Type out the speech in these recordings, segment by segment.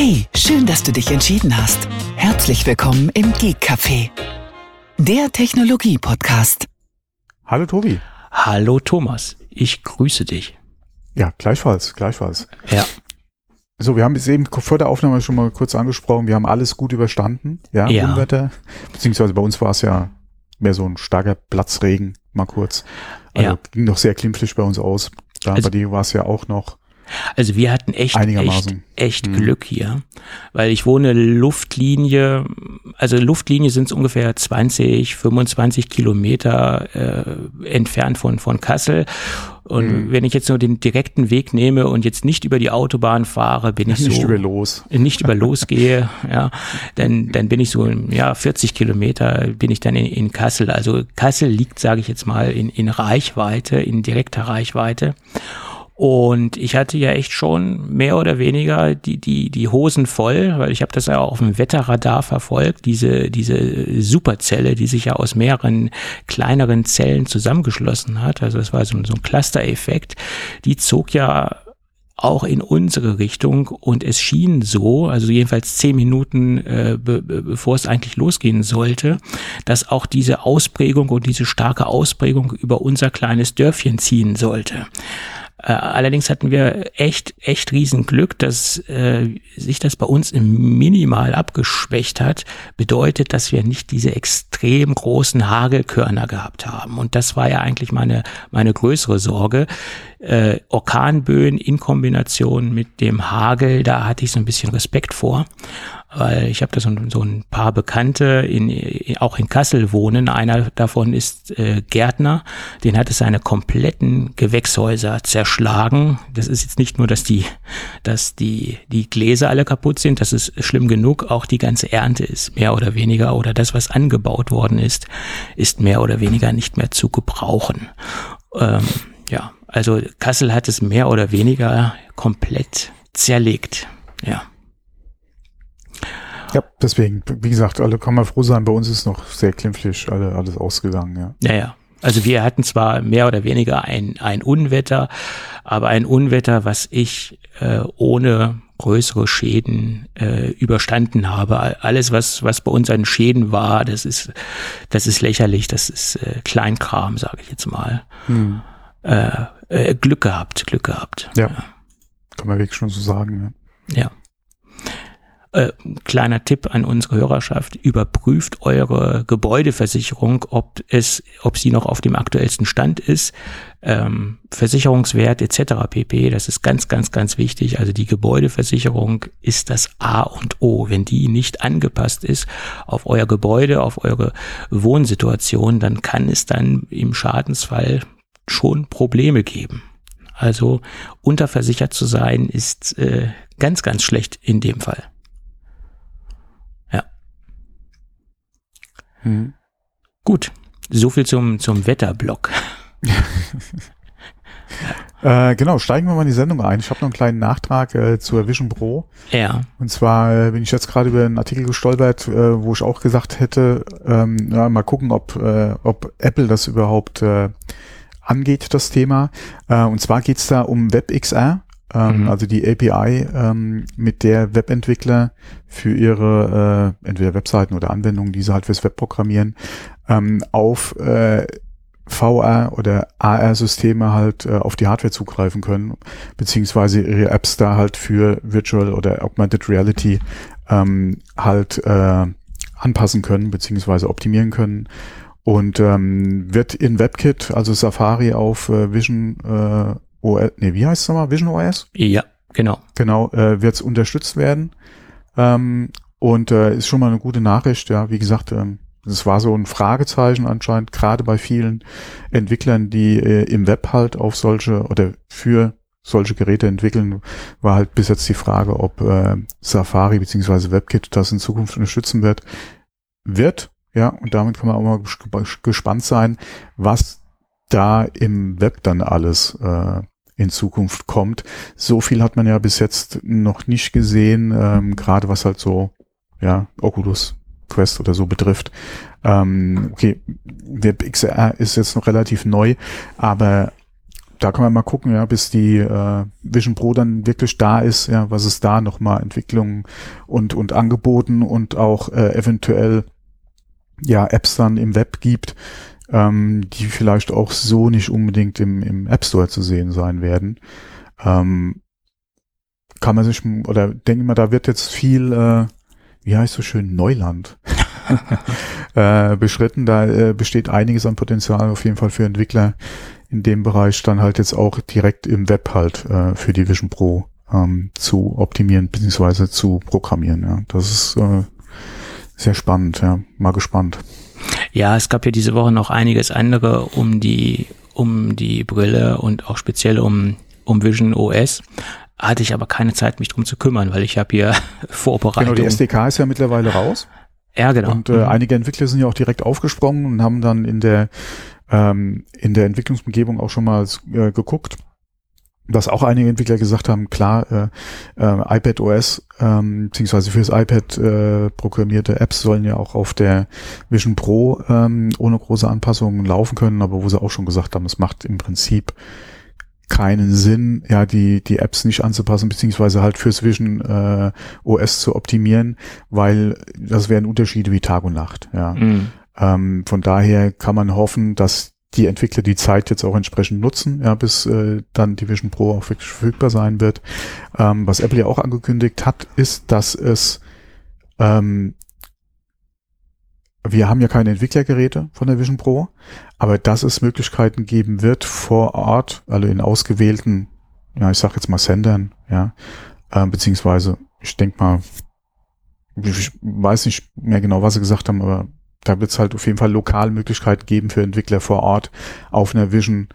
Hey, schön, dass du dich entschieden hast. Herzlich willkommen im Geek Café, der Technologie-Podcast. Hallo Tobi. Hallo Thomas, ich grüße dich. Ja, gleichfalls, gleichfalls. Ja. So, wir haben es eben vor der Aufnahme schon mal kurz angesprochen. Wir haben alles gut überstanden. Ja, Ja. Unwetter. Beziehungsweise bei uns war es ja mehr so ein starker Platzregen, mal kurz. Also Ja. ging noch sehr glimpflich bei uns aus. Da Also- bei dir war es ja auch noch. Also wir hatten echt, echt, echt Mhm. Glück hier, weil ich wohne Luftlinie, also Luftlinie sind es ungefähr 20, 25 Kilometer äh, entfernt von, von Kassel. Und Mhm. wenn ich jetzt nur den direkten Weg nehme und jetzt nicht über die Autobahn fahre, bin ich Nicht so über los. nicht über losgehe, ja, dann, dann bin ich so, ja, 40 Kilometer bin ich dann in, in Kassel. Also Kassel liegt, sage ich jetzt mal, in, in Reichweite, in direkter Reichweite. Und ich hatte ja echt schon mehr oder weniger die, die, die Hosen voll, weil ich habe das ja auch auf dem Wetterradar verfolgt, diese, diese Superzelle, die sich ja aus mehreren kleineren Zellen zusammengeschlossen hat. Also das war so, so ein Cluster-Effekt. Die zog ja auch in unsere Richtung und es schien so, also jedenfalls zehn Minuten äh, be bevor es eigentlich losgehen sollte, dass auch diese Ausprägung und diese starke Ausprägung über unser kleines Dörfchen ziehen sollte. Äh, allerdings hatten wir echt, echt riesen Glück, dass äh, sich das bei uns im Minimal abgeschwächt hat. Bedeutet, dass wir nicht diese extrem großen Hagelkörner gehabt haben. Und das war ja eigentlich meine, meine größere Sorge. Äh, Orkanböen in Kombination mit dem Hagel, da hatte ich so ein bisschen Respekt vor weil ich habe da so, ein- so ein paar Bekannte in, in, auch in Kassel wohnen. Einer davon ist äh, Gärtner, den hat es seine kompletten Gewächshäuser zerschlagen. Das ist jetzt nicht nur, dass die, dass die die Gläser alle kaputt sind, das ist schlimm genug. Auch die ganze Ernte ist mehr oder weniger oder das, was angebaut worden ist, ist mehr oder weniger nicht mehr zu gebrauchen. Ähm, ja, also Kassel hat es mehr oder weniger komplett zerlegt. Ja. Ja, deswegen, wie gesagt, alle kann man froh sein. Bei uns ist noch sehr glimpflich alle, alles ausgegangen, ja. Naja, also wir hatten zwar mehr oder weniger ein, ein Unwetter, aber ein Unwetter, was ich äh, ohne größere Schäden äh, überstanden habe. Alles, was, was bei uns an Schäden war, das ist, das ist lächerlich, das ist äh, Kleinkram, sage ich jetzt mal. Hm. Äh, äh, Glück gehabt, Glück gehabt. Ja. Kann man wirklich schon so sagen, ja. Ja. Äh, kleiner Tipp an unsere Hörerschaft, überprüft eure Gebäudeversicherung, ob es, ob sie noch auf dem aktuellsten Stand ist, ähm, Versicherungswert etc. pp. Das ist ganz, ganz, ganz wichtig. Also die Gebäudeversicherung ist das A und O. Wenn die nicht angepasst ist auf euer Gebäude, auf eure Wohnsituation, dann kann es dann im Schadensfall schon Probleme geben. Also unterversichert zu sein ist äh, ganz, ganz schlecht in dem Fall. Hm. gut. So viel zum, zum Wetterblock. Äh, genau, steigen wir mal in die Sendung ein. Ich habe noch einen kleinen Nachtrag äh, zur Vision Pro. Ja, Und zwar äh, bin ich jetzt gerade über einen Artikel gestolpert, äh, wo ich auch gesagt hätte, ähm, ja, mal gucken, ob, äh, ob Apple das überhaupt äh, angeht, das Thema. Äh, und zwar geht's da um WebXR, ähm, Mhm. also die API, ähm, mit der Webentwickler für ihre äh, entweder Webseiten oder Anwendungen, die sie halt fürs Web programmieren, ähm, auf äh, VR oder AR-Systeme halt äh, auf die Hardware zugreifen können, beziehungsweise ihre Apps da halt für Virtual oder Augmented Reality ähm, halt äh, anpassen können, beziehungsweise optimieren können. Und ähm, wird in WebKit, also Safari auf äh, Vision äh, OS, nee, wie heißt es nochmal? Vision OS? ja, genau. Genau, äh, wird es unterstützt werden. Ähm, und äh, ist schon mal eine gute Nachricht, ja, wie gesagt, ähm, das war so ein Fragezeichen anscheinend, gerade bei vielen Entwicklern, die äh, im Web halt auf solche oder für solche Geräte entwickeln, war halt bis jetzt die Frage, ob äh, Safari beziehungsweise WebKit das in Zukunft unterstützen wird. Wird, ja, und damit kann man auch mal ges- gespannt sein, was da im Web dann alles äh, in Zukunft kommt. So viel hat man ja bis jetzt noch nicht gesehen, ähm, gerade was halt so, ja, Oculus Quest oder so betrifft. Ähm, okay, WebXR ist jetzt noch relativ neu, aber da kann man mal gucken, ja, bis die äh, Vision Pro dann wirklich da ist, ja, was es da nochmal Entwicklungen und, und Angeboten und auch äh, eventuell ja Apps dann im Web gibt, ähm, die vielleicht auch so nicht unbedingt im, im App Store zu sehen sein werden. Ähm, kann man sich, oder denke mal, da wird jetzt viel, äh, wie heißt so schön, Neuland äh, beschritten. Da äh, besteht einiges an Potenzial auf jeden Fall für Entwickler in dem Bereich dann halt jetzt auch direkt im Web halt äh, für die Vision Pro ähm, zu optimieren bzw. zu programmieren. Ja. Das ist äh, sehr spannend, ja. Mal gespannt. Ja, es gab ja diese Woche noch einiges andere um die, um die Brille und auch speziell um, um Vision OS. Hatte ich aber keine Zeit, mich drum zu kümmern, weil ich habe hier Vorbereitung. Genau, die SDK ist ja mittlerweile raus. Ja, genau. Und äh, mhm. einige Entwickler sind ja auch direkt aufgesprungen und haben dann in der ähm, in der Entwicklungsumgebung auch schon mal äh, geguckt was auch einige Entwickler gesagt haben, klar, äh, äh, iPad OS ähm, beziehungsweise fürs iPad äh, programmierte Apps sollen ja auch auf der Vision Pro ähm, ohne große Anpassungen laufen können, aber wo sie auch schon gesagt haben, es macht im Prinzip keinen Sinn, ja, die, die Apps nicht anzupassen, beziehungsweise halt fürs Vision äh, OS zu optimieren, weil das wären Unterschiede wie Tag und Nacht, ja. Mhm. Ähm, von daher kann man hoffen, dass die Entwickler die Zeit jetzt auch entsprechend nutzen, ja, bis äh, dann die Vision Pro auch wirklich verfügbar sein wird. Ähm, was Apple ja auch angekündigt hat, ist, dass es ähm, wir haben ja keine Entwicklergeräte von der Vision Pro, aber dass es Möglichkeiten geben wird vor Ort, also in ausgewählten, ja, ich sag jetzt mal Sendern, ja, äh, beziehungsweise ich denke mal, ich weiß nicht mehr genau, was sie gesagt haben, aber da wird es halt auf jeden Fall lokal Möglichkeiten geben für Entwickler vor Ort auf einer Vision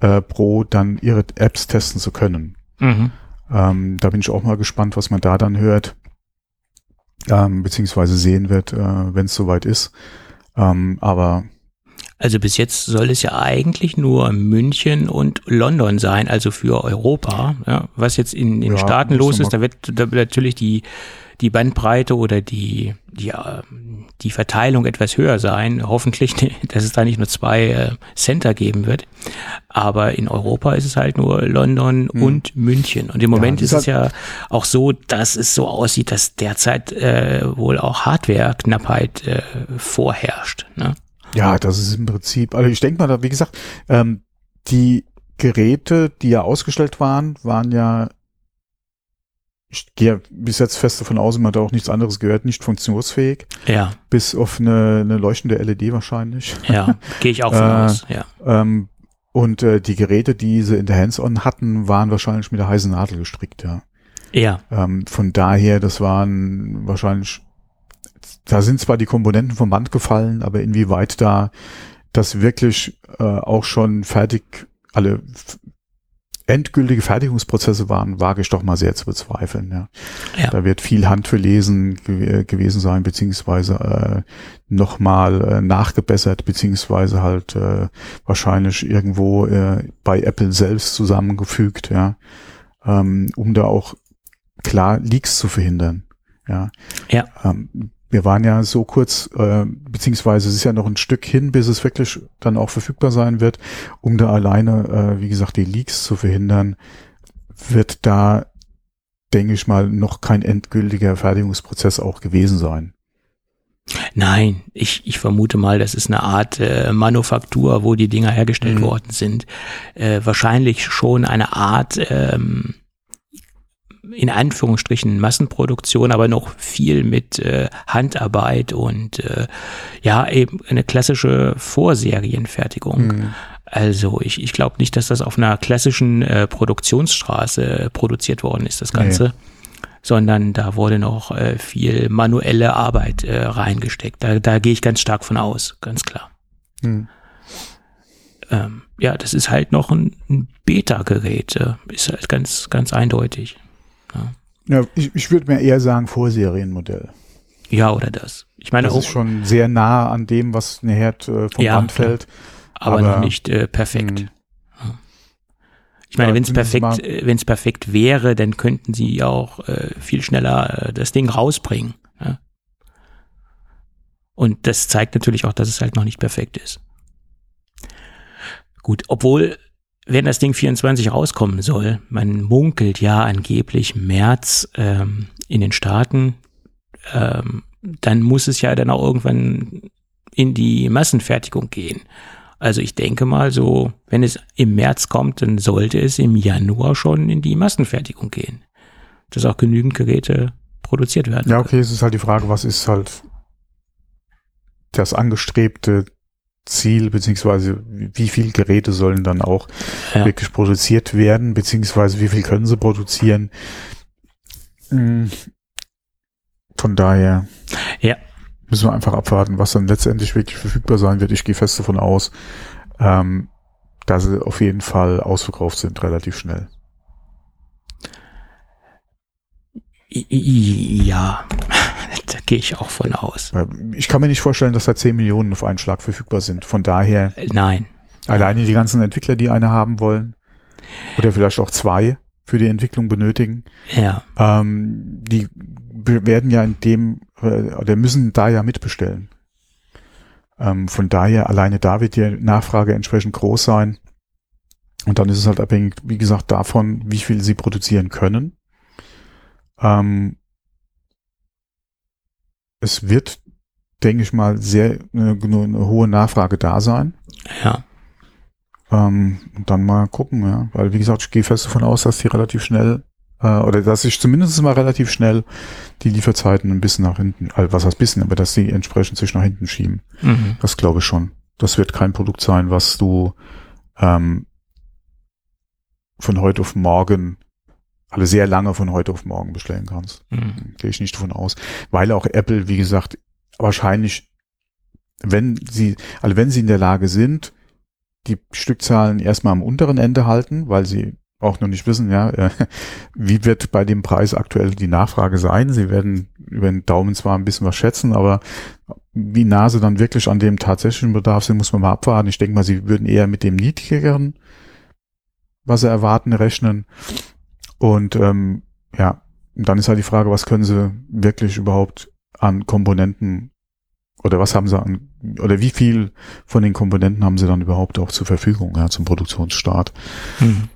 äh, Pro dann ihre Apps testen zu können. Mhm. Ähm, da bin ich auch mal gespannt, was man da dann hört, ähm, beziehungsweise sehen wird, äh, wenn es soweit ist. Ähm, aber also bis jetzt soll es ja eigentlich nur München und London sein, also für Europa. Ja, was jetzt in den ja, Staaten los ist, da wird, da wird natürlich die die Bandbreite oder die, die, die Verteilung etwas höher sein. Hoffentlich, dass es da nicht nur zwei äh, Center geben wird. Aber in Europa ist es halt nur London hm. und München. Und im Moment ja, ist es ja auch so, dass es so aussieht, dass derzeit äh, wohl auch Hardware-Knappheit äh, vorherrscht. Ne? Ja, das ist im Prinzip, also ich denke mal, wie gesagt, ähm, die Geräte, die ja ausgestellt waren, waren ja ich gehe bis jetzt fest davon aus, man hat auch nichts anderes gehört, nicht funktionsfähig. Ja. Bis auf eine, eine leuchtende LED wahrscheinlich. Ja, gehe ich auch von äh, aus, ja. Ähm, und äh, die Geräte, die sie in der Hands-on hatten, waren wahrscheinlich mit der heißen Nadel gestrickt, ja. Ja. Ähm, von daher, das waren wahrscheinlich, da sind zwar die Komponenten vom Band gefallen, aber inwieweit da das wirklich äh, auch schon fertig alle endgültige Fertigungsprozesse waren, wage ich doch mal sehr zu bezweifeln. Ja. ja. Da wird viel Handverlesen ge gewesen sein, beziehungsweise äh, nochmal äh, nachgebessert, beziehungsweise halt äh, wahrscheinlich irgendwo äh, bei Apple selbst zusammengefügt, ja, ähm, um da auch klar Leaks zu verhindern. Ja. ja. Ähm, wir waren ja so kurz, äh, beziehungsweise es ist ja noch ein Stück hin, bis es wirklich dann auch verfügbar sein wird, um da alleine, äh, wie gesagt, die Leaks zu verhindern, wird da, denke ich mal, noch kein endgültiger Fertigungsprozess auch gewesen sein. Nein, ich, ich vermute mal, das ist eine Art äh, Manufaktur, wo die Dinger hergestellt mhm. worden sind. Äh, wahrscheinlich schon eine Art ähm, in Anführungsstrichen Massenproduktion, aber noch viel mit äh, Handarbeit und äh, ja, eben eine klassische Vorserienfertigung. Mhm. Also ich, ich glaube nicht, dass das auf einer klassischen äh, Produktionsstraße produziert worden ist, das Ganze. Nee. Sondern da wurde noch äh, viel manuelle Arbeit äh, reingesteckt. Da, da gehe ich ganz stark von aus, ganz klar. Mhm. Ähm, ja, das ist halt noch ein, ein Beta-Gerät, äh, ist halt ganz, ganz eindeutig. Ja, ich, ich würde mir eher sagen Vorserienmodell. Ja, oder das. Ich meine, das ist schon sehr nah an dem, was nachher äh, vom ja, Band fällt. Aber, aber, noch nicht äh, perfekt. Mh. Ich meine, ja, wenn es perfekt, äh, wenn es perfekt wäre, dann könnten sie auch äh, viel schneller äh, das Ding rausbringen. Ja? Und das zeigt natürlich auch, dass es halt noch nicht perfekt ist. Gut, obwohl wenn das Ding 24 rauskommen soll, man munkelt ja angeblich März ähm, in den Staaten, ähm, dann muss es ja dann auch irgendwann in die Massenfertigung gehen. Also ich denke mal so, wenn es im März kommt, dann sollte es im Januar schon in die Massenfertigung gehen. Dass auch genügend Geräte produziert werden. Ja, okay, es ist halt die Frage, was ist halt das angestrebte Ziel, beziehungsweise wie viel Geräte sollen dann auch ja. wirklich produziert werden, beziehungsweise wie viel können sie produzieren. Hm. Von daher ja. müssen wir einfach abwarten, was dann letztendlich wirklich verfügbar sein wird. Ich gehe fest davon aus, ähm, dass sie auf jeden Fall ausverkauft sind, relativ schnell. Ja, da gehe ich auch von aus. Ich kann mir nicht vorstellen, dass da 10 Millionen auf einen Schlag verfügbar sind. Von daher. Nein. Alleine die ganzen Entwickler, die eine haben wollen. Oder vielleicht auch zwei für die Entwicklung benötigen. Ja. Ähm, die werden ja in dem, äh, oder müssen da ja mitbestellen. Ähm, von daher, alleine da wird die Nachfrage entsprechend groß sein. Und dann ist es halt abhängig, wie gesagt, davon, wie viel sie produzieren können. Ähm, es wird, denke ich mal, sehr eine, eine hohe Nachfrage da sein. Ja. Ähm, und dann mal gucken, ja. Weil, wie gesagt, ich gehe fest davon aus, dass die relativ schnell, äh, oder dass sich zumindest mal relativ schnell die Lieferzeiten ein bisschen nach hinten, also was heißt bisschen, aber dass die entsprechend sich nach hinten schieben. Mhm. Das glaube ich schon. Das wird kein Produkt sein, was du ähm, von heute auf morgen alle sehr lange von heute auf morgen bestellen kannst. Mhm. Gehe ich nicht davon aus. Weil auch Apple, wie gesagt, wahrscheinlich, wenn sie, also wenn sie in der Lage sind, die Stückzahlen erstmal am unteren Ende halten, weil sie auch noch nicht wissen, ja, äh, wie wird bei dem Preis aktuell die Nachfrage sein. Sie werden über den Daumen zwar ein bisschen was schätzen, aber wie nah sie dann wirklich an dem tatsächlichen Bedarf sind, muss man mal abwarten. Ich denke mal, sie würden eher mit dem niedrigeren, was sie erwarten, rechnen. Und ähm, ja, dann ist halt die Frage, was können sie wirklich überhaupt an Komponenten oder was haben sie an oder wie viel von den Komponenten haben sie dann überhaupt auch zur Verfügung ja, zum Produktionsstart? Mhm.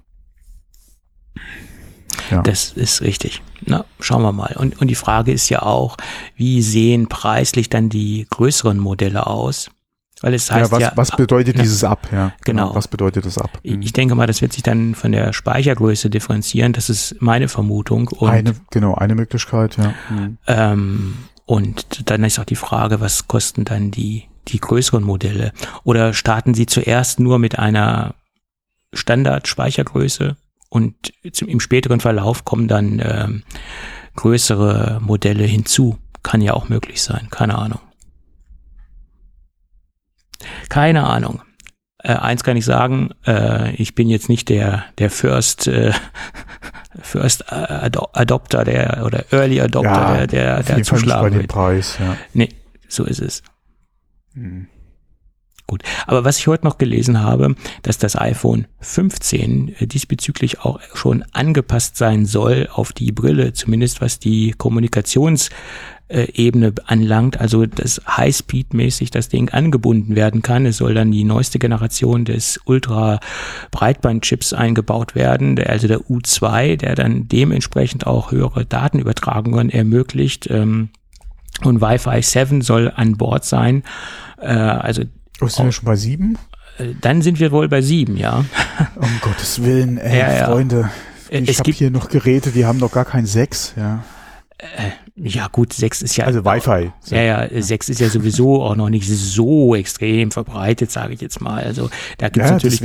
Ja. Das ist richtig. Na, schauen wir mal. Und, und die Frage ist ja auch, wie sehen preislich dann die größeren Modelle aus? Weil es heißt ja, was, ja, was bedeutet ja, dieses ab? Ja, genau. genau. Was bedeutet das ab? Mhm. Ich denke mal, das wird sich dann von der Speichergröße differenzieren. Das ist meine Vermutung. Und, eine, genau, eine Möglichkeit, ja. Mhm. Ähm, und dann ist auch die Frage, was kosten dann die, die größeren Modelle? Oder starten Sie zuerst nur mit einer Standard-Speichergröße und zum, im späteren Verlauf kommen dann ähm, größere Modelle hinzu? Kann ja auch möglich sein, keine Ahnung. Keine Ahnung. Äh, eins kann ich sagen, äh, ich bin jetzt nicht der, der First, äh, First Adopter der oder Early Adopter ja, der, der, der zuschlagen bei dem Preis, ja. Nee, so ist es. Hm. Gut. Aber was ich heute noch gelesen habe, dass das iPhone 15 äh, diesbezüglich auch schon angepasst sein soll auf die Brille, zumindest was die Kommunikations äh, anlangt, also das High-Speed-mäßig das Ding angebunden werden kann. Es soll dann die neueste Generation des Ultra-Breitband-Chips eingebaut werden, also der U2, der dann dementsprechend auch höhere Datenübertragungen ermöglicht. Ähm, und Wi-Fi 7 soll an Bord sein. Äh, also oh, sind wir schon bei sieben? Äh, dann sind wir wohl bei sieben, ja. Um Gottes Willen, ey, ja, ja. Freunde. Ich habe hier noch Geräte, die haben noch gar kein 6, ja. Äh, ja gut, 6 ist ja. Also Wi-Fi. Ja, ja, 6 ist ja sowieso auch noch nicht so extrem verbreitet, sage ich jetzt mal. Also da gibt es ja, natürlich,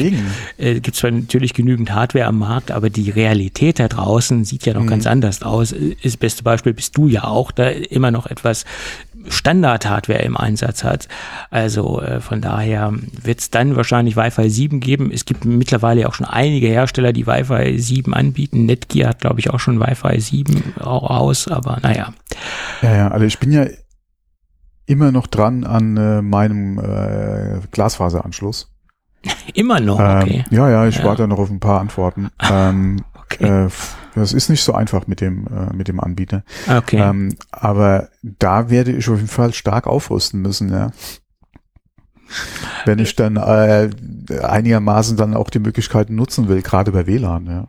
äh, gibt's zwar natürlich genügend Hardware am Markt, aber die Realität da draußen sieht ja noch mhm. ganz anders aus. Das beste Beispiel bist du ja auch, da immer noch etwas Standard-Hardware im Einsatz hat. Also äh, von daher wird es dann wahrscheinlich Wi-Fi 7 geben. Es gibt mittlerweile auch schon einige Hersteller, die Wi-Fi 7 anbieten. Netgear hat, glaube ich, auch schon Wi-Fi 7 aus, aber naja. Ja, ja, also ich bin ja immer noch dran an äh, meinem äh, Glasfaseranschluss. Immer noch, okay. Ähm, ja, ja, ich ja. warte noch auf ein paar Antworten. Ähm, okay. Äh, das ist nicht so einfach mit dem, äh, mit dem Anbieter. Okay. Ähm, aber da werde ich auf jeden Fall stark aufrüsten müssen, ja. wenn ich dann äh, einigermaßen dann auch die Möglichkeiten nutzen will, gerade bei WLAN, ja.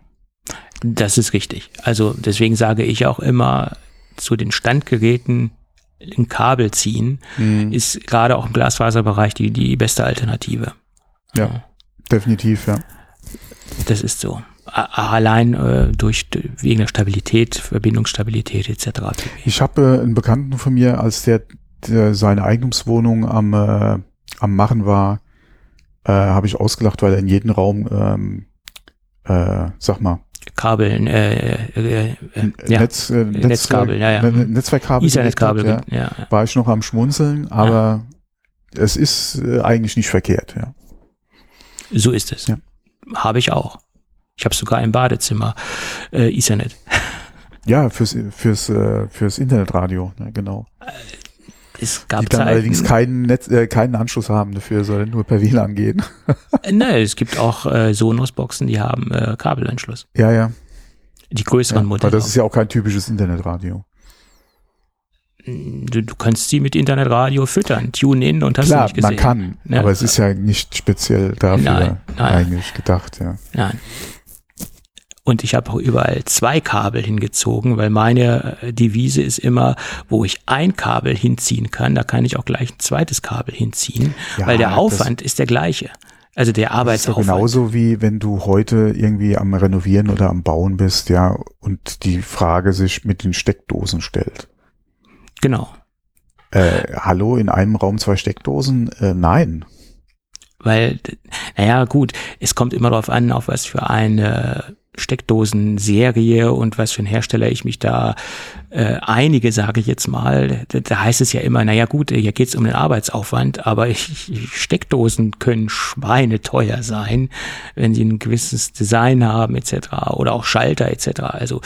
Das ist richtig. Also deswegen sage ich auch immer zu den Standgeräten ein Kabel ziehen, mhm. ist gerade auch im Glasfaserbereich die, die beste Alternative. Ja, ja. definitiv, ja. Das ist so. Allein äh, durch wegen der Stabilität, Verbindungsstabilität etc. Ich habe äh, einen Bekannten von mir, als der, der seine Eigentumswohnung am, äh, am Machen war, äh, habe ich ausgelacht, weil er in jedem Raum, ähm, äh, sag mal, Kabeln, äh, äh, äh, ja. Netz, äh, Netz, Netzkabel, ja, ja. Netzwerkkabel. Ethernetkabel, ja. ja. War ich noch am Schmunzeln, aber ja. es ist äh, eigentlich nicht verkehrt, ja. So ist es. Ja. Habe ich auch. Ich habe sogar im Badezimmer äh, Ethernet. Ja, fürs fürs äh, fürs Internetradio, ne, genau. Es gab die dann Zeiten, allerdings keinen Netz, äh, keinen Anschluss haben dafür, sondern nur per WLAN gehen. Äh, Nein, es gibt auch äh, Sonos-Boxen, die haben äh, Kabelanschluss. Ja, ja. Die größeren ja, Modelle. Aber das ist ja auch kein typisches Internetradio. Du, du kannst sie mit Internetradio füttern, tune in und hast Klar, nicht gesehen. man kann, ja. aber es ist ja nicht speziell dafür nein, nein. eigentlich gedacht, ja. Nein. Und ich habe auch überall zwei Kabel hingezogen, weil meine äh, Devise ist immer, wo ich ein Kabel hinziehen kann, da kann ich auch gleich ein zweites Kabel hinziehen, ja, weil der Aufwand ist der gleiche. Also der Arbeitsaufwand. Ja genauso wie wenn du heute irgendwie am Renovieren oder am Bauen bist, ja, und die Frage sich mit den Steckdosen stellt. Genau. Äh, hallo, in einem Raum zwei Steckdosen? Äh, nein. Weil, naja, gut, es kommt immer darauf an, auf was für eine Steckdosen-Serie und was für ein Hersteller ich mich da äh, einige, sage ich jetzt mal. Da, da heißt es ja immer, naja gut, hier geht es um den Arbeitsaufwand, aber ich, Steckdosen können schweineteuer sein, wenn sie ein gewisses Design haben etc. oder auch Schalter etc. Also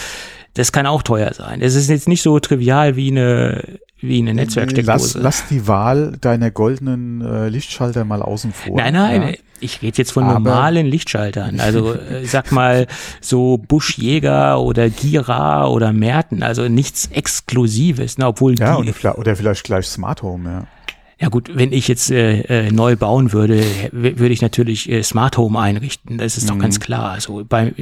das kann auch teuer sein. Es ist jetzt nicht so trivial wie eine wie eine Netzwerksteckdose. Lass, lass die Wahl deiner goldenen äh, Lichtschalter mal außen vor. Nein, nein, ja. Ich rede jetzt von Aber normalen Lichtschaltern. Also äh, sag mal so Buschjäger oder Gira oder Merten, also nichts Exklusives, ne, obwohl ja, die, oder vielleicht gleich Smart Home, ja. Ja gut, wenn ich jetzt äh, äh, neu bauen würde, würde ich natürlich äh, Smart Home einrichten. Das ist mhm. doch ganz klar. Also bei,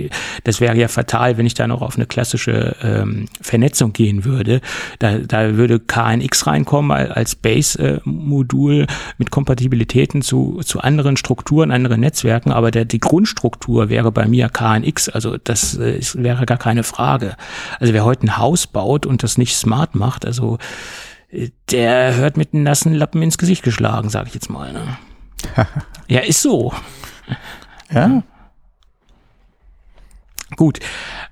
das wäre ja fatal, wenn ich da noch auf eine klassische ähm, Vernetzung gehen würde. Da, da würde KNX reinkommen als Base-Modul mit Kompatibilitäten zu, zu anderen Strukturen, anderen Netzwerken, aber der, die Grundstruktur wäre bei mir KNX. Also das äh, wäre gar keine Frage. Also wer heute ein Haus baut und das nicht smart macht, also der hört mit einem nassen Lappen ins Gesicht geschlagen, sag ich jetzt mal. Ne? ja, ist so. Ja. Gut,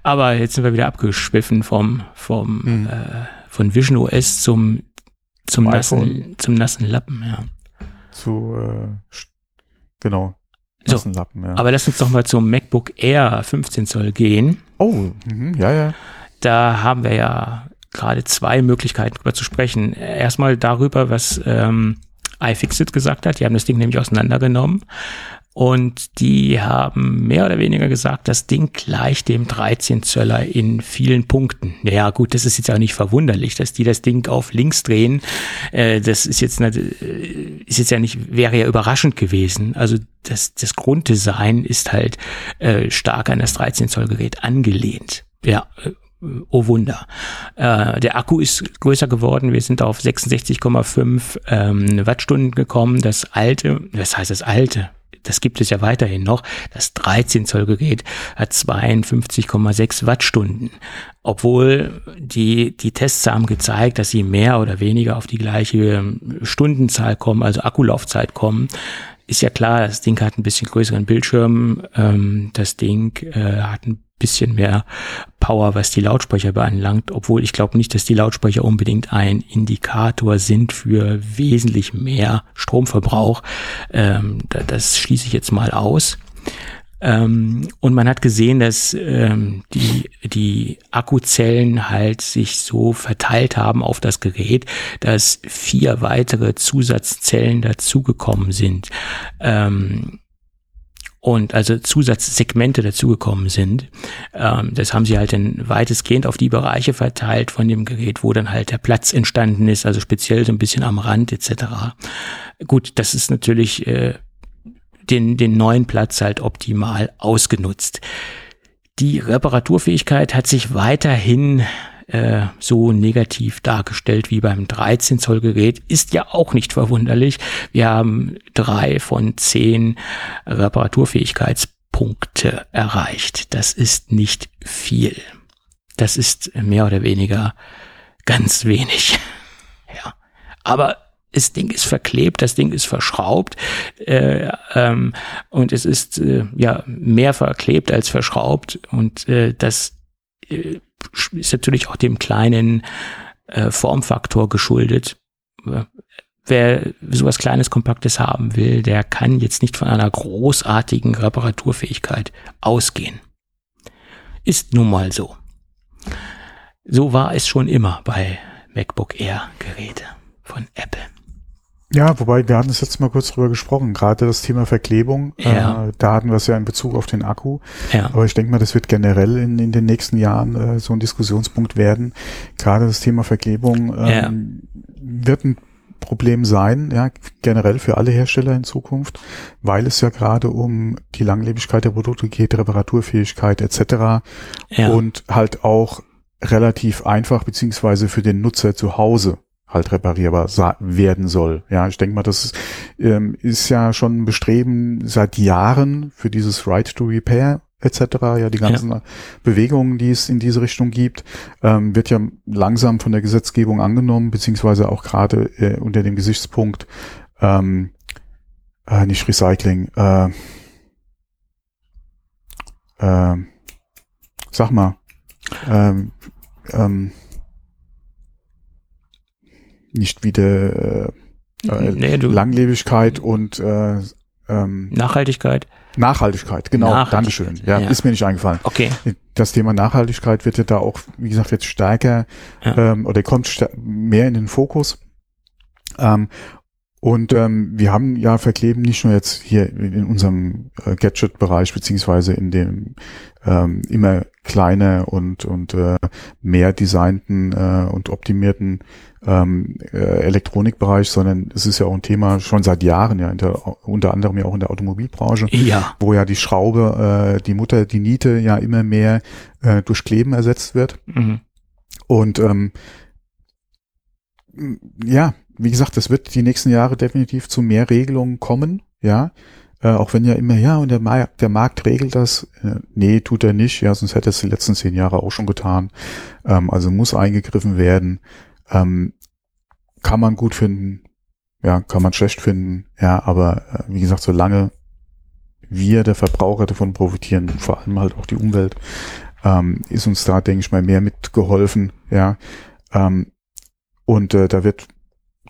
aber jetzt sind wir wieder abgeschwiffen vom, vom hm. äh, von Vision OS zum zum nassen zum nassen Lappen, ja. Zu äh, genau. Nassen so, Lappen, ja. Aber lass uns doch mal zum MacBook Air 15 Zoll gehen. Oh, mh, ja, ja. Da haben wir ja gerade zwei Möglichkeiten darüber zu sprechen. Erstmal darüber, was ähm, iFixit gesagt hat. Die haben das Ding nämlich auseinandergenommen. Und die haben mehr oder weniger gesagt, das Ding gleicht dem 13 Zöller in vielen Punkten. Ja gut, das ist jetzt auch nicht verwunderlich, dass die das Ding auf links drehen. Äh, das ist jetzt, äh, ist jetzt ja nicht, wäre ja überraschend gewesen. Also das, das Grunddesign ist halt äh, stark an das 13 Zoll Gerät angelehnt. Ja, oh Wunder. Äh, der Akku ist größer geworden. Wir sind auf 66,5 ähm, Wattstunden gekommen. Das alte, was heißt das alte? Das gibt es ja weiterhin noch. Das 13 Zoll Gerät hat 52,6 Wattstunden. Obwohl die, die Tests haben gezeigt, dass sie mehr oder weniger auf die gleiche Stundenzahl kommen, also Akkulaufzeit kommen ist ja klar, das Ding hat ein bisschen größeren Bildschirm, ähm, das Ding äh, hat ein bisschen mehr Power, was die Lautsprecher beanlangt, obwohl ich glaube nicht, dass die Lautsprecher unbedingt ein Indikator sind für wesentlich mehr Stromverbrauch. Ähm, das schließe ich jetzt mal aus. Ähm, und man hat gesehen, dass ähm, die, die Akkuzellen halt sich so verteilt haben auf das Gerät, dass vier weitere Zusatzzellen dazugekommen sind. Ähm, und also Zusatzsegmente dazugekommen sind. Ähm, das haben sie halt dann weitestgehend auf die Bereiche verteilt von dem Gerät, wo dann halt der Platz entstanden ist, also speziell so ein bisschen am Rand etc. Gut, das ist natürlich äh, den, den neuen Platz halt optimal ausgenutzt. Die Reparaturfähigkeit hat sich weiterhin äh, so negativ dargestellt wie beim 13 Zoll Gerät, ist ja auch nicht verwunderlich. Wir haben drei von zehn Reparaturfähigkeitspunkte erreicht. Das ist nicht viel. Das ist mehr oder weniger ganz wenig. Ja. Aber das Ding ist verklebt, das Ding ist verschraubt äh, ähm, und es ist äh, ja mehr verklebt als verschraubt und äh, das äh, ist natürlich auch dem kleinen äh, Formfaktor geschuldet. Wer sowas Kleines, Kompaktes haben will, der kann jetzt nicht von einer großartigen Reparaturfähigkeit ausgehen. Ist nun mal so. So war es schon immer bei MacBook Air Geräte von Apple. Ja, wobei wir hatten es jetzt mal kurz drüber gesprochen, gerade das Thema Verklebung, ja. äh, da hatten wir es ja in Bezug auf den Akku. Ja. Aber ich denke mal, das wird generell in, in den nächsten Jahren äh, so ein Diskussionspunkt werden. Gerade das Thema Verklebung ähm, Ja. wird ein Problem sein, ja, generell für alle Hersteller in Zukunft, weil es ja gerade um die Langlebigkeit der Produkte geht, Reparaturfähigkeit etc. Ja. und halt auch relativ einfach beziehungsweise für den Nutzer zu Hause halt reparierbar werden soll. Ja, ich denke mal, das ist, ähm, ist ja schon ein Bestreben seit Jahren für dieses Right to Repair etc. Ja, die ganzen Bewegungen, die es in diese Richtung gibt, ähm, wird ja langsam von der Gesetzgebung angenommen, beziehungsweise auch gerade äh, unter dem Gesichtspunkt ähm, äh, nicht Recycling, äh, äh, sag mal, ähm, ähm, nicht wieder äh, äh, Nee, Langlebigkeit und äh, ähm, Nachhaltigkeit. Nachhaltigkeit, genau, Nachhaltigkeit, Dankeschön. Ja, ja. ist mir nicht eingefallen. Okay. Das Thema Nachhaltigkeit wird ja da auch, wie gesagt, jetzt stärker Ja. ähm, oder kommt mehr in den Fokus. Ähm, und ähm, wir haben ja Verkleben nicht nur jetzt hier in unserem äh, Gadget-Bereich beziehungsweise in dem ähm, immer kleiner und und äh, mehr designten äh, und optimierten ähm, äh, Elektronikbereich, sondern es ist ja auch ein Thema schon seit Jahren ja in der, unter anderem ja auch in der Automobilbranche Ja. wo ja die Schraube, äh, die Mutter, die Niete ja immer mehr äh, durch Kleben ersetzt wird. Mhm. Und ähm, ja, wie gesagt, das wird die nächsten Jahre definitiv zu mehr Regelungen kommen, ja. Äh, auch wenn ja immer, ja, und der, Mar der Markt regelt das. Äh, nee, tut er nicht, ja, sonst hätte es die letzten zehn Jahre auch schon getan. Ähm, also muss eingegriffen werden. Ähm, kann man gut finden, ja, kann man schlecht finden, ja, aber äh, wie gesagt, solange wir, der Verbraucher, davon profitieren, vor allem halt auch die Umwelt, ähm, ist uns da, denke ich mal, mehr mitgeholfen, ja. Ähm, und äh, da wird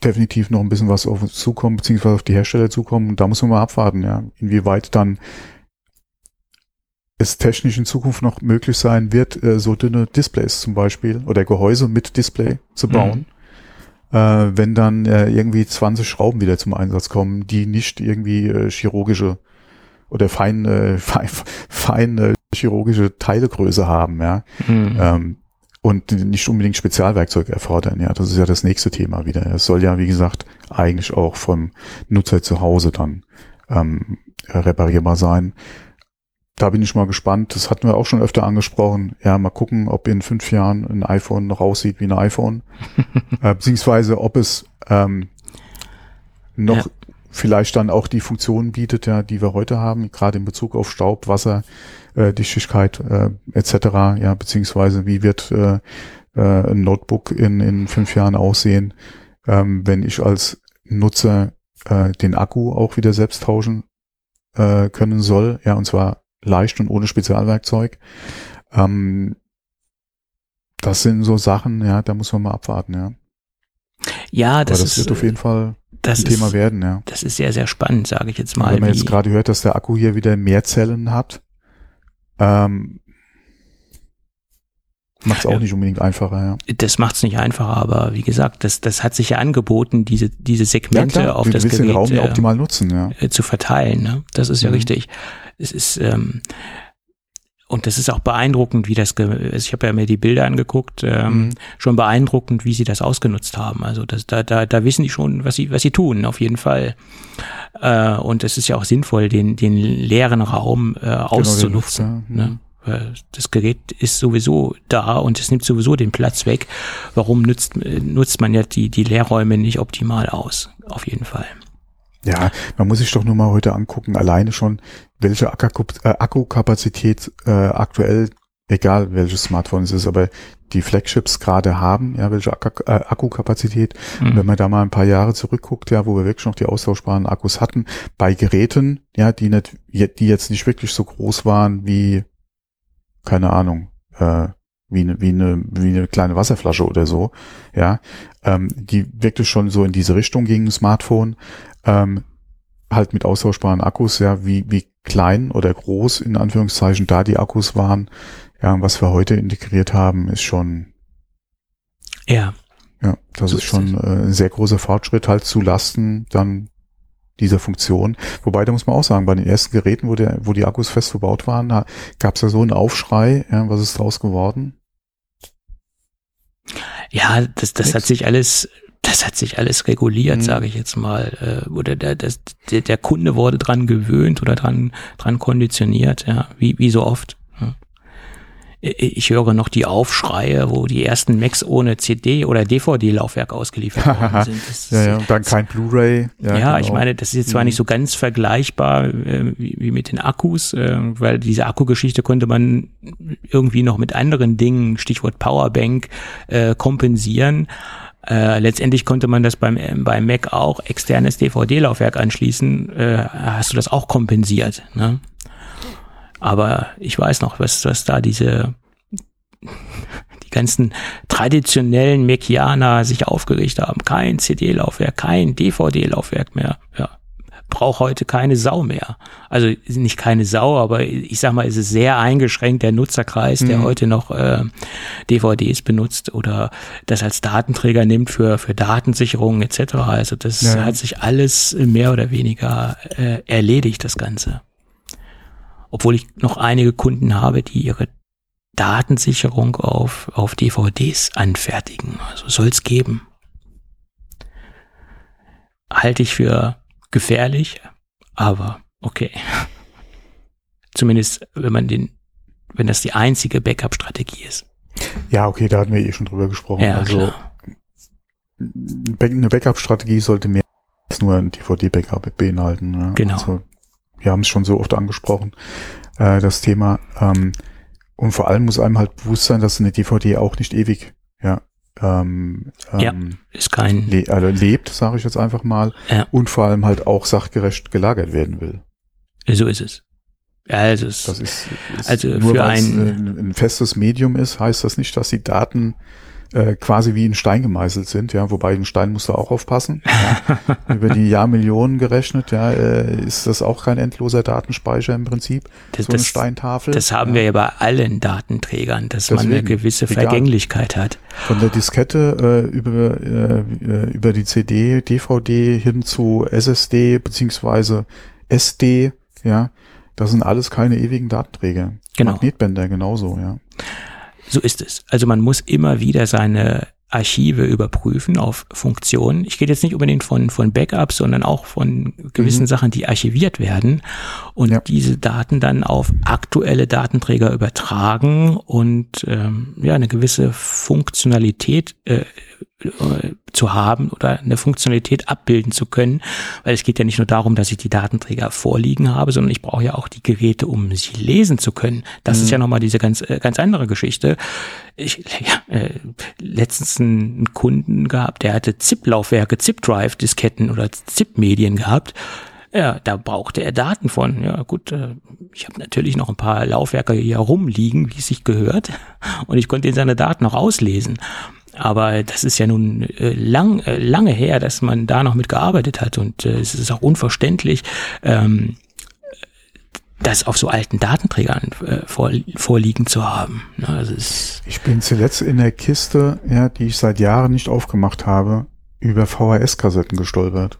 definitiv noch ein bisschen was auf uns zukommen, beziehungsweise auf die Hersteller zukommen. Und da muss man mal abwarten, ja, inwieweit dann es technisch in Zukunft noch möglich sein wird, äh, so dünne Displays zum Beispiel oder Gehäuse mit Display zu bauen. Äh, wenn dann äh, irgendwie 20 Schrauben wieder zum Einsatz kommen, die nicht irgendwie äh, chirurgische oder fein, äh, fein, fein äh, chirurgische Teilegröße haben, ja. Mhm. Ähm, und nicht unbedingt Spezialwerkzeug erfordern. Ja, das ist ja das nächste Thema wieder. Es soll ja, wie gesagt, eigentlich auch vom Nutzer zu Hause dann ähm, reparierbar sein. Da bin ich mal gespannt. Das hatten wir auch schon öfter angesprochen. Ja, mal gucken, ob in fünf Jahren ein iPhone noch aussieht wie ein iPhone. äh, beziehungsweise ob es ähm, noch Ja. vielleicht dann auch die Funktionen bietet, ja, die wir heute haben, gerade in Bezug auf Staub, Wasser, äh, Dichtigkeit äh, etc. Ja, beziehungsweise wie wird äh, äh, ein Notebook in, in fünf Jahren aussehen, ähm, wenn ich als Nutzer äh, den Akku auch wieder selbst tauschen äh, können soll, ja, und zwar leicht und ohne Spezialwerkzeug. Ähm, das sind so Sachen, ja, da muss man mal abwarten, ja. Ja, das, das, ist, wird auf jeden Fall das ein Thema ist, werden, ja. das ist sehr, sehr spannend, sage ich jetzt Und mal. wenn man jetzt gerade hört, dass der Akku hier wieder mehr Zellen hat, ähm, Macht es auch nicht unbedingt einfacher, ja. Das macht es nicht einfacher, aber wie gesagt, das, das hat sich ja angeboten, diese, diese Segmente ja, auf das Gerät den Raum ja optimal nutzen, ja. Äh, zu verteilen. Ne? Das ist ja mhm. richtig. Es ist ähm, und das ist auch beeindruckend, wie das, also ich habe ja mir die Bilder angeguckt, ähm, mhm. schon beeindruckend, wie sie das ausgenutzt haben. Also das, da, da, da wissen die schon, was sie, was sie tun, auf jeden Fall. Äh, und es ist ja auch sinnvoll, den, den leeren Raum äh, auszunutzen. Genau, ne? Das Gerät ist sowieso da und es nimmt sowieso den Platz weg. Warum nutzt, nutzt man ja die, die Leerräume nicht optimal aus? Auf jeden Fall. Ja, man muss sich doch nur mal heute angucken, alleine schon, welche äh, Akkukapazität äh, aktuell, egal welches Smartphone es ist, aber die Flagships gerade haben, ja, welche äh, Akkukapazität. Mhm. wenn man da mal ein paar Jahre zurückguckt, ja, wo wir wirklich noch die austauschbaren Akkus hatten, bei Geräten, ja, die nicht, die jetzt nicht wirklich so groß waren wie, keine Ahnung, äh, wie eine, wie eine, wie eine kleine Wasserflasche oder so, ja, ähm, die wirklich schon so in diese Richtung gingen, Smartphone, ähm, halt mit austauschbaren Akkus, ja, wie, wie klein oder groß in Anführungszeichen da die Akkus waren, ja, was wir heute integriert haben, ist schon, ja, ja, das so ist schon äh, ein sehr großer Fortschritt halt zu Lasten dann dieser Funktion. Wobei, da muss man auch sagen, bei den ersten Geräten, wo, der, wo die Akkus fest verbaut waren, gab es ja so einen Aufschrei, ja, was ist draus geworden? Ja, das, das hat sich alles, das hat sich alles reguliert, mhm. sage ich jetzt mal. Äh, oder der, das, der, der Kunde wurde dran gewöhnt oder dran, dran konditioniert, ja, wie, wie so oft ich höre noch die Aufschreie, wo die ersten Macs ohne CD oder DVD-Laufwerk ausgeliefert worden sind. Das, ja, ja, und dann kein Blu-ray. Ja, ja genau. ich meine, das ist jetzt zwar mhm. nicht so ganz vergleichbar äh, wie, wie, mit den Akkus, äh, weil diese Akkugeschichte konnte man irgendwie noch mit anderen Dingen, Stichwort Powerbank, äh, kompensieren. Äh, letztendlich konnte man das beim, beim Mac auch externes DVD-Laufwerk anschließen. Äh, hast du das auch kompensiert? Ne? Aber ich weiß noch, was, was da diese, die ganzen traditionellen Mekianer sich aufgeregt haben. Kein CD-Laufwerk, kein DVD-Laufwerk mehr. Ja. Braucht heute keine Sau mehr. Also nicht keine Sau, aber ich sag mal, es ist sehr eingeschränkt, der Nutzerkreis, der mhm. heute noch äh, DVDs benutzt oder das als Datenträger nimmt für, für Datensicherung etc. Also das ja. hat sich alles mehr oder weniger äh, erledigt, das Ganze obwohl ich noch einige Kunden habe, die ihre Datensicherung auf, auf DVDs anfertigen. Also soll es geben. Halte ich für gefährlich, aber okay. Zumindest, wenn man den, wenn das die einzige Backup-Strategie ist. Ja, okay, da hatten wir eh schon drüber gesprochen. Ja, also klar. eine Backup-Strategie sollte mehr als nur ein DVD-Backup beinhalten. Ne? Genau. Also wir haben es schon so oft angesprochen, äh, das Thema. Ähm, und vor allem muss einem halt bewusst sein, dass eine DVD auch nicht ewig, ja, ähm, ja, ähm, ist kein le also lebt, sage ich jetzt einfach mal, ja. und vor allem halt auch sachgerecht gelagert werden will. So ist es. Also, es, das ist, ist also nur für ein, ein, ein festes Medium ist, heißt das nicht, dass die Daten äh, quasi wie in Stein gemeißelt sind, ja, wobei ein Stein muss da auch aufpassen. Ja. Über die Jahrmillionen gerechnet, ja, äh, ist das auch kein endloser Datenspeicher im Prinzip, das, so eine das, Steintafel. Das haben ja. wir ja bei allen Datenträgern, dass Deswegen, man eine gewisse Vergänglichkeit hat. Von der Diskette äh, über, äh, über die CD, DVD hin zu SSD beziehungsweise SD, ja, das sind alles keine ewigen Datenträger. Genau. Magnetbänder genauso, ja. So ist es. Also man muss immer wieder seine Archive überprüfen auf Funktionen. Ich gehe jetzt nicht unbedingt von, von Backups, sondern auch von gewissen mhm. Sachen, die archiviert werden und ja. diese Daten dann auf aktuelle Datenträger übertragen und ähm, ja eine gewisse Funktionalität äh, äh, zu haben oder eine Funktionalität abbilden zu können, weil es geht ja nicht nur darum, dass ich die Datenträger vorliegen habe, sondern ich brauche ja auch die Geräte, um sie lesen zu können. Das mhm. ist ja nochmal diese ganz äh, ganz andere Geschichte. Ich ja, äh, letztens einen Kunden gehabt, der hatte ZIP-Laufwerke, ZIP-Drive-Disketten oder ZIP-Medien gehabt. Ja, da brauchte er Daten von. Ja, gut, äh, ich habe natürlich noch ein paar Laufwerke hier rumliegen, wie es sich gehört, und ich konnte in seine Daten noch auslesen. Aber das ist ja nun äh, lang, äh, lange her, dass man da noch mit gearbeitet hat und äh, es ist auch unverständlich, ähm, das auf so alten Datenträgern äh, vor, vorliegen zu haben. Ne, also ich bin zuletzt in der Kiste, ja, die ich seit Jahren nicht aufgemacht habe, über VHS-Kassetten gestolpert.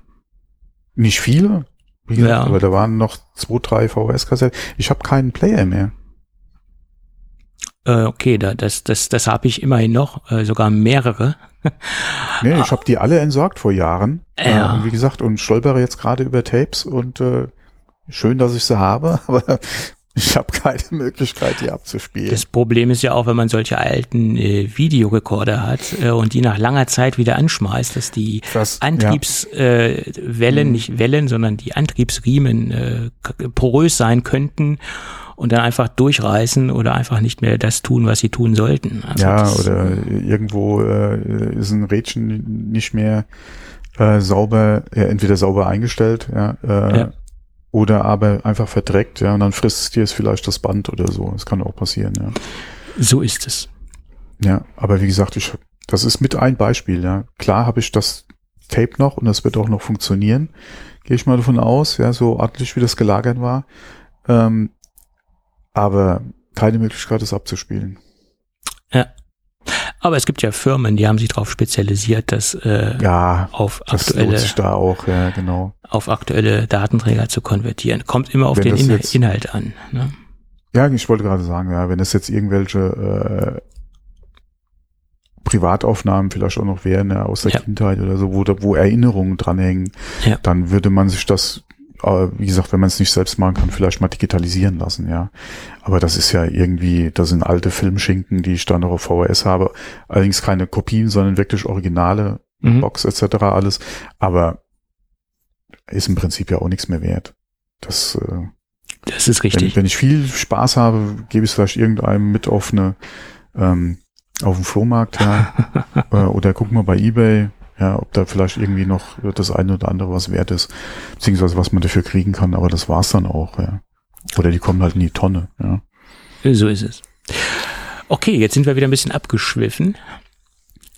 Nicht viele, wie Ja. aber da waren noch zwei, drei VHS-Kassetten. Ich habe keinen Player mehr. äh, okay, da, das, das, das habe ich immerhin noch, äh, sogar mehrere. Nee, ich habe die alle entsorgt vor Jahren. Ah. Ja. Äh, und wie gesagt, und stolpere jetzt gerade über Tapes und äh, schön, dass ich sie habe, aber ich habe keine Möglichkeit, die abzuspielen. Das Problem ist ja auch, wenn man solche alten äh, Videorekorder hat äh, und die nach langer Zeit wieder anschmeißt, dass die Antriebswellen, äh, Wellen, Mhm. nicht Wellen, sondern die Antriebsriemen äh, porös sein könnten und dann einfach durchreißen oder einfach nicht mehr das tun, was sie tun sollten. Also ja, oder irgendwo äh, ist ein Rädchen nicht mehr äh, sauber, äh, entweder sauber eingestellt, ja, äh, Ja. Oder aber einfach verdreckt, ja, und dann frisst es dir jetzt vielleicht das Band oder so. Das kann auch passieren, ja. So ist es. Ja, aber wie gesagt, ich, das ist mit ein Beispiel, ja. Klar habe ich das Tape noch und das wird auch noch funktionieren. Gehe ich mal davon aus, ja, so ordentlich wie das gelagert war. Ähm, aber keine Möglichkeit, das abzuspielen. Aber es gibt ja Firmen, die haben sich darauf spezialisiert, das äh, Ja, auf aktuelle da auch, ja, genau. auf aktuelle Datenträger zu konvertieren. Kommt immer auf Wenn den Inhal jetzt- Inhalt an. Ne? Ja, ich wollte gerade sagen, ja, wenn es jetzt irgendwelche äh, Privataufnahmen vielleicht auch noch wären, ja, aus der Ja. Kindheit oder so, wo, wo Erinnerungen dranhängen, Ja. dann würde man sich das, wie gesagt, wenn man es nicht selbst machen kann, vielleicht mal digitalisieren lassen, ja. Aber das ist ja irgendwie, das sind alte Filmschinken, die ich da noch auf VHS habe. Allerdings keine Kopien, sondern wirklich originale Mhm. Box etc. alles. Aber ist im Prinzip ja auch nichts mehr wert. Das äh, Das ist wenn, richtig. wenn ich viel Spaß habe, gebe ich es vielleicht irgendeinem mit auf eine ähm, auf dem Flohmarkt, ja, äh, oder guck mal bei eBay, ja, ob da vielleicht irgendwie noch das eine oder andere was wert ist, beziehungsweise was man dafür kriegen kann, aber das war's dann auch, ja. Oder die kommen halt in die Tonne, ja. So ist es. Okay, jetzt sind wir wieder ein bisschen abgeschwiffen.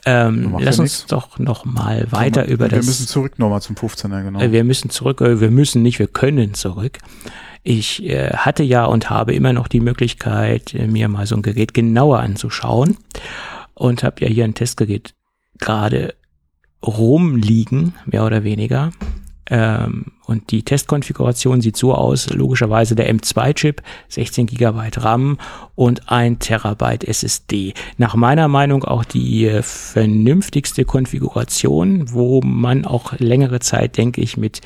Ähm, lass ja uns nix. doch noch mal weiter über wir das. müssen zurück nochmal zum 15er, genau. Äh, Wir müssen zurück, äh, wir müssen nicht, wir können zurück. Ich äh, hatte ja und habe immer noch die Möglichkeit, äh, mir mal so ein Gerät genauer anzuschauen und habe ja hier ein Testgerät gerade rumliegen, mehr oder weniger. Ähm, und die Testkonfiguration sieht so aus, logischerweise der M2-Chip, 16 GB RAM und 1 Terabyte SSD. Nach meiner Meinung auch die äh, vernünftigste Konfiguration, wo man auch längere Zeit, denke ich, mit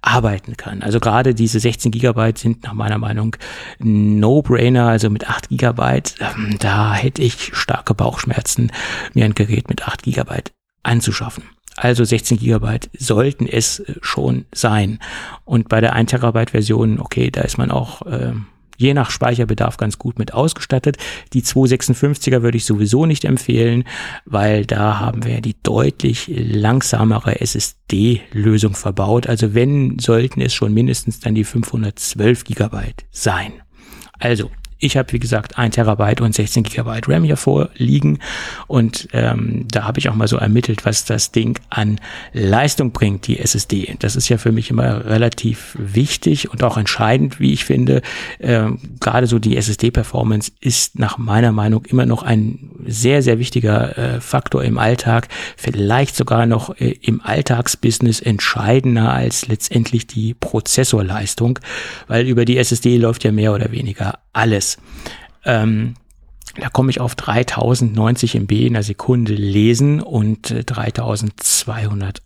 arbeiten kann. Also gerade diese 16 Gigabyte sind nach meiner Meinung No-Brainer, also mit 8 Gigabyte, ähm, da hätte ich starke Bauchschmerzen, mir ein Gerät mit 8 Gigabyte anzuschaffen. Also 16 Gigabyte sollten es äh, schon sein. Und bei der 1 Terabyte Version, okay, da ist man auch äh, je nach Speicherbedarf ganz gut mit ausgestattet. Die 256er würde ich sowieso nicht empfehlen, weil da haben wir die deutlich langsamere SSD-Lösung verbaut. Also wenn, sollten es schon mindestens dann die 512 Gigabyte sein. Also, ich habe, wie gesagt, 1 Terabyte und 16 Gigabyte RAM hier vorliegen und ähm, da habe ich auch mal so ermittelt, was das Ding an Leistung bringt, die SSD. Das ist ja für mich immer relativ wichtig und auch entscheidend, wie ich finde. Ähm, Gerade so die SSD-Performance ist nach meiner Meinung immer noch ein sehr, sehr wichtiger äh, Faktor im Alltag, vielleicht sogar noch äh, im Alltagsbusiness entscheidender als letztendlich die Prozessorleistung, weil über die SSD läuft ja mehr oder weniger alles. Ähm, da komme ich auf 3090 MB in der Sekunde lesen und äh, 3201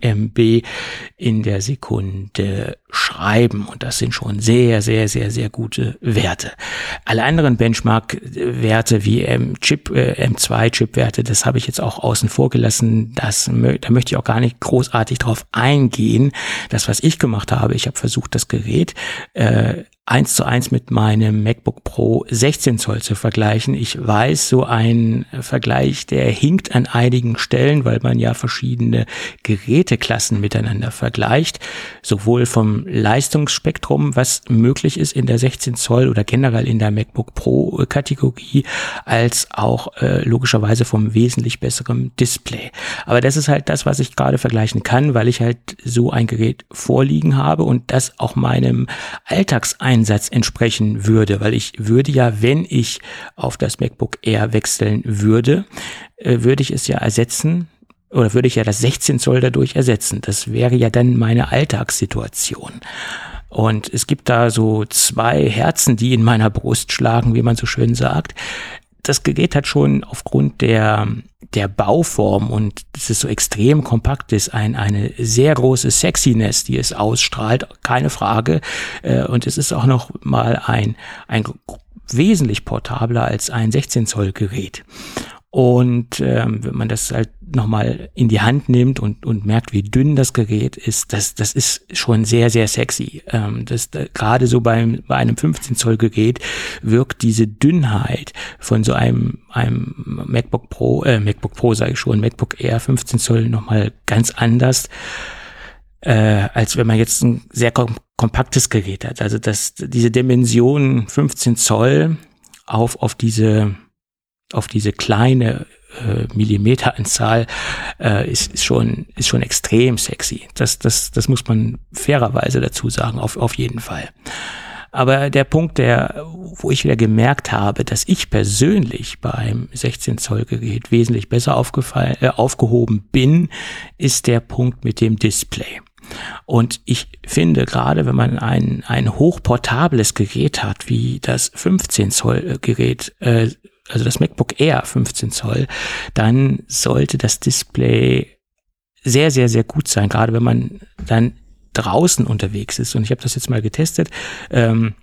MB in der Sekunde schreiben. Und das sind schon sehr, sehr, sehr, sehr gute Werte. Alle anderen Benchmark-Werte wie M-Chip, äh, M2-Chip-Werte, das habe ich jetzt auch außen vor gelassen. Das, da möchte ich auch gar nicht großartig drauf eingehen. Das, was ich gemacht habe, ich habe versucht, das Gerät äh, eins zu eins mit meinem MacBook Pro 16 Zoll zu vergleichen. Ich weiß, so ein Vergleich, der hinkt an einigen Stellen, weil man ja verschiedene Geräteklassen miteinander vergleicht, sowohl vom Leistungsspektrum, was möglich ist in der 16 Zoll oder generell in der MacBook Pro Kategorie, als auch äh, logischerweise vom wesentlich besseren Display. Aber das ist halt das, was ich gerade vergleichen kann, weil ich halt so ein Gerät vorliegen habe und das auch meinem Alltagseinsatz Stromeinsatz entsprechen würde, weil ich würde ja, wenn ich auf das MacBook Air wechseln würde, äh, würde ich es ja ersetzen oder würde ich ja das 16 Zoll dadurch ersetzen. Das wäre ja dann meine Alltagssituation. Und es gibt da so zwei Herzen, die in meiner Brust schlagen, wie man so schön sagt. Das Gerät hat schon aufgrund der, der Bauform und dass es so extrem kompakt ist, ein, eine sehr große Sexiness, die es ausstrahlt, keine Frage. Äh, und es ist auch noch mal ein, ein wesentlich portabler als ein 16 Zoll Gerät. Und ähm, wenn man das halt nochmal in die Hand nimmt und, und merkt, wie dünn das Gerät ist, das, das ist schon sehr, sehr sexy. Ähm, das, da, gerade so beim, bei einem 15 Zoll Gerät wirkt diese Dünnheit von so einem, einem MacBook Pro, äh, MacBook Pro sage ich schon, MacBook Air 15 Zoll nochmal ganz anders, äh, als wenn man jetzt ein sehr kom kompaktes Gerät hat. Also das, diese Dimension 15 Zoll auf, auf diese auf diese kleine äh, Millimeteranzahl äh, ist, ist schon ist schon extrem sexy. Das das das muss man fairerweise dazu sagen auf auf jeden Fall. Aber der Punkt, der, wo ich wieder gemerkt habe, dass ich persönlich beim 16 Zoll Gerät wesentlich besser aufgefallen, äh, aufgehoben bin, ist der Punkt mit dem Display. Und ich finde, gerade wenn man ein, ein hochportables Gerät hat, wie das 15 Zoll Gerät, äh, also das MacBook Air 15 Zoll, dann sollte das Display sehr, sehr, sehr gut sein, gerade wenn man dann draußen unterwegs ist. Und ich habe das jetzt mal getestet. Ähm,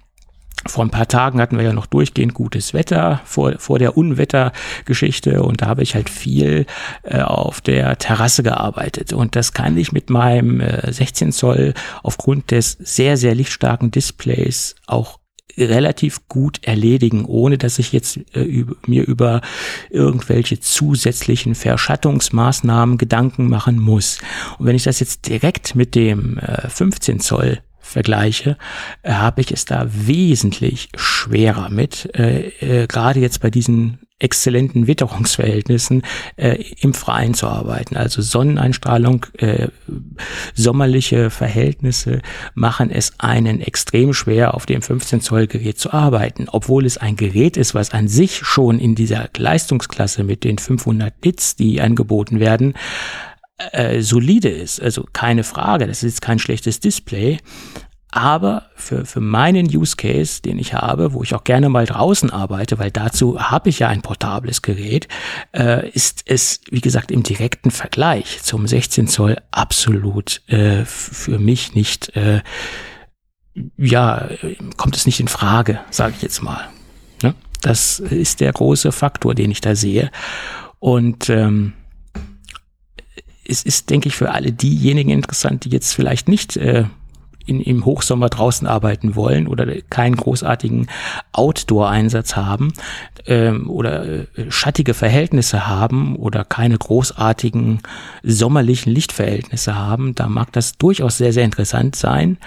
vor ein paar Tagen hatten wir ja noch durchgehend gutes Wetter vor, vor der Unwettergeschichte und da habe ich halt viel äh, auf der Terrasse gearbeitet und das kann ich mit meinem äh, 16 Zoll aufgrund des sehr, sehr lichtstarken Displays auch relativ gut erledigen, ohne dass ich jetzt äh, über, mir über irgendwelche zusätzlichen Verschattungsmaßnahmen Gedanken machen muss. Und wenn ich das jetzt direkt mit dem äh, 15 Zoll vergleiche, äh, habe ich es da wesentlich schwerer mit, äh, äh, gerade jetzt bei diesen exzellenten Witterungsverhältnissen äh, im Freien zu arbeiten. Also Sonneneinstrahlung, äh, sommerliche Verhältnisse machen es einen extrem schwer, auf dem 15 Zoll Gerät zu arbeiten, obwohl es ein Gerät ist, was an sich schon in dieser Leistungsklasse mit den 500 Nits, die angeboten werden, äh, solide ist. Also keine Frage, das ist kein schlechtes Display, aber für, für meinen Use Case, den ich habe, wo ich auch gerne mal draußen arbeite, weil dazu habe ich ja ein portables Gerät, äh, ist es, wie gesagt, im direkten Vergleich zum 16 Zoll absolut äh, für mich nicht, äh, ja, kommt es nicht in Frage, sage ich jetzt mal. Ne? Das ist der große Faktor, den ich da sehe. Und ähm, es ist, denke ich, für alle diejenigen interessant, die jetzt vielleicht nicht äh, in, im Hochsommer draußen arbeiten wollen oder keinen großartigen Outdoor-Einsatz haben ähm, oder äh, schattige Verhältnisse haben oder keine großartigen sommerlichen Lichtverhältnisse haben, da mag das durchaus sehr, sehr interessant sein.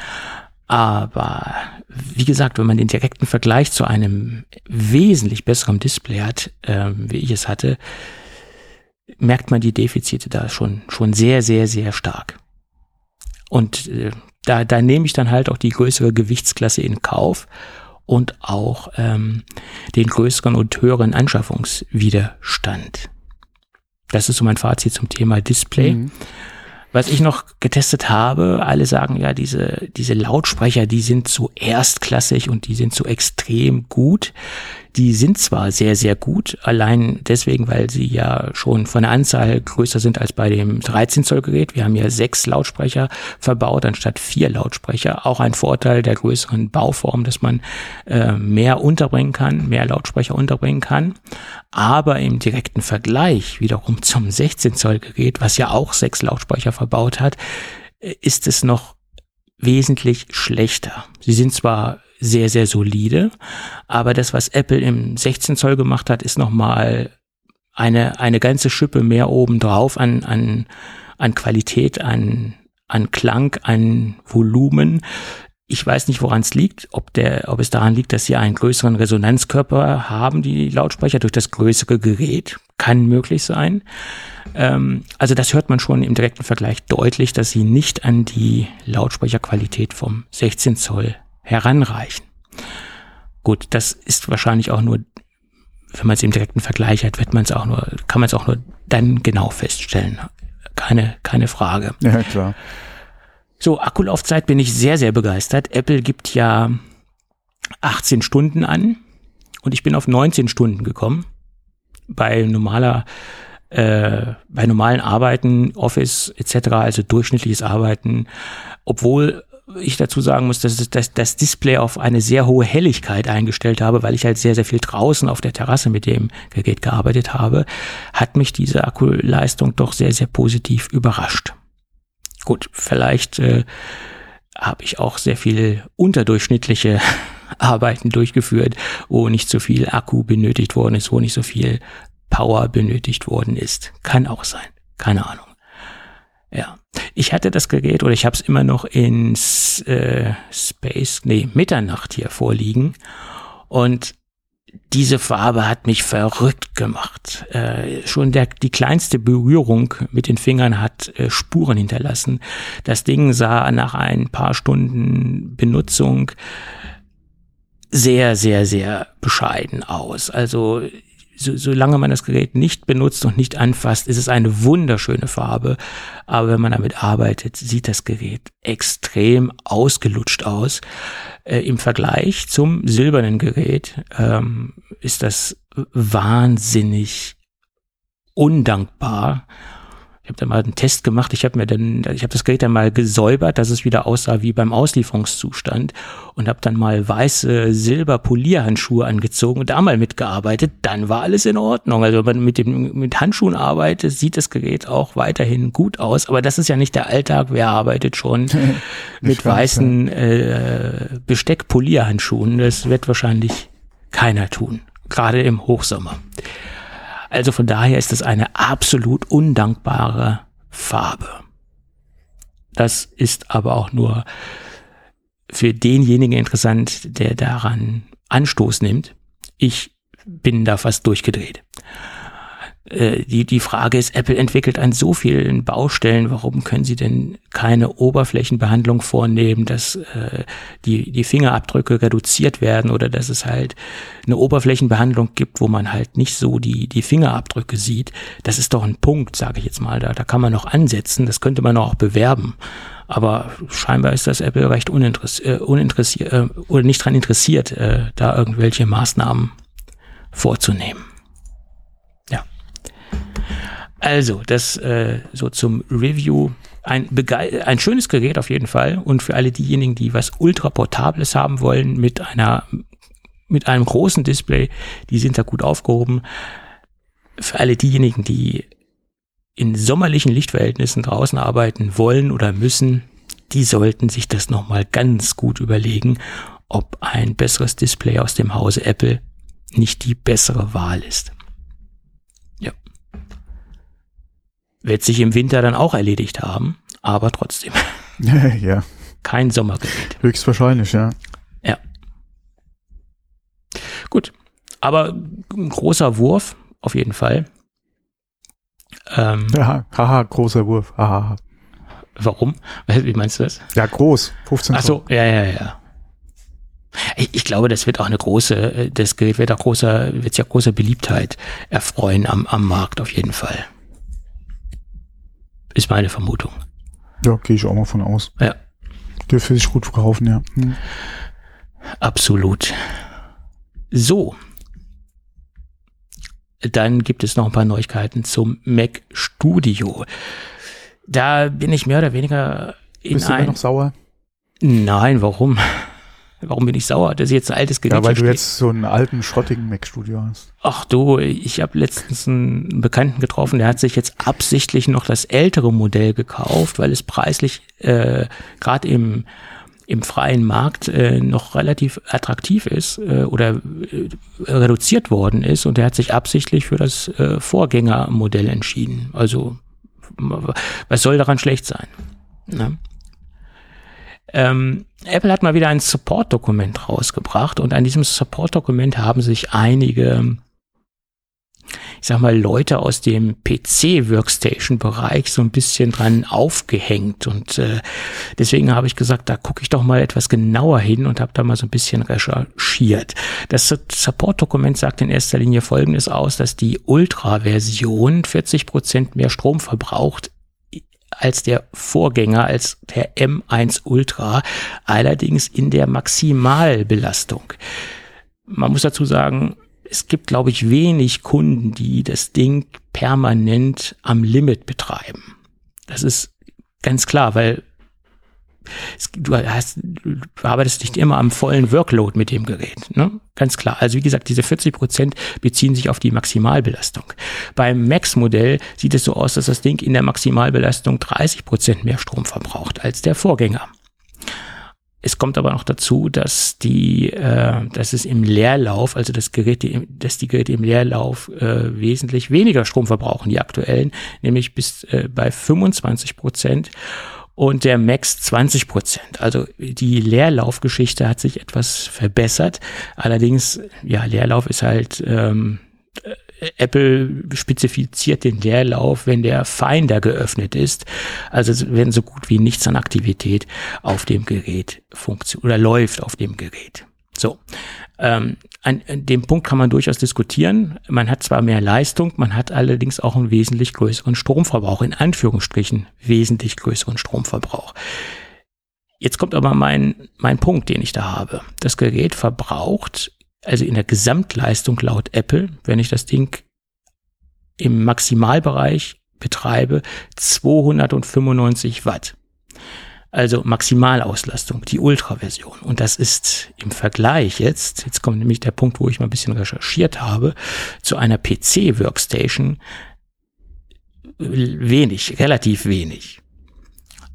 Aber wie gesagt, wenn man den direkten Vergleich zu einem wesentlich besseren Display hat, ähm, wie ich es hatte, merkt man die Defizite da schon, schon sehr, sehr, sehr stark. Und äh, da, da nehme ich dann halt auch die größere Gewichtsklasse in Kauf und auch ähm, den größeren und höheren Anschaffungswiderstand. Das ist so mein Fazit zum Thema Display. Mhm. Was ich noch getestet habe, alle sagen ja, diese, diese Lautsprecher, die sind so erstklassig und die sind so extrem gut. Die sind zwar sehr, sehr gut, allein deswegen, weil sie ja schon von der Anzahl größer sind als bei dem 13 Zoll Gerät. Wir haben ja sechs Lautsprecher verbaut anstatt vier Lautsprecher. Auch ein Vorteil der größeren Bauform, dass man äh, mehr unterbringen kann, mehr Lautsprecher unterbringen kann. Aber im direkten Vergleich wiederum zum 16 Zoll Gerät, was ja auch sechs Lautsprecher verbaut hat, ist es noch wesentlich schlechter. Sie sind zwar sehr, sehr solide. Aber das, was Apple im 16 Zoll gemacht hat, ist nochmal eine, eine ganze Schippe mehr obendrauf an, an, an Qualität, an, an Klang, an Volumen. Ich weiß nicht, woran es liegt, ob der, ob es daran liegt, dass sie einen größeren Resonanzkörper haben, die Lautsprecher durch das größere Gerät. Kann möglich sein. Ähm, also das hört man schon im direkten Vergleich deutlich, dass sie nicht an die Lautsprecherqualität vom 16 Zoll heranreichen. Gut, das ist wahrscheinlich auch nur, wenn man es im direkten Vergleich hat, wird man es auch nur, kann man es auch nur dann genau feststellen. Keine, keine Frage. Ja, klar. So, Akkulaufzeit bin ich sehr, sehr begeistert. Apple gibt ja 18 Stunden an und ich bin auf 19 Stunden gekommen. Bei normaler, äh, bei normalen Arbeiten, Office etc., also durchschnittliches Arbeiten, obwohl ich dazu sagen muss, dass ich das, das Display auf eine sehr hohe Helligkeit eingestellt habe, weil ich halt sehr, sehr viel draußen auf der Terrasse mit dem Gerät gearbeitet habe, hat mich diese Akkuleistung doch sehr, sehr positiv überrascht. Gut, vielleicht äh, habe ich auch sehr viel unterdurchschnittliche Arbeiten durchgeführt, wo nicht so viel Akku benötigt worden ist, wo nicht so viel Power benötigt worden ist. Kann auch sein. Keine Ahnung. Ja. Ich hatte das Gerät oder ich habe es immer noch in äh, Space, nee, Mitternacht hier vorliegen. Und diese Farbe hat mich verrückt gemacht. Äh, schon der, die kleinste Berührung mit den Fingern hat äh, Spuren hinterlassen. Das Ding sah nach ein paar Stunden Benutzung sehr, sehr, sehr bescheiden aus. Also so, solange man das Gerät nicht benutzt und nicht anfasst, ist es eine wunderschöne Farbe. Aber wenn man damit arbeitet, sieht das Gerät extrem ausgelutscht aus. Äh, Im Vergleich zum silbernen Gerät ähm, ist das wahnsinnig undankbar ich habe da mal einen Test gemacht. Ich habe mir dann, ich habe das Gerät dann mal gesäubert, dass es wieder aussah wie beim Auslieferungszustand und habe dann mal weiße Silber-Polierhandschuhe angezogen und da mal mitgearbeitet. Dann war alles in Ordnung. Also wenn man mit dem mit Handschuhen arbeitet, sieht das Gerät auch weiterhin gut aus. Aber das ist ja nicht der Alltag. Wer arbeitet schon mit weißen äh, Besteck-Polierhandschuhen? Das wird wahrscheinlich keiner tun. Gerade im Hochsommer. Also von daher ist es eine absolut undankbare Farbe. Das ist aber auch nur für denjenigen interessant, der daran Anstoß nimmt. Ich bin da fast durchgedreht. Äh, die, die Frage ist, Apple entwickelt an so vielen Baustellen, warum können sie denn keine Oberflächenbehandlung vornehmen, dass äh, die, die Fingerabdrücke reduziert werden oder dass es halt eine Oberflächenbehandlung gibt, wo man halt nicht so die, die Fingerabdrücke sieht. Das ist doch ein Punkt, sage ich jetzt mal. Da, da kann man noch ansetzen, das könnte man auch bewerben. Aber scheinbar ist das Apple recht uninteressiert, äh, uninteressiert äh, oder nicht dran interessiert, äh, da irgendwelche Maßnahmen vorzunehmen. Also, das äh, so zum Review. Ein, ein schönes Gerät auf jeden Fall. Und für alle diejenigen, die was ultraportables haben wollen mit einer mit einem großen Display, die sind da gut aufgehoben. Für alle diejenigen, die in sommerlichen Lichtverhältnissen draußen arbeiten wollen oder müssen, die sollten sich das nochmal ganz gut überlegen, ob ein besseres Display aus dem Hause Apple nicht die bessere Wahl ist. Wird sich im Winter dann auch erledigt haben, aber trotzdem. ja. Kein Sommergerät. Höchstwahrscheinlich, ja. Ja. Gut. Aber ein großer Wurf, auf jeden Fall. Ähm, ja, haha, großer Wurf. Haha. Warum? Wie meinst du das? Ja, groß. 15 Ach so, ja, ja, ja. Ich, ich, glaube, das wird auch eine große, das Gerät wird auch großer, wird sich auch großer Beliebtheit erfreuen am, am Markt auf jeden Fall. Ist meine Vermutung. Ja, gehe ich auch mal von aus. Ja. Dürfte sich gut verkaufen, ja. Hm. Absolut. So. Dann gibt es noch ein paar Neuigkeiten zum Mac Studio. Da bin ich mehr oder weniger in Bist du ein... noch sauer? Nein, warum? Warum bin ich sauer, dass ich jetzt ein altes Gerät Ja, weil du jetzt so einen alten, schrottigen Mac-Studio hast. Ach du, ich habe letztens einen Bekannten getroffen, der hat sich jetzt absichtlich noch das ältere Modell gekauft, weil es preislich äh, gerade im im freien Markt äh, noch relativ attraktiv ist äh, oder äh, reduziert worden ist und er hat sich absichtlich für das äh, Vorgängermodell entschieden. Also was soll daran schlecht sein? Ne? Ähm, Apple hat mal wieder ein Support-Dokument rausgebracht und an diesem Support-Dokument haben sich einige ich sag mal, Leute aus dem PC-Workstation-Bereich so ein bisschen dran aufgehängt. Und äh, deswegen habe ich gesagt, da gucke ich doch mal etwas genauer hin und habe da mal so ein bisschen recherchiert. Das Support-Dokument sagt in erster Linie Folgendes aus, dass die Ultra-Version 40 Prozent mehr Strom verbraucht als der Vorgänger, als der M1 Ultra, allerdings in der Maximalbelastung. Man muss dazu sagen, es gibt, glaube ich, wenig Kunden, die das Ding permanent am Limit betreiben. Das ist ganz klar, weil du, hast, du arbeitest nicht immer am vollen Workload mit dem Gerät. Ne? Ganz klar. Also wie gesagt, diese 40 Prozent beziehen sich auf die Maximalbelastung. Beim Max-Modell sieht es so aus, dass das Ding in der Maximalbelastung 30 Prozent mehr Strom verbraucht als der Vorgänger. Es kommt aber noch dazu, dass die, äh, dass es im Leerlauf, also das Gerät, dass die Geräte im Leerlauf äh, wesentlich weniger Strom verbrauchen, die aktuellen, nämlich bis äh, bei 25 Prozent und der Max 20 Prozent. Also die Leerlaufgeschichte hat sich etwas verbessert. Allerdings, ja, Leerlauf ist halt ähm, Apple spezifiziert den Leerlauf, wenn der Finder geöffnet ist. Also wenn so gut wie nichts an Aktivität auf dem Gerät funktioniert oder läuft auf dem Gerät. So. Ähm, an, an dem Punkt kann man durchaus diskutieren. Man hat zwar mehr Leistung, man hat allerdings auch einen wesentlich größeren Stromverbrauch, in Anführungsstrichen wesentlich größeren Stromverbrauch. Jetzt kommt aber mein, mein Punkt, den ich da habe. Das Gerät verbraucht also in der Gesamtleistung laut Apple, wenn ich das Ding im Maximalbereich betreibe, 295 Watt. Also Maximalauslastung, die Ultra-Version. Und das ist im Vergleich jetzt, jetzt kommt nämlich der Punkt, wo ich mal ein bisschen recherchiert habe, zu einer PC-Workstation wenig, relativ wenig.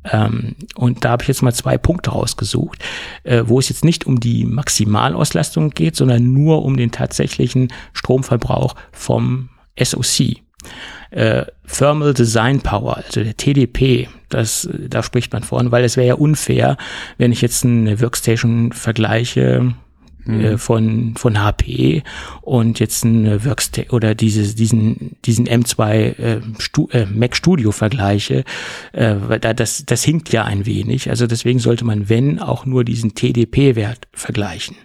Ähm, und da habe ich jetzt mal zwei Punkte rausgesucht, äh, wo es jetzt nicht um die Maximalauslastung geht, sondern nur um den tatsächlichen Stromverbrauch vom SoC. Äh, Thermal Design Power, also der TDP, das, da spricht man von, weil es wäre ja unfair, wenn ich jetzt eine Workstation vergleiche, äh, mhm. von, von HP und jetzt ein Workstation oder dieses, diesen, diesen M2 äh, Stu äh, Mac Studio vergleiche, äh, das, das hinkt ja ein wenig. Also deswegen sollte man, wenn, auch nur diesen TDP-Wert vergleichen.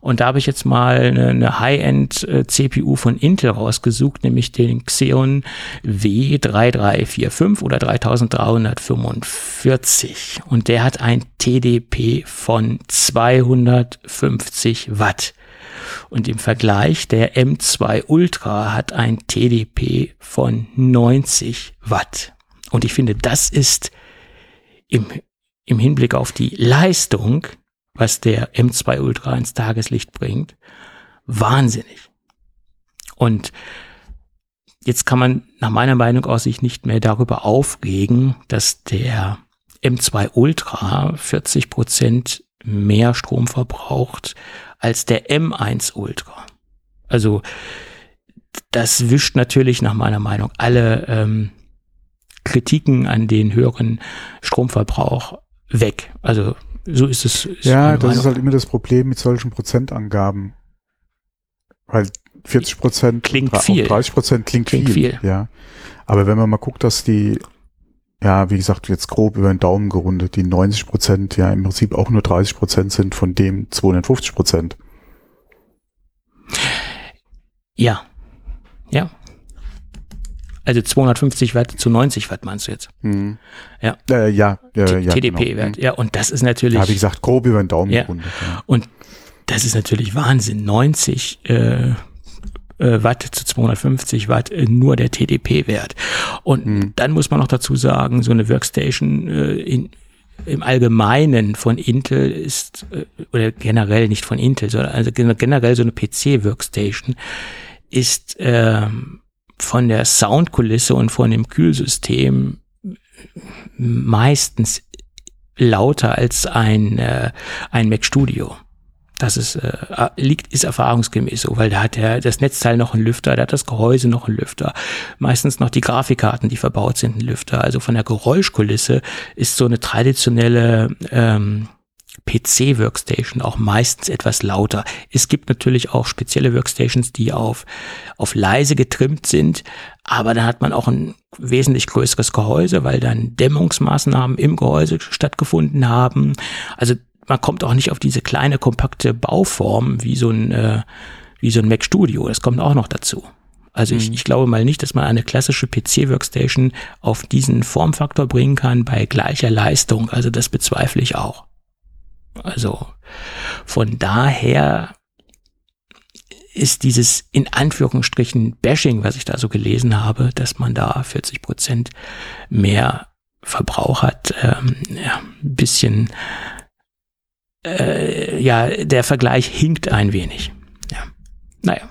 Und da habe ich jetzt mal eine, eine High-End-CPU von Intel rausgesucht, nämlich den Xeon W3345 oder 3345. Und der hat ein TDP von 250 Watt. Und im Vergleich der M2 Ultra hat ein TDP von 90 Watt. Und ich finde, das ist im, im Hinblick auf die Leistung was der M2 Ultra ins Tageslicht bringt. Wahnsinnig. Und jetzt kann man nach meiner Meinung aus sich nicht mehr darüber aufregen, dass der M2 Ultra 40 Prozent mehr Strom verbraucht als der M1 Ultra. Also das wischt natürlich nach meiner Meinung alle ähm, Kritiken an den höheren Stromverbrauch weg. Also so ist es. Ist ja, das ist halt immer das Problem mit solchen Prozentangaben. Weil 40 Prozent klingt viel. 30 Prozent klingt, klingt viel, viel. Ja. Aber wenn man mal guckt, dass die, ja, wie gesagt, jetzt grob über den Daumen gerundet, die 90 Prozent ja im Prinzip auch nur 30 Prozent sind von dem 250 Prozent. Ja. Ja. Also 250 Watt zu 90 Watt meinst du jetzt? Mhm. Ja. Äh, ja, äh, ja, TDP-Wert. Genau. Ja, und das ist natürlich. Ja, wie gesagt, grob über den Daumen ja. gerundet. Ja. Und das ist natürlich Wahnsinn. 90 äh, äh, Watt zu 250 Watt, äh, nur der TDP-Wert. Und mhm. dann muss man noch dazu sagen, so eine Workstation äh, in, im Allgemeinen von Intel ist, oder generell nicht von Intel, sondern also generell so eine PC-Workstation ist ähm, von der Soundkulisse und von dem Kühlsystem meistens lauter als ein, äh, ein Mac Studio. Das ist, äh, liegt, ist erfahrungsgemäß so, weil da hat der, das Netzteil noch einen Lüfter, da hat das Gehäuse noch einen Lüfter. Meistens noch die Grafikkarten, die verbaut sind, ein Lüfter. Also von der Geräuschkulisse ist so eine traditionelle ähm, PC-Workstation auch meistens etwas lauter. Es gibt natürlich auch spezielle Workstations, die auf, auf leise getrimmt sind, aber da hat man auch ein wesentlich größeres Gehäuse, weil dann Dämmungsmaßnahmen im Gehäuse stattgefunden haben. Also man kommt auch nicht auf diese kleine, kompakte Bauform wie so ein, äh, wie so ein Mac Studio. Das kommt auch noch dazu. Also ich, mhm. ich glaube mal nicht, dass man eine klassische PC-Workstation auf diesen Formfaktor bringen kann bei gleicher Leistung. Also das bezweifle ich auch. Also von daher ist dieses in Anführungsstrichen Bashing, was ich da so gelesen habe, dass man da 40 Prozent mehr Verbrauch hat, ähm, ja, ein bisschen, äh, ja, der Vergleich hinkt ein wenig. Ja, naja.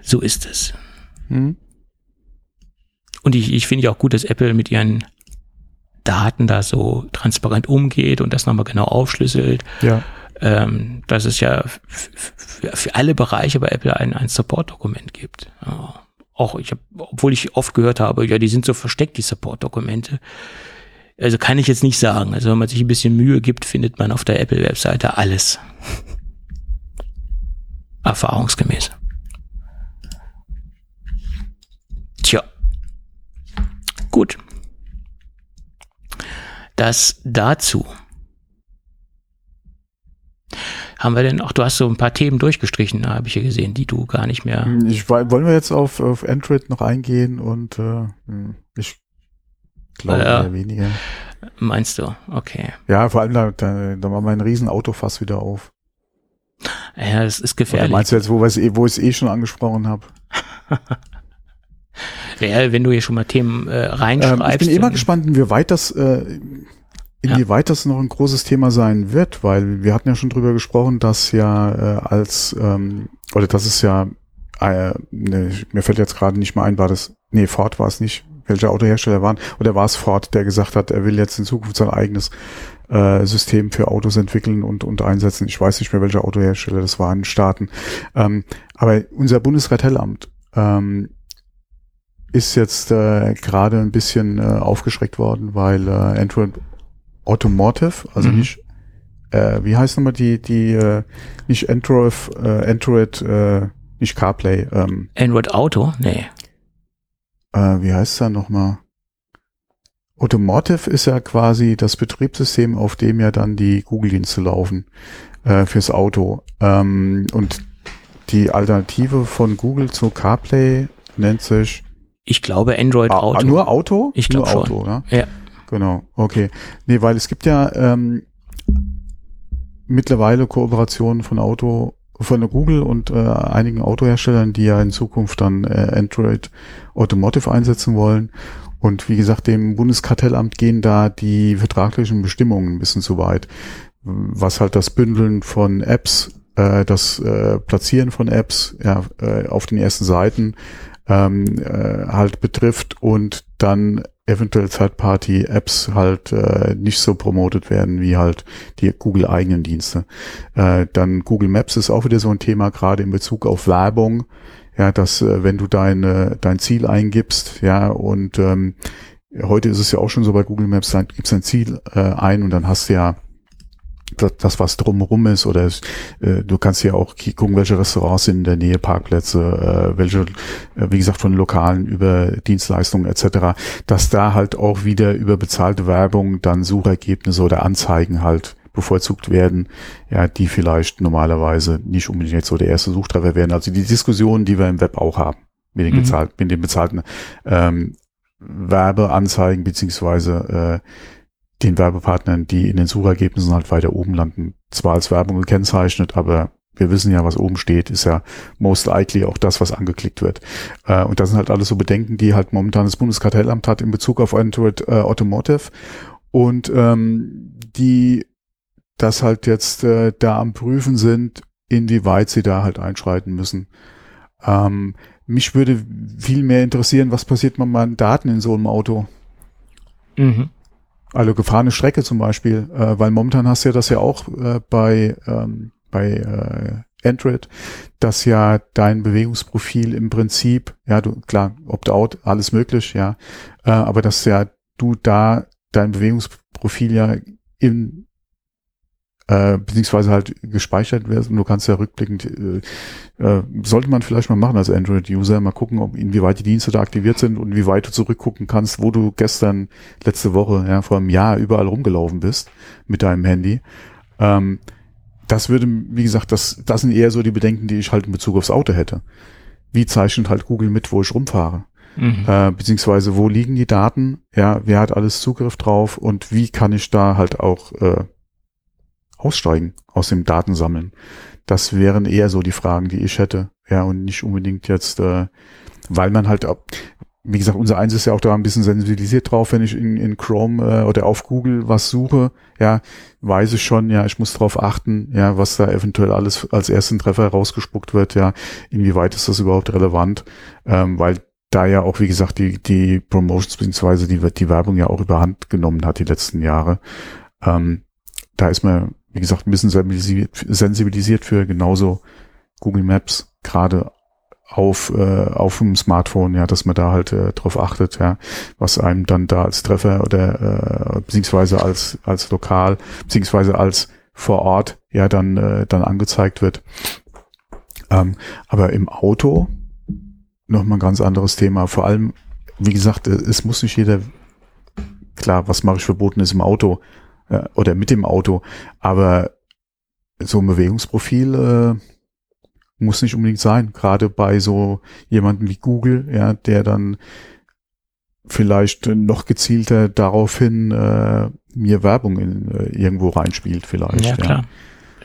So ist es. Hm. Und ich, ich finde ja auch gut, dass Apple mit ihren Daten da so transparent umgeht und das nochmal genau aufschlüsselt. Ja. Ähm, dass es ja für alle Bereiche bei Apple ein, ein Support-Dokument gibt. Ja. Auch ich habe, obwohl ich oft gehört habe, ja, die sind so versteckt, die Support-Dokumente. Also kann ich jetzt nicht sagen. Also wenn man sich ein bisschen Mühe gibt, findet man auf der Apple-Webseite alles. Erfahrungsgemäß. Tja. Gut. Das dazu. Haben wir denn, auch du hast so ein paar Themen durchgestrichen, habe ich hier gesehen, die du gar nicht mehr. Ich, wollen wir jetzt auf, auf Android noch eingehen und äh, hm, ich glaube äh, eher weniger. Meinst du? Okay. Ja, vor allem da, da, da machen wir ein riesen Autofass wieder auf. Ja, das ist gefährlich. Oder meinst du jetzt, wo, wo ich es eh schon angesprochen habe? Real, wenn du hier schon mal Themen äh, reinschreibst. Ähm, ich bin mal gespannt, inwieweit das, äh, inwieweit ja. das noch ein großes Thema sein wird, weil wir hatten ja schon drüber gesprochen, dass ja äh, als, ähm, oder das ist ja, äh, ne, mir fällt jetzt gerade nicht mal ein, war das, nee, Ford war es nicht, welcher Autohersteller waren, oder war es Ford, der gesagt hat, er will jetzt in Zukunft sein eigenes äh, System für Autos entwickeln und, und einsetzen. Ich weiß nicht mehr, welcher Autohersteller das war in den Staaten. Ähm, aber unser Bundeskartellamt ähm, ist jetzt äh, gerade ein bisschen äh, aufgeschreckt worden, weil äh, Android Automotive, also mhm. nicht, äh, wie heißt nochmal die, die, äh, nicht Android, äh, Android, äh, nicht CarPlay. Ähm, Android Auto? Nee. Äh, wie heißt es da nochmal? Automotive ist ja quasi das Betriebssystem, auf dem ja dann die Google-Dienste laufen äh, fürs Auto. Ähm, und die Alternative von Google zu CarPlay nennt sich ich glaube Android ah, Auto. Nur Auto? Ich glaube schon. Auto, ne? Ja. Genau, okay. Nee, weil es gibt ja ähm, mittlerweile Kooperationen von Auto, von Google und äh, einigen Autoherstellern, die ja in Zukunft dann äh, Android Automotive einsetzen wollen. Und wie gesagt, dem Bundeskartellamt gehen da die vertraglichen Bestimmungen ein bisschen zu weit. Was halt das Bündeln von Apps, äh, das äh, Platzieren von Apps ja, äh, auf den ersten Seiten ähm, äh, halt betrifft und dann eventuell Third-Party-Apps halt äh, nicht so promotet werden wie halt die Google-eigenen Dienste. Äh, dann Google Maps ist auch wieder so ein Thema, gerade in Bezug auf Werbung. Ja, dass äh, wenn du deine dein Ziel eingibst, ja, und ähm, heute ist es ja auch schon so bei Google Maps, dann gibst ein Ziel äh, ein und dann hast du ja das, das was drumherum ist oder äh, du kannst ja auch gucken, welche Restaurants sind in der Nähe, Parkplätze, äh, welche, äh, wie gesagt, von Lokalen über Dienstleistungen etc., dass da halt auch wieder über bezahlte Werbung dann Suchergebnisse oder Anzeigen halt bevorzugt werden, ja, die vielleicht normalerweise nicht unbedingt jetzt so der erste Suchtreffer werden. Also die Diskussionen, die wir im Web auch haben, mit den, mhm. gezahlt, mit den bezahlten ähm, Werbeanzeigen beziehungsweise äh, den Werbepartnern, die in den Suchergebnissen halt weiter oben landen, zwar als Werbung gekennzeichnet, aber wir wissen ja, was oben steht, ist ja most likely auch das, was angeklickt wird. Äh, und das sind halt alles so Bedenken, die halt momentan das Bundeskartellamt hat in Bezug auf Android äh, Automotive und ähm, die das halt jetzt äh, da am Prüfen sind, inwieweit sie da halt einschreiten müssen. Ähm, mich würde viel mehr interessieren, was passiert mit meinen Daten in so einem Auto. Mhm. Also gefahrene Strecke zum Beispiel, äh, weil momentan hast du ja das ja auch äh, bei, ähm, bei äh, Android, dass ja dein Bewegungsprofil im Prinzip, ja, du, klar, Opt-out, alles möglich, ja, äh, aber dass ja du da dein Bewegungsprofil ja in äh, beziehungsweise halt gespeichert werden. Du kannst ja rückblickend, äh, äh, sollte man vielleicht mal machen als Android-User, mal gucken, ob inwieweit die Dienste da aktiviert sind und wie weit du zurückgucken kannst, wo du gestern, letzte Woche, ja, vor einem Jahr überall rumgelaufen bist mit deinem Handy. Ähm, das würde, wie gesagt, das, das sind eher so die Bedenken, die ich halt in Bezug aufs Auto hätte. Wie zeichnet halt Google mit, wo ich rumfahre? Mhm. Äh, beziehungsweise wo liegen die Daten? Ja, wer hat alles Zugriff drauf und wie kann ich da halt auch äh, aussteigen aus dem Datensammeln? Das wären eher so die Fragen, die ich hätte. Ja, und nicht unbedingt jetzt, äh, weil man halt, wie gesagt, unser Eins ist ja auch da ein bisschen sensibilisiert drauf, wenn ich in, in Chrome äh, oder auf Google was suche, ja, weiß ich schon, ja, ich muss darauf achten, ja, was da eventuell alles als ersten Treffer rausgespuckt wird, ja, inwieweit ist das überhaupt relevant, ähm, weil da ja auch, wie gesagt, die, die Promotions beziehungsweise die, die Werbung ja auch überhand genommen hat die letzten Jahre. Ähm, da ist man wie gesagt, ein bisschen sensibilisiert für genauso Google Maps, gerade auf, äh, auf dem Smartphone, ja, dass man da halt äh, drauf achtet, ja, was einem dann da als Treffer oder äh, beziehungsweise als, als lokal, beziehungsweise als vor Ort ja dann, äh, dann angezeigt wird. Ähm, aber im Auto nochmal ein ganz anderes Thema. Vor allem, wie gesagt, äh, es muss nicht jeder, klar, was mache ich verboten ist im Auto, äh, oder mit dem Auto. Aber so ein Bewegungsprofil äh, muss nicht unbedingt sein. Gerade bei so jemanden wie Google, ja, der dann vielleicht noch gezielter daraufhin äh, mir Werbung in, äh, irgendwo reinspielt vielleicht. Ja, klar. Ja.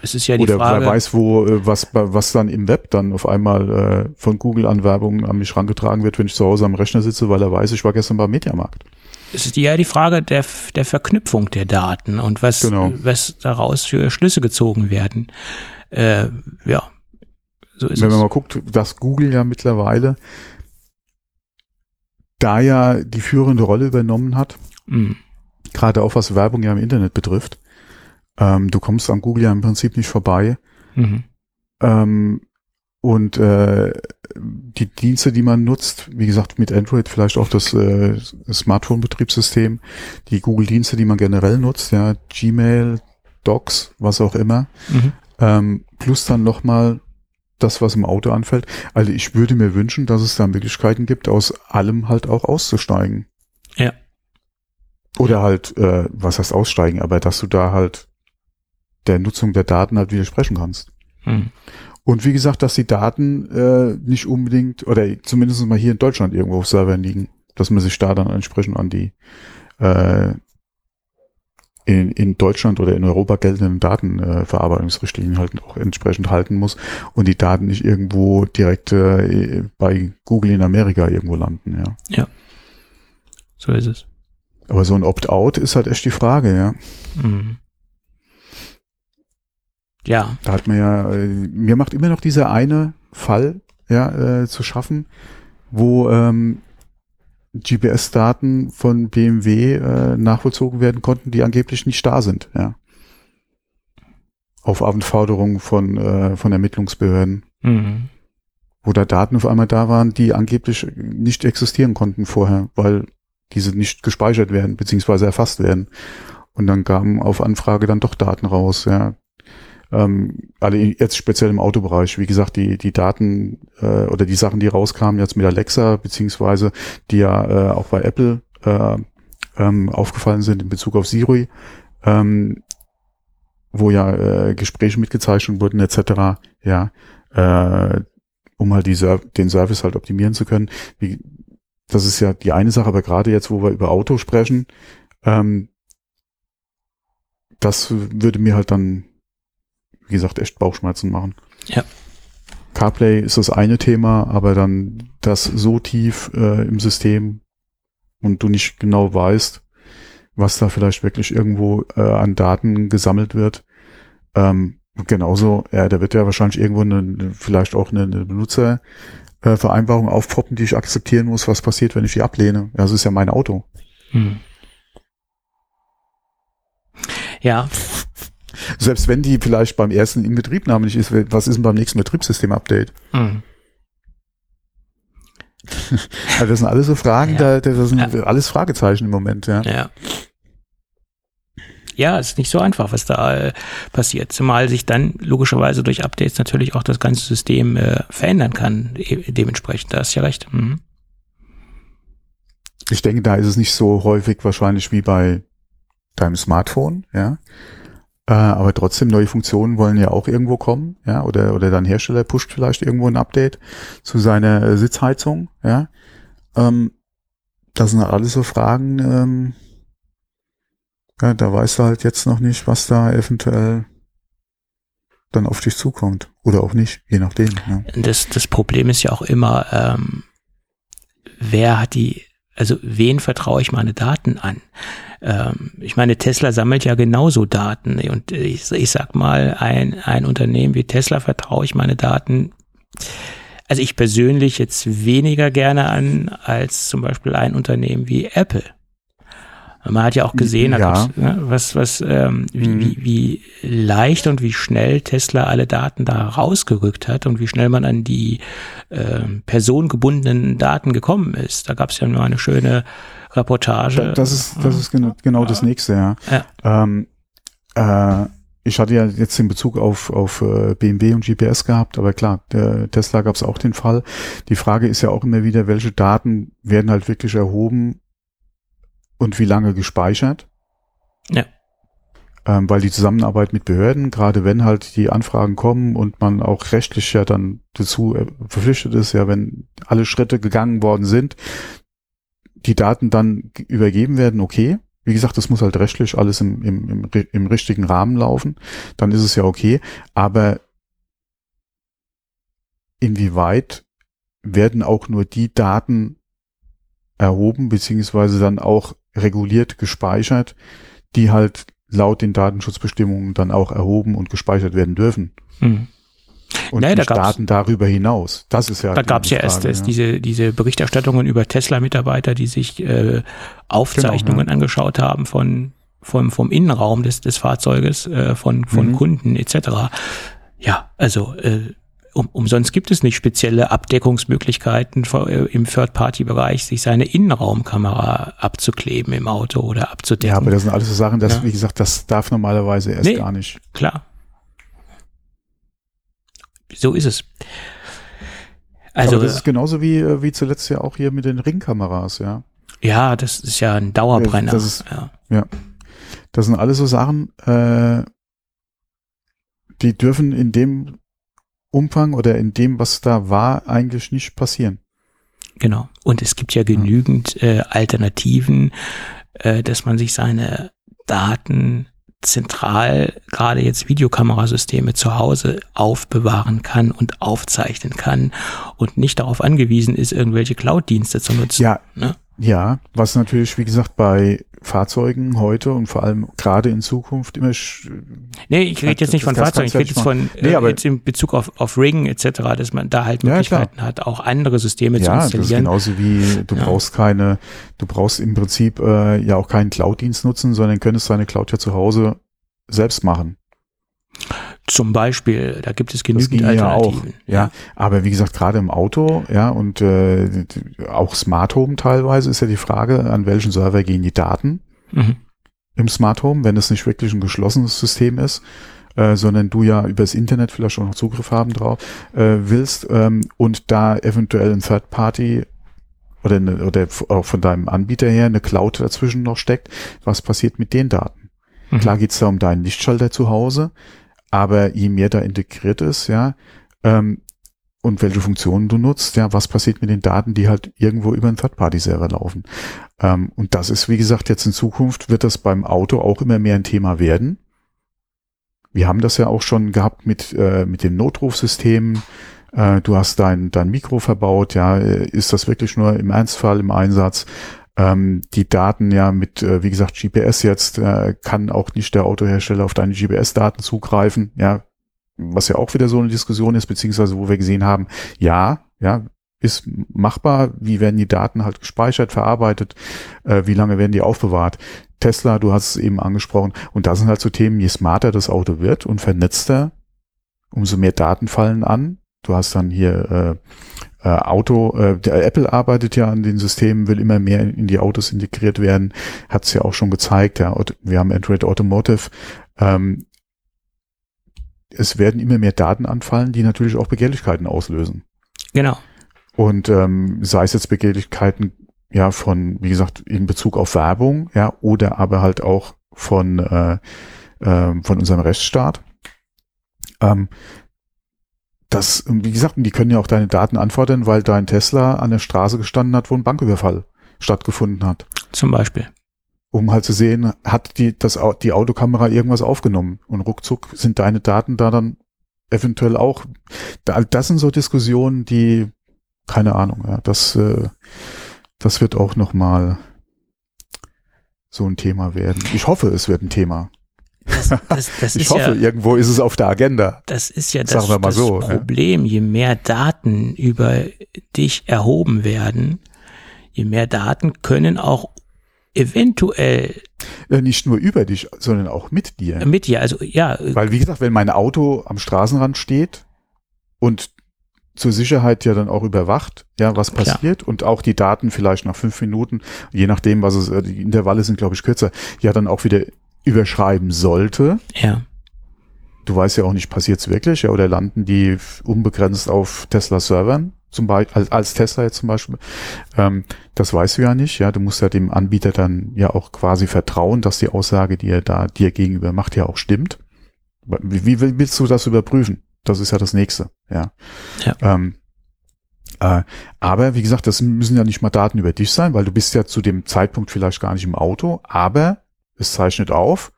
Es ist ja die Oder Frage. wer weiß, wo, äh, was, was dann im Web dann auf einmal äh, von Google an Werbung an mich rangetragen wird, wenn ich zu Hause am Rechner sitze, weil er weiß, ich war gestern beim Mediamarkt es ist ja die Frage der, der Verknüpfung der Daten und was, genau. was daraus für Schlüsse gezogen werden. Äh, ja, so ist Wenn es. man mal guckt, dass Google ja mittlerweile da ja die führende Rolle übernommen hat, mhm. gerade auch was Werbung ja im Internet betrifft. Ähm, du kommst an Google ja im Prinzip nicht vorbei. Mhm. Ähm, und äh, die Dienste, die man nutzt, wie gesagt, mit Android vielleicht auch das äh, Smartphone-Betriebssystem, die Google-Dienste, die man generell nutzt, ja, Gmail, Docs, was auch immer, mhm. ähm, plus dann nochmal das, was im Auto anfällt. Also ich würde mir wünschen, dass es da Möglichkeiten gibt, aus allem halt auch auszusteigen. Ja. Oder halt, äh, was heißt aussteigen, aber dass du da halt der Nutzung der Daten halt widersprechen kannst. Mhm. Und wie gesagt, dass die Daten äh, nicht unbedingt, oder zumindest mal hier in Deutschland irgendwo auf Servern liegen, dass man sich da dann entsprechend an die äh, in, in Deutschland oder in Europa geltenden Datenverarbeitungsrichtlinien äh, halt auch entsprechend halten muss und die Daten nicht irgendwo direkt äh, bei Google in Amerika irgendwo landen, ja. Ja. So ist es. Aber so ein Opt-out ist halt echt die Frage, ja. Mhm. Ja. Da hat man ja, äh, mir macht immer noch dieser eine Fall, ja, äh, zu schaffen, wo ähm, GPS-Daten von BMW äh, nachvollzogen werden konnten, die angeblich nicht da sind, ja. Auf Anforderungen von, äh, von Ermittlungsbehörden. Mhm. Wo da Daten auf einmal da waren, die angeblich nicht existieren konnten vorher, weil diese nicht gespeichert werden, beziehungsweise erfasst werden. Und dann kamen auf Anfrage dann doch Daten raus, ja, ähm, alle jetzt speziell im Autobereich, wie gesagt, die, die Daten äh, oder die Sachen, die rauskamen jetzt mit Alexa, beziehungsweise die ja äh, auch bei Apple äh, ähm, aufgefallen sind in Bezug auf Siri, ähm, wo ja äh, Gespräche mitgezeichnet wurden, etc., ja, äh, um halt die den Service halt optimieren zu können. Wie, das ist ja die eine Sache, aber gerade jetzt, wo wir über Auto sprechen, ähm, das würde mir halt dann wie gesagt, echt Bauchschmerzen machen. Ja. CarPlay ist das eine Thema, aber dann das so tief äh, im System und du nicht genau weißt, was da vielleicht wirklich irgendwo äh, an Daten gesammelt wird. Ähm, genauso, ja, da wird ja wahrscheinlich irgendwo eine, vielleicht auch eine, eine Benutzervereinbarung äh, aufpoppen, die ich akzeptieren muss, was passiert, wenn ich die ablehne. Ja, das ist ja mein Auto. Hm. Ja, selbst wenn die vielleicht beim ersten Inbetriebnahme nicht ist, was ist denn beim nächsten Betriebssystem-Update? Mhm. also das sind alles so Fragen, ja. da, das sind ja. alles Fragezeichen im Moment, ja. Ja. ja, es ist nicht so einfach, was da äh, passiert. Zumal sich dann logischerweise durch Updates natürlich auch das ganze System äh, verändern kann, e dementsprechend. Da hast du ja recht. Mhm. Ich denke, da ist es nicht so häufig wahrscheinlich wie bei deinem Smartphone, ja. Äh, aber trotzdem, neue Funktionen wollen ja auch irgendwo kommen, ja, oder, oder dein Hersteller pusht vielleicht irgendwo ein Update zu seiner äh, Sitzheizung, ja. Ähm, das sind alles so Fragen, ähm, ja, da weißt du halt jetzt noch nicht, was da eventuell dann auf dich zukommt. Oder auch nicht, je nachdem. Ja. Das, das Problem ist ja auch immer, ähm, wer hat die, also wen vertraue ich meine Daten an? Ähm, ich meine, Tesla sammelt ja genauso Daten und ich, ich sag mal, ein, ein Unternehmen wie Tesla vertraue ich meine Daten also ich persönlich jetzt weniger gerne an als zum Beispiel ein Unternehmen wie Apple. Man hat ja auch gesehen, ja. Ne, was, was, ähm, wie, mhm. wie, wie leicht und wie schnell Tesla alle Daten da rausgerückt hat und wie schnell man an die äh, personengebundenen Daten gekommen ist. Da gab es ja nur eine schöne Reportage. Das ist, das ist genau, genau das nächste, ja. ja. Ähm, äh, ich hatte ja jetzt in Bezug auf, auf äh, BMW und GPS gehabt, aber klar, der Tesla gab es auch den Fall. Die Frage ist ja auch immer wieder, welche Daten werden halt wirklich erhoben und wie lange gespeichert. Ja. Ähm, weil die Zusammenarbeit mit Behörden, gerade wenn halt die Anfragen kommen und man auch rechtlich ja dann dazu äh, verpflichtet ist, ja, wenn alle Schritte gegangen worden sind, die Daten dann übergeben werden, okay. Wie gesagt, das muss halt rechtlich alles im, im, im, im richtigen Rahmen laufen. Dann ist es ja okay. Aber inwieweit werden auch nur die Daten erhoben, beziehungsweise dann auch reguliert gespeichert, die halt laut den Datenschutzbestimmungen dann auch erhoben und gespeichert werden dürfen. Mhm. Und naja, da Daten darüber hinaus. Das ist ja. Da gab es ja erst, erst ja. diese, diese Berichterstattungen über Tesla-Mitarbeiter, die sich äh, Aufzeichnungen genau, ja. angeschaut haben von vom, vom Innenraum des, des Fahrzeuges, äh, von, von mhm. Kunden etc. Ja, also äh, um, umsonst gibt es nicht spezielle Abdeckungsmöglichkeiten äh, im Third-Party-Bereich, sich seine Innenraumkamera abzukleben im Auto oder abzudecken. Ja, aber das sind alles so Sachen, dass, ja. wie gesagt, das darf normalerweise erst nee, gar nicht. Klar. So ist es. Also, aber das ist genauso wie, äh, wie zuletzt ja auch hier mit den Ringkameras, ja. Ja, das ist ja ein Dauerbrenner. Das ist, ja. ja. Das sind alles so Sachen, äh, die dürfen in dem Umfang oder in dem, was da war, eigentlich nicht passieren. Genau. Und es gibt ja genügend äh, Alternativen, äh, dass man sich seine Daten zentral gerade jetzt Videokamerasysteme zu Hause aufbewahren kann und aufzeichnen kann und nicht darauf angewiesen ist, irgendwelche Cloud-Dienste zu nutzen. Ja, ne? Ja, was natürlich, wie gesagt, bei Fahrzeugen heute und vor allem gerade in Zukunft immer. Nee, ich rede jetzt nicht von Fahrzeugen, ich rede jetzt von nee, äh, jetzt in Bezug auf, auf Ring etc., dass man da halt Möglichkeiten ja, hat, auch andere Systeme ja, zu installieren. Ja, genauso wie du ja. brauchst keine, du brauchst im Prinzip äh, ja auch keinen Cloud-Dienst nutzen, sondern könntest deine Cloud ja zu Hause selbst machen. Zum Beispiel, da gibt es genügend Alternativen. Ja, auch, ja, aber wie gesagt, gerade im Auto, ja, und äh, auch Smart Home teilweise ist ja die Frage, an welchen Server gehen die Daten mhm. im Smart Home, wenn es nicht wirklich ein geschlossenes System ist, äh, sondern du ja übers Internet vielleicht auch noch Zugriff haben drauf äh, willst ähm, und da eventuell ein Third Party oder, eine, oder auch von deinem Anbieter her eine Cloud dazwischen noch steckt, was passiert mit den Daten? Mhm. Klar geht's da um deinen Lichtschalter zu Hause, aber je mehr da integriert ist, ja, ähm, und welche Funktionen du nutzt, ja, was passiert mit den Daten, die halt irgendwo über einen Third-Party-Server laufen. Ähm, und das ist, wie gesagt, jetzt in Zukunft wird das beim Auto auch immer mehr ein Thema werden. Wir haben das ja auch schon gehabt mit, äh, mit den Notrufsystemen. Äh, du hast dein, dein Mikro verbaut, ja, ist das wirklich nur im Ernstfall im Einsatz? Ähm, die Daten ja mit, äh, wie gesagt, GPS jetzt, äh, kann auch nicht der Autohersteller auf deine GPS-Daten zugreifen, ja, was ja auch wieder so eine Diskussion ist, beziehungsweise wo wir gesehen haben, ja, ja, ist machbar, wie werden die Daten halt gespeichert, verarbeitet, äh, wie lange werden die aufbewahrt. Tesla, du hast es eben angesprochen, und da sind halt so Themen, je smarter das Auto wird und vernetzter, umso mehr Daten fallen an, Du hast dann hier äh, äh, Auto, äh, der Apple arbeitet ja an den Systemen, will immer mehr in die Autos integriert werden, hat es ja auch schon gezeigt. Ja, wir haben Android Automotive. Ähm, es werden immer mehr Daten anfallen, die natürlich auch Begehrlichkeiten auslösen. Genau. Und ähm, sei es jetzt Begehrlichkeiten ja von, wie gesagt, in Bezug auf Werbung, ja, oder aber halt auch von äh, äh, von unserem Rechtsstaat. Ähm, das, wie gesagt, die können ja auch deine Daten anfordern, weil dein Tesla an der Straße gestanden hat, wo ein Banküberfall stattgefunden hat. Zum Beispiel. Um halt zu sehen, hat die, das, die Autokamera irgendwas aufgenommen und ruckzuck sind deine Daten da dann eventuell auch. Das sind so Diskussionen, die, keine Ahnung, ja, das, äh, das wird auch nochmal so ein Thema werden. Ich hoffe, es wird ein Thema. Das, das, das ich hoffe, ja, irgendwo ist es auf der Agenda. Das ist ja das, das so, Problem. Je mehr Daten über dich erhoben werden, je mehr Daten können auch eventuell ja, nicht nur über dich, sondern auch mit dir. Mit dir, also ja. Weil wie gesagt, wenn mein Auto am Straßenrand steht und zur Sicherheit ja dann auch überwacht, ja, was passiert Klar. und auch die Daten vielleicht nach fünf Minuten, je nachdem, was es, die Intervalle sind, glaube ich, kürzer, ja dann auch wieder überschreiben sollte. Ja. Du weißt ja auch nicht, passiert es wirklich, ja, oder landen die unbegrenzt auf Tesla-Servern, zum Beispiel, als, als Tesla jetzt zum Beispiel. Ähm, das weißt du ja nicht, ja. Du musst ja dem Anbieter dann ja auch quasi vertrauen, dass die Aussage, die er da dir gegenüber macht, ja auch stimmt. Wie, wie willst du das überprüfen? Das ist ja das nächste, ja. ja. Ähm, äh, aber wie gesagt, das müssen ja nicht mal Daten über dich sein, weil du bist ja zu dem Zeitpunkt vielleicht gar nicht im Auto, aber es zeichnet auf,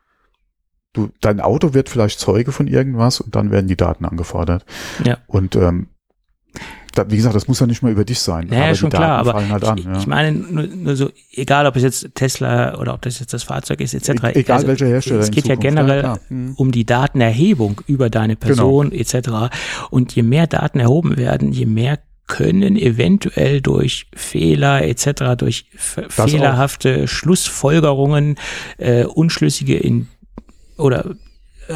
du, dein Auto wird vielleicht Zeuge von irgendwas und dann werden die Daten angefordert. Ja. Und ähm, da, wie gesagt, das muss ja nicht mal über dich sein. Naja, aber schon klar, aber halt ich, an, ja. ich meine, nur, nur so, egal ob es jetzt Tesla oder ob das jetzt das Fahrzeug ist, etc. E egal also, welcher Hersteller. Es geht ja Zukunft, generell ja, hm. um die Datenerhebung über deine Person genau. etc. Und je mehr Daten erhoben werden, je mehr können eventuell durch Fehler etc., durch das fehlerhafte auch. Schlussfolgerungen, äh, unschlüssige in oder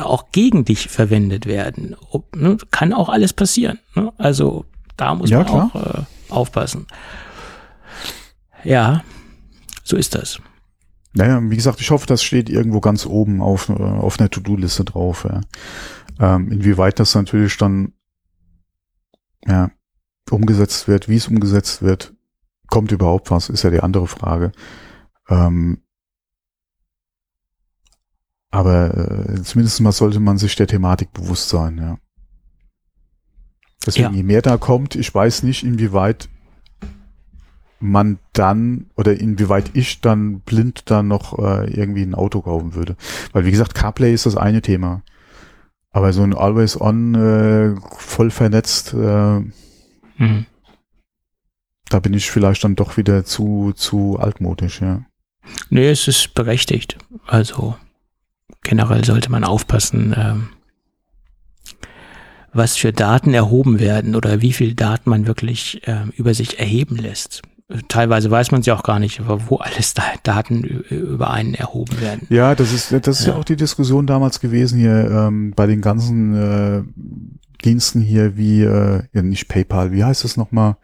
auch gegen dich verwendet werden. Ob, ne, kann auch alles passieren. Ne? Also da muss ja, man klar. auch äh, aufpassen. Ja, so ist das. Naja, wie gesagt, ich hoffe, das steht irgendwo ganz oben auf, äh, auf einer To-Do-Liste drauf. Ja. Ähm, inwieweit das natürlich dann ja, umgesetzt wird, wie es umgesetzt wird, kommt überhaupt was, ist ja die andere Frage. Ähm, aber äh, zumindest mal sollte man sich der Thematik bewusst sein, ja. Deswegen, Ja. je mehr da kommt, ich weiß nicht, inwieweit man dann oder inwieweit ich dann blind dann noch äh, irgendwie ein Auto kaufen würde. Weil wie gesagt, CarPlay ist das eine Thema. Aber so ein Always On äh, voll vernetzt, äh, Mhm. da bin ich vielleicht dann doch wieder zu, zu altmodisch, ja. Nee, es ist berechtigt. Also generell sollte man aufpassen, ähm, was für Daten erhoben werden oder wie viel Daten man wirklich ähm, über sich erheben lässt. Teilweise weiß man es ja auch gar nicht, wo alles da Daten über einen erhoben werden. Ja, das ist, das ist ja. Ja. auch die Diskussion damals gewesen hier ähm, bei den ganzen äh, Diensten hier wie, äh, ja nicht PayPal, wie heißt das nochmal?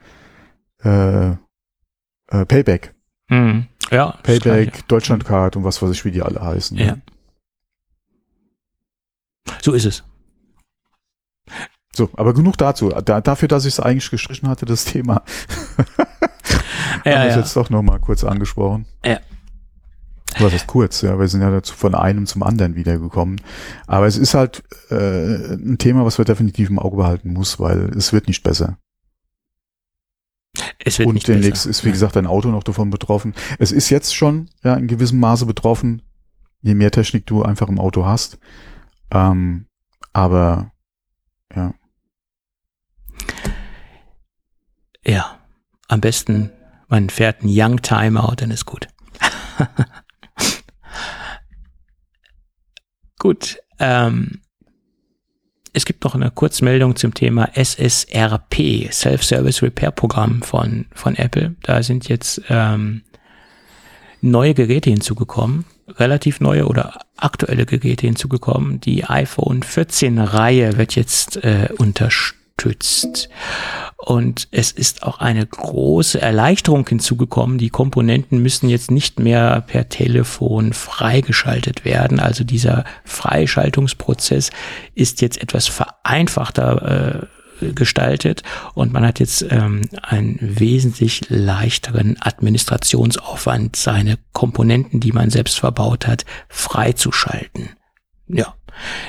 Äh, äh, Payback. Mhm. Ja, Payback, Gleiche. Deutschlandcard und was weiß ich, wie die alle heißen. ne? Ja. So ist es. So, aber genug dazu. Da, dafür, dass ich es eigentlich gestrichen hatte, das Thema. Ja, haben wir es ja. jetzt doch nochmal kurz angesprochen. Ja. Was ist kurz, ja, wir sind ja dazu von einem zum anderen wiedergekommen. Aber es ist halt äh, ein Thema, was wir definitiv im Auge behalten muss, weil es wird nicht besser. Es wird Und nicht demnächst besser. ist, wie gesagt, ein Auto noch davon betroffen. Es ist jetzt schon ja in gewissem Maße betroffen, je mehr Technik du einfach im Auto hast. Ähm, aber ja, Ja, am besten man fährt einen Young Timeout, dann ist gut. gut. Ähm, es gibt noch eine Kurzmeldung zum Thema SSRP, Self-Service Repair Programm von, von Apple. Da sind jetzt ähm, neue Geräte hinzugekommen, relativ neue oder aktuelle Geräte hinzugekommen. Die iPhone 14 Reihe wird jetzt äh, unterstützt unterstützt. Und es ist auch eine große Erleichterung hinzugekommen. Die Komponenten müssen jetzt nicht mehr per Telefon freigeschaltet werden. Also dieser Freischaltungsprozess ist jetzt etwas vereinfachter äh, gestaltet und man hat jetzt ähm, einen wesentlich leichteren Administrationsaufwand, seine Komponenten, die man selbst verbaut hat, freizuschalten. Ja,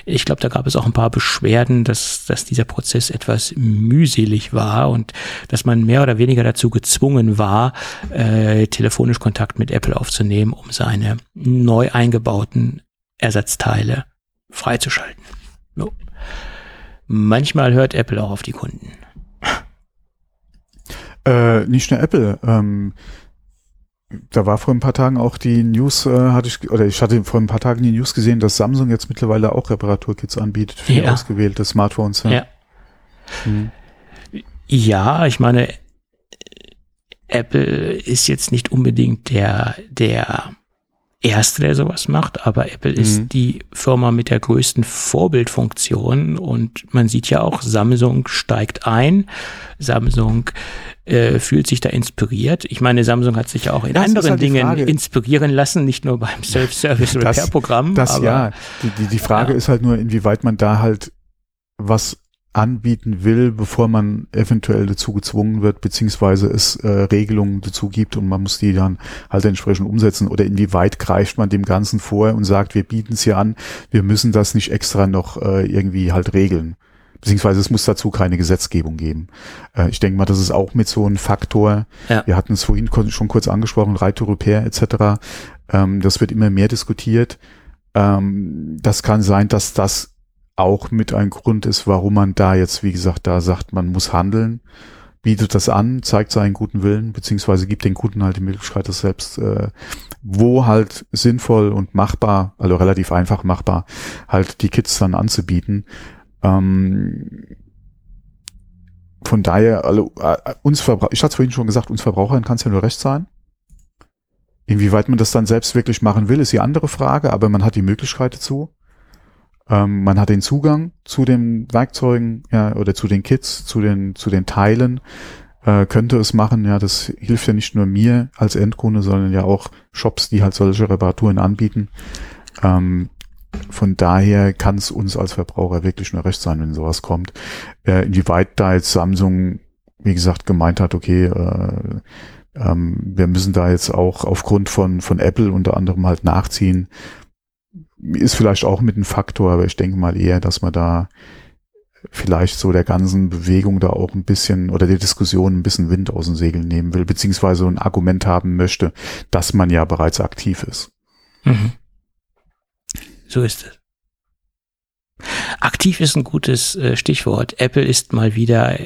ich glaube, da gab es auch ein paar Beschwerden, dass, dass dieser Prozess etwas mühselig war und dass man mehr oder weniger dazu gezwungen war, äh, telefonisch Kontakt mit Apple aufzunehmen, um seine neu eingebauten Ersatzteile freizuschalten. So. Manchmal hört Apple auch auf die Kunden. Äh, nicht nur Apple. Ähm, da war vor ein paar Tagen auch die News, äh, hatte ich, oder ich hatte vor ein paar Tagen die News gesehen, dass Samsung jetzt mittlerweile auch Reparaturkits anbietet für ja. ausgewählte Smartphones. Ja. Ja. Hm. ja, ich meine, Apple ist jetzt nicht unbedingt der, der Erste, der sowas macht, aber Apple mhm. ist die Firma mit der größten Vorbildfunktion und man sieht ja auch, Samsung steigt ein, Samsung äh, fühlt sich da inspiriert. Ich meine, Samsung hat sich ja auch in das anderen halt Dingen inspirieren lassen, nicht nur beim Self-Service Repair-Programm. Das, das ja. Die, die, die Frage ja. ist halt nur, inwieweit man da halt was anbieten will, bevor man eventuell dazu gezwungen wird, beziehungsweise es äh, Regelungen dazu gibt und man muss die dann halt entsprechend umsetzen oder inwieweit greift man dem Ganzen vor und sagt, wir bieten es hier an, wir müssen das nicht extra noch äh, irgendwie halt regeln beziehungsweise es muss dazu keine Gesetzgebung geben. Äh, ich denke mal, das ist auch mit so ein Faktor. Ja. Wir hatten es vorhin schon kurz angesprochen, Right Repair etc. Ähm, das wird immer mehr diskutiert. Ähm, das kann sein, dass das auch mit ein Grund ist, warum man da jetzt, wie gesagt, da sagt, man muss handeln, bietet das an, zeigt seinen guten Willen, beziehungsweise gibt den Kunden halt die Möglichkeit, das selbst, äh, wo halt sinnvoll und machbar, also relativ einfach machbar, halt die Kits dann anzubieten. Ähm, von daher, also, äh, uns ich hatte es vorhin schon gesagt, uns Verbrauchern kann es ja nur recht sein. Inwieweit man das dann selbst wirklich machen will, ist die andere Frage, aber man hat die Möglichkeit dazu. Ähm, man hat den Zugang zu den Werkzeugen, ja, oder zu den Kits, zu den, zu den Teilen, äh, könnte es machen, ja, das hilft ja nicht nur mir als Endkunde, sondern ja auch Shops, die halt solche Reparaturen anbieten. Ähm, von daher kann es uns als Verbraucher wirklich nur recht sein, wenn sowas kommt. Äh, inwieweit da jetzt Samsung, wie gesagt, gemeint hat, okay, äh, ähm, wir müssen da jetzt auch aufgrund von, von Apple unter anderem halt nachziehen, ist vielleicht auch mit ein Faktor, aber ich denke mal eher, dass man da vielleicht so der ganzen Bewegung da auch ein bisschen oder der Diskussion ein bisschen Wind aus den Segeln nehmen will, beziehungsweise ein Argument haben möchte, dass man ja bereits aktiv ist. Mhm. So ist es. Aktiv ist ein gutes äh, Stichwort. Apple ist mal wieder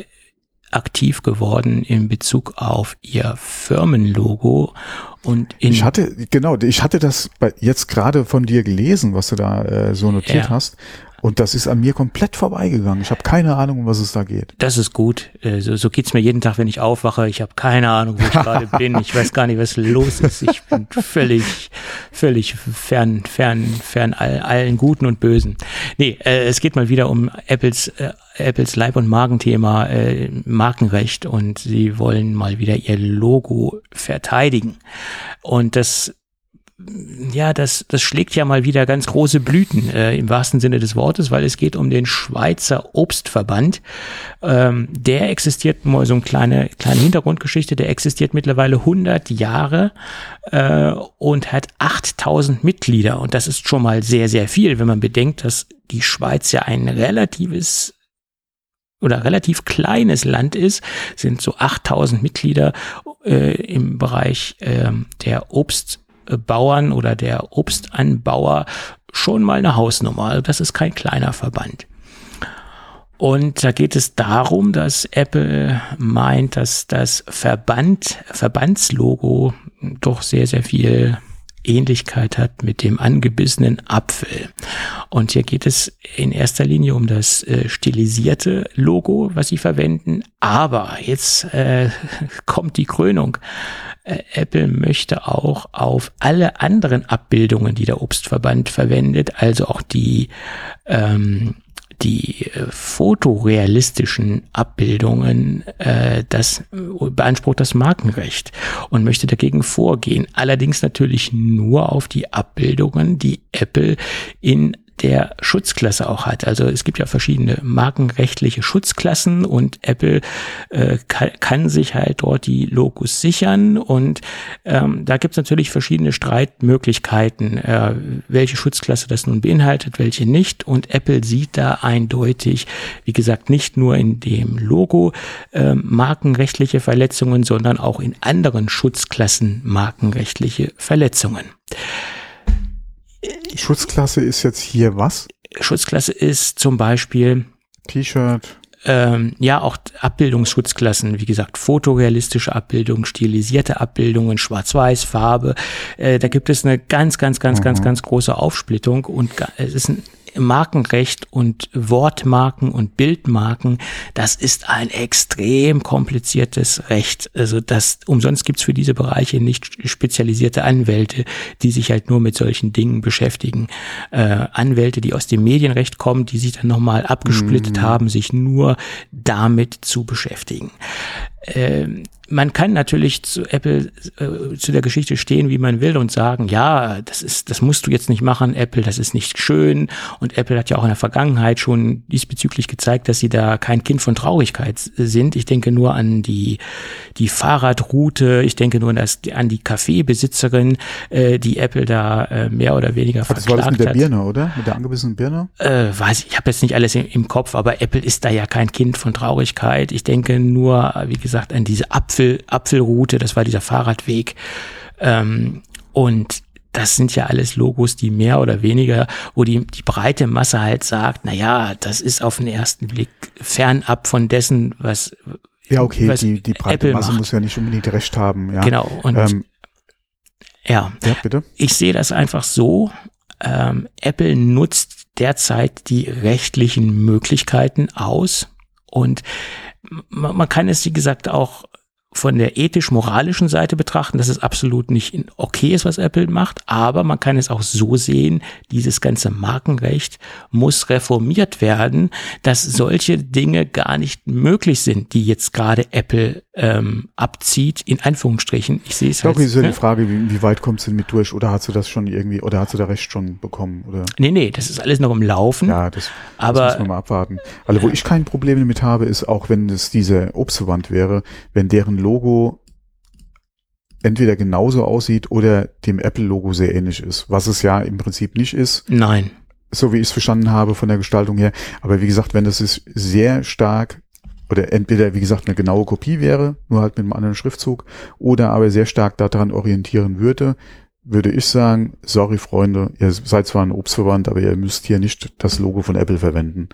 aktiv geworden in Bezug auf ihr Firmenlogo und ich hatte genau, ich hatte das jetzt gerade von dir gelesen, was du da äh, so notiert ja. hast und das ist an mir komplett vorbeigegangen. Ich habe keine Ahnung, um was es da geht. Das ist gut. Äh, so, so geht's mir jeden Tag, wenn ich aufwache. Ich habe keine Ahnung, wo ich gerade bin. Ich weiß gar nicht, was los ist. Ich bin völlig, völlig fern, fern, fern all, allen Guten und Bösen. Nee, äh, es geht mal wieder um Apples, äh, Apples Leib- und Magenthema, äh, Markenrecht und sie wollen mal wieder ihr Logo verteidigen. Und das ja, das, das schlägt ja mal wieder ganz große Blüten äh, im wahrsten Sinne des Wortes, weil es geht um den Schweizer Obstverband. Ähm, der existiert, mal so eine kleine, kleine Hintergrundgeschichte, der existiert mittlerweile 100 Jahre äh, und hat 8000 Mitglieder. Und das ist schon mal sehr, sehr viel, wenn man bedenkt, dass die Schweiz ja ein relatives oder relativ kleines Land ist, sind so 8000 Mitglieder äh, im Bereich äh, der Obst Bauern oder der Obstanbauer schon mal eine Hausnummer. Also das ist kein kleiner Verband. Und da geht es darum, dass Apple meint, dass das Verband, Verbandslogo doch sehr, sehr viel Ähnlichkeit hat mit dem angebissenen Apfel. Und hier geht es in erster Linie um das äh, stilisierte Logo, was sie verwenden. Aber jetzt äh, kommt die Krönung. Äh, Apple möchte auch auf alle anderen Abbildungen, die der Obstverband verwendet, also auch die ähm, die äh, fotorealistischen Abbildungen, äh, das äh, beansprucht das Markenrecht und möchte dagegen vorgehen. Allerdings natürlich nur auf die Abbildungen, die Apple in der Schutzklasse auch hat. Also es gibt ja verschiedene markenrechtliche Schutzklassen und Apple äh, kann, kann, sich halt dort die Logos sichern und ähm, da gibt es natürlich verschiedene Streitmöglichkeiten, äh, welche Schutzklasse das nun beinhaltet, welche nicht und Apple sieht da eindeutig, wie gesagt, nicht nur in dem Logo äh, markenrechtliche Verletzungen, sondern auch in anderen Schutzklassen markenrechtliche Verletzungen. Schutzklasse ist jetzt hier was? Schutzklasse ist zum Beispiel T-Shirt. Ähm, ja, auch Abbildungsschutzklassen, wie gesagt, fotorealistische Abbildungen, stilisierte Abbildungen, Schwarz-Weiß, Farbe. Äh, da gibt es eine ganz, ganz, ganz, mhm. ganz, ganz große Aufsplittung und es ist ein Markenrecht und Wortmarken und Bildmarken, das ist ein extrem kompliziertes Recht. Also das umsonst gibt's für diese Bereiche nicht spezialisierte Anwälte, die sich halt nur mit solchen Dingen beschäftigen. Äh, Anwälte, die aus dem Medienrecht kommen, die sich dann nochmal abgesplittet mhm. haben, sich nur damit zu beschäftigen. Ähm, man kann natürlich zu Apple äh, zu der Geschichte stehen, wie man will und sagen, ja, das ist, das musst du jetzt nicht machen, Apple, das ist nicht schön. Und Apple hat ja auch in der Vergangenheit schon diesbezüglich gezeigt, dass sie da kein Kind von Traurigkeit sind. Ich denke nur an die die Fahrradroute, ich denke nur an, das, an die Kaffeebesitzerin, äh, die Apple da äh, mehr oder weniger Ach, verklagt das war das mit der hat. Birne, oder? Mit der angebissenen Birne? Äh, weiß ich, ich habe jetzt nicht alles im, im Kopf, aber Apple ist da ja kein Kind von Traurigkeit. Ich denke nur, wie gesagt, an diese Apfel, Apfelroute, das war dieser Fahrradweg. Ähm, und das sind ja alles Logos, die mehr oder weniger, wo die, die breite Masse halt sagt, na ja, das ist auf den ersten Blick fernab von dessen, was ja, okay, was die, die breite Apple Masse macht. muss ja nicht unbedingt recht haben. Ja. Genau. Und Ähm, ja, ja, bitte. ich sehe das einfach so. Ähm, Apple nutzt derzeit die rechtlichen Möglichkeiten aus und man, kann es, wie gesagt, auch von der ethisch-moralischen Seite betrachten, dass es absolut nicht okay ist, was Apple macht, aber man kann es auch so sehen, dieses ganze Markenrecht muss reformiert werden, dass solche Dinge gar nicht möglich sind, die jetzt gerade Apple ähm, abzieht, in Anführungsstrichen. Ich sehe es Ich glaube, halt, ist ja ne? die Frage, wie, wie weit kommst du denn mit durch oder hast du das schon irgendwie, oder hast du da Recht schon bekommen? Oder? Nee, nee, das ist alles noch im Laufen. Ja, das, aber das müssen wir mal abwarten. Also wo ich kein Problem damit habe, ist auch, wenn es diese Obstverwandt wäre, wenn deren Logo entweder genauso aussieht oder dem Apple-Logo sehr ähnlich ist, was es ja im Prinzip nicht ist, nein. so wie ich es verstanden habe von der Gestaltung her. Aber wie gesagt, wenn das ist sehr stark oder entweder, wie gesagt, eine genaue Kopie wäre, nur halt mit einem anderen Schriftzug, oder aber sehr stark daran orientieren würde, würde ich sagen, sorry Freunde, ihr seid zwar ein Obstverband, aber ihr müsst hier nicht das Logo von Apple verwenden.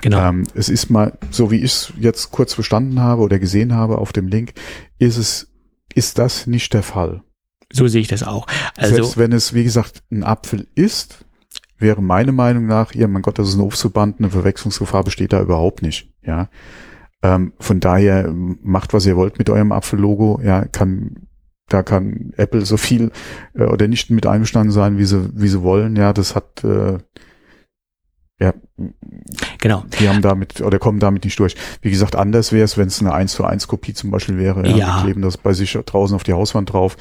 Genau. Ähm, es ist mal, so wie ich es jetzt kurz verstanden habe oder gesehen habe auf dem Link, ist es, ist das nicht der Fall. so sehe ich das auch. Also Selbst wenn es, wie gesagt, ein Apfel ist, wäre meine Meinung nach, ja, mein Gott, das ist ein Obstverband, eine Verwechslungsgefahr besteht da überhaupt nicht, ja. Ähm, von daher macht, was ihr wollt mit eurem Apfellogo, ja, kann, da kann Apple so viel äh, oder nicht mit einverstanden sein, wie sie, wie sie wollen, ja, das hat, äh, ja, genau. die haben damit oder kommen damit nicht durch. Wie gesagt, anders wäre es, wenn es eine 1 zu 1 Kopie zum Beispiel wäre. Ja, Ja. Die kleben das bei sich draußen auf die Hauswand drauf.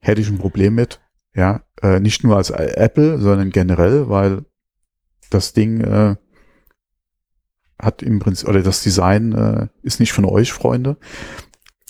Hätte ich ein Problem mit. Ja, äh, nicht nur als Apple, sondern generell, weil das Ding äh, hat im Prinzip, oder das Design äh, ist nicht von euch, Freunde.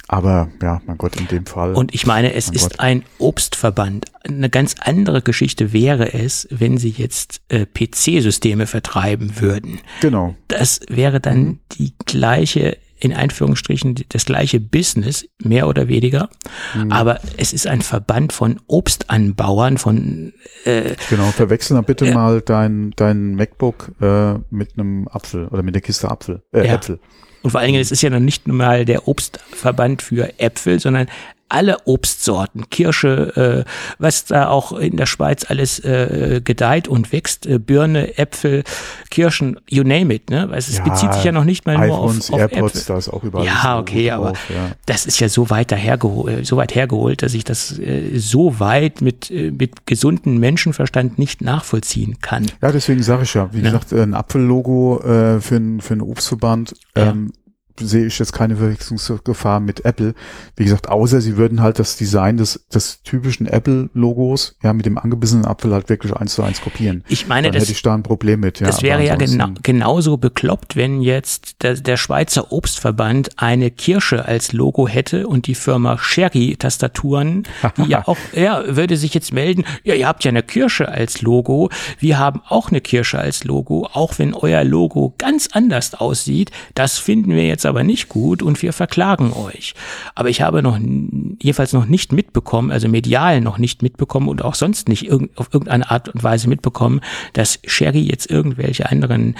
Aber ja, mein Gott, in dem Fall. Und ich meine, es ist Gott. ein Obstverband. Eine ganz andere Geschichte wäre es, wenn sie jetzt äh, PC-Systeme vertreiben würden. genau. Das wäre dann Mhm. die gleiche, in Einführungsstrichen, das gleiche Business, mehr oder weniger. Mhm. Aber es ist ein Verband von Obstanbauern, von äh, Genau, verwechsel dann bitte Ja. mal dein, dein MacBook äh, mit einem Apfel oder mit der Kiste Apfel, äh, Ja. Äpfel. Und vor allen Dingen, es ist ja noch nicht nur mal der Obstverband für Äpfel, sondern alle Obstsorten, Kirsche, äh, was da auch in der Schweiz alles äh, gedeiht und wächst, äh, Birne, Äpfel, Kirschen, you name it, ne? Weil es ja, bezieht sich ja noch nicht mal nur auf, auf AirPods, Äpfel. da ist auch überall. Ja, okay, aber drauf, ja. das ist ja so weit dahergeholt, so weit hergeholt, dass ich das äh, so weit mit, äh, mit gesunden Menschenverstand nicht nachvollziehen kann. Ja, deswegen sage ich ja, wie ja. gesagt, ein Apfellogo äh, für, ein, für einen Obstverband. Ähm, sehe ich jetzt keine Verwechslungsgefahr mit Apple. Wie gesagt, außer sie würden halt das Design des, des typischen Apple-Logos, ja, mit dem angebissenen Apfel halt wirklich eins zu eins kopieren. Ich meine, Dann das, hätte ich da ein Problem mit. Ja, das wäre ja genau, genauso bekloppt, wenn jetzt der, der Schweizer Obstverband eine Kirsche als Logo hätte und die Firma Sherry Tastaturen, die ja auch, ja, würde sich jetzt melden, ja, ihr habt ja eine Kirsche als Logo, wir haben auch eine Kirsche als Logo, auch wenn euer Logo ganz anders aussieht, das finden wir jetzt aber nicht gut und wir verklagen euch. Aber ich habe noch jedenfalls noch nicht mitbekommen, also medial noch nicht mitbekommen und auch sonst nicht irg auf irgendeine Art und Weise mitbekommen, dass Sherry jetzt irgendwelche anderen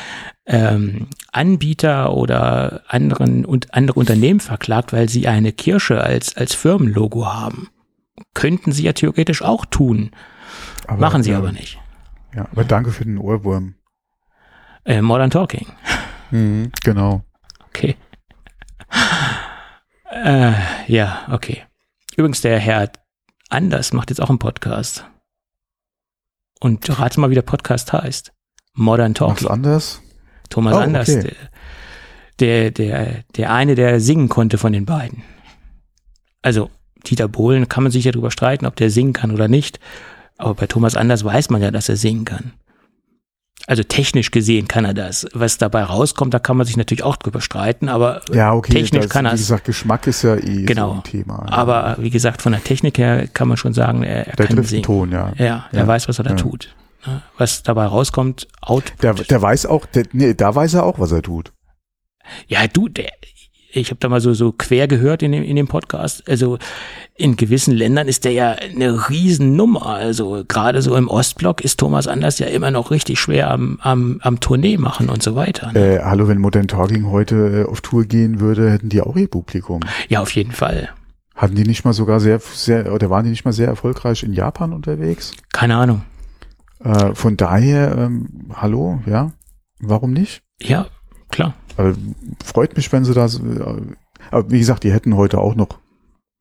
ähm, Anbieter oder anderen und andere Unternehmen verklagt, weil sie eine Kirsche als als Firmenlogo haben. Könnten sie ja theoretisch auch tun. Aber, Machen sie ja, aber nicht. Ja, aber danke für den Ohrwurm. Äh, Modern Talking. Mhm, genau. Okay. Äh, ja, okay. Übrigens, der Herr Anders macht jetzt auch einen Podcast. Und rate mal, wie der Podcast heißt. Modern Talking. Was anders? Thomas oh, Anders. Okay. Der, der, der eine, der singen konnte von den beiden. Also, Dieter Bohlen kann man sich ja drüber streiten, ob der singen kann oder nicht. Aber bei Thomas Anders weiß man ja, dass er singen kann. Also technisch gesehen kann er das. Was dabei rauskommt, da kann man sich natürlich auch drüber streiten, aber ja, okay, technisch das, kann er Wie gesagt, Geschmack ist ja eh genau. so ein Thema. Ja. Aber wie gesagt, von der Technik her kann man schon sagen, er, er der kann singen. Ton, ja. Ja, er ja. weiß, was er da tut. Ne? Was dabei rauskommt, Output. Der, der weiß auch, der, nee, da weiß er auch, was er tut. Ja, du, der, ich habe da mal so, so quer gehört in dem, in dem Podcast. Also in gewissen Ländern ist der ja eine Riesennummer. Also gerade so im Ostblock ist Thomas Anders ja immer noch richtig schwer am, am, am Tournee machen und so weiter. Ne? Äh, hallo, wenn Modern Talking heute äh, auf Tour gehen würde, hätten die auch ihr Publikum. Ja, auf jeden Fall. Hatten die nicht mal sogar sehr, sehr, oder waren die nicht mal sehr erfolgreich in Japan unterwegs? Keine Ahnung. Äh, von daher, ähm, hallo, ja, warum nicht? Ja, klar. Äh, freut mich, wenn sie das. Äh, aber wie gesagt, die hätten heute auch noch,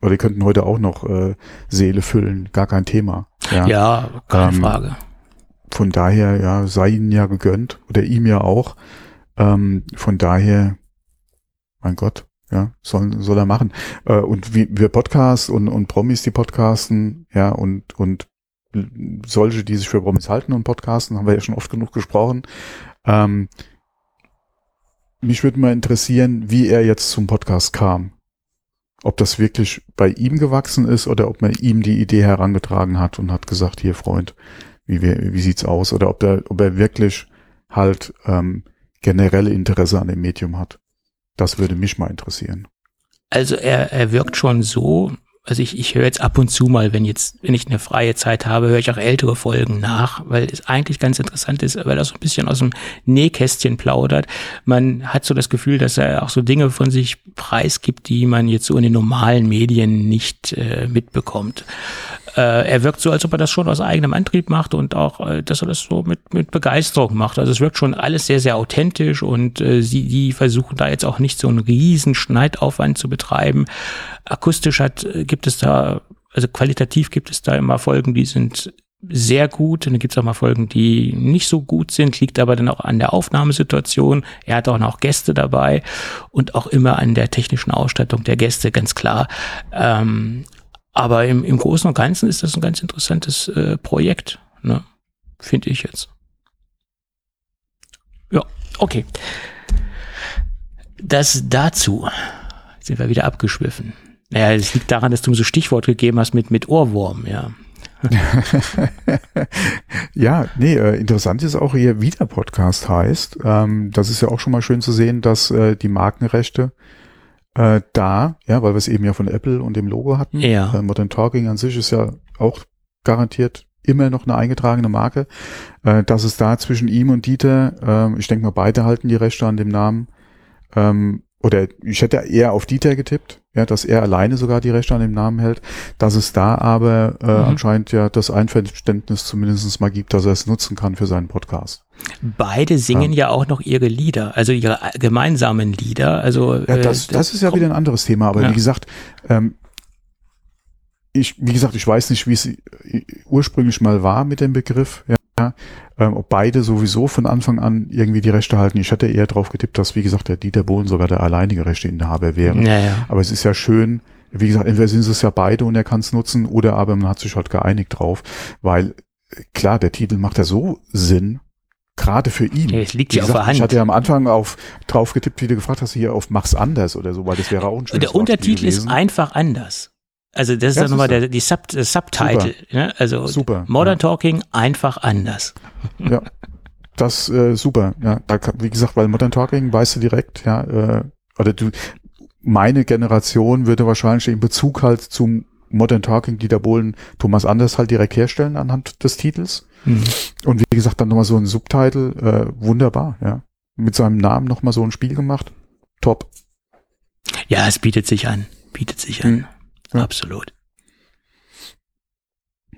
oder die könnten heute auch noch äh, Seele füllen, gar kein Thema. Ja, ja keine ähm, Frage. Von daher, ja, sei ihnen ja gegönnt, oder ihm ja auch. Ähm, von daher, mein Gott, ja, soll, soll er machen. Äh, und wie wir Podcasts und, und Promis, die podcasten, ja, und, und solche, die sich für Promis halten und podcasten, haben wir ja schon oft genug gesprochen. Ähm, mich würde mal interessieren, wie er jetzt zum Podcast kam. Ob das wirklich bei ihm gewachsen ist oder ob man ihm die Idee herangetragen hat und hat gesagt, hier Freund, wie, wie, wie sieht's aus? Oder ob, der, ob er wirklich halt ähm, generelle Interesse an dem Medium hat. Das würde mich mal interessieren. Also er, er wirkt schon so, also ich, ich höre jetzt ab und zu mal, wenn jetzt, wenn ich eine freie Zeit habe, höre ich auch ältere Folgen nach, weil es eigentlich ganz interessant ist, weil er so ein bisschen aus dem Nähkästchen plaudert. Man hat so das Gefühl, dass er auch so Dinge von sich preisgibt, die man jetzt so in den normalen Medien nicht äh, mitbekommt äh, er wirkt so, als ob er das schon aus eigenem Antrieb macht und auch, äh, dass er das so mit, mit Begeisterung macht. Also es wirkt schon alles sehr, sehr authentisch und äh, sie, die versuchen da jetzt auch nicht so einen riesen Schneidaufwand zu betreiben. Akustisch hat, äh, gibt es da, also qualitativ gibt es da immer Folgen, die sind sehr gut. Und dann gibt es auch mal Folgen, die nicht so gut sind, liegt aber dann auch an der Aufnahmesituation. Er hat auch noch Gäste dabei und auch immer an der technischen Ausstattung der Gäste, ganz klar. Ähm, aber im, im Großen und Ganzen ist das ein ganz interessantes äh, Projekt, ne? finde ich jetzt. Ja, okay. Das dazu sind wir wieder abgeschwiffen. Naja, es liegt daran, dass du mir so Stichwort gegeben hast mit, mit Ohrwurm, ja. ja, nee, äh, interessant ist auch hier, wie der Podcast heißt. Ähm, das ist ja auch schon mal schön zu sehen, dass äh, die Markenrechte äh, da, ja, weil wir es eben ja von Apple und dem Logo hatten. Ja. Äh, Modern Talking an sich ist ja auch garantiert immer noch eine eingetragene Marke. Äh, dass es da zwischen ihm und Dieter, äh, ich denke mal, beide halten die Rechte an dem Namen. Ähm, oder ich hätte eher auf Dieter getippt, ja, dass er alleine sogar die Rechte an dem Namen hält, dass es da aber äh, mhm. anscheinend ja das Einverständnis zumindest mal gibt, dass er es nutzen kann für seinen Podcast. Beide singen ja, ja auch noch ihre Lieder, also ihre gemeinsamen Lieder. Also ja, das, äh, das ist ja wieder ein anderes Thema, aber ja. wie gesagt, ähm, ich, wie gesagt, ich weiß nicht, wie es ursprünglich mal war mit dem Begriff, ja, ähm, ob beide sowieso von Anfang an irgendwie die Rechte halten. Ich hätte eher drauf getippt, dass, wie gesagt, der Dieter Bohlen sogar der alleinige Rechteinhaber wäre. Ja, ja. Aber es ist ja schön, wie gesagt, entweder sind es ja beide und er kann es nutzen oder aber man hat sich halt geeinigt drauf, weil klar, der Titel macht ja so Sinn, gerade für ihn. Ja, es liegt ja auf der Hand. Ich hatte ja am Anfang auf drauf getippt, wie du gefragt hast, hier auf Mach's anders oder so, weil das wäre auch ein schönes Der Untertitel ist einfach anders. Also das ist ja, dann nochmal der die Sub, äh, Subtitle. Ne? Also super. Modern ja. Talking einfach anders. Ja, das äh, super. Ja, da, wie gesagt, weil Modern Talking weißt du direkt, ja, äh, oder du, meine Generation würde wahrscheinlich in Bezug halt zum Modern Talking Dieter Bohlen Thomas Anders halt direkt herstellen anhand des Titels. Mhm. Und wie gesagt, dann nochmal so ein Subtitle, äh, wunderbar, ja. Mit seinem Namen nochmal so ein Spiel gemacht. Top. Ja, es bietet sich an. Bietet sich an. Ja. Absolut.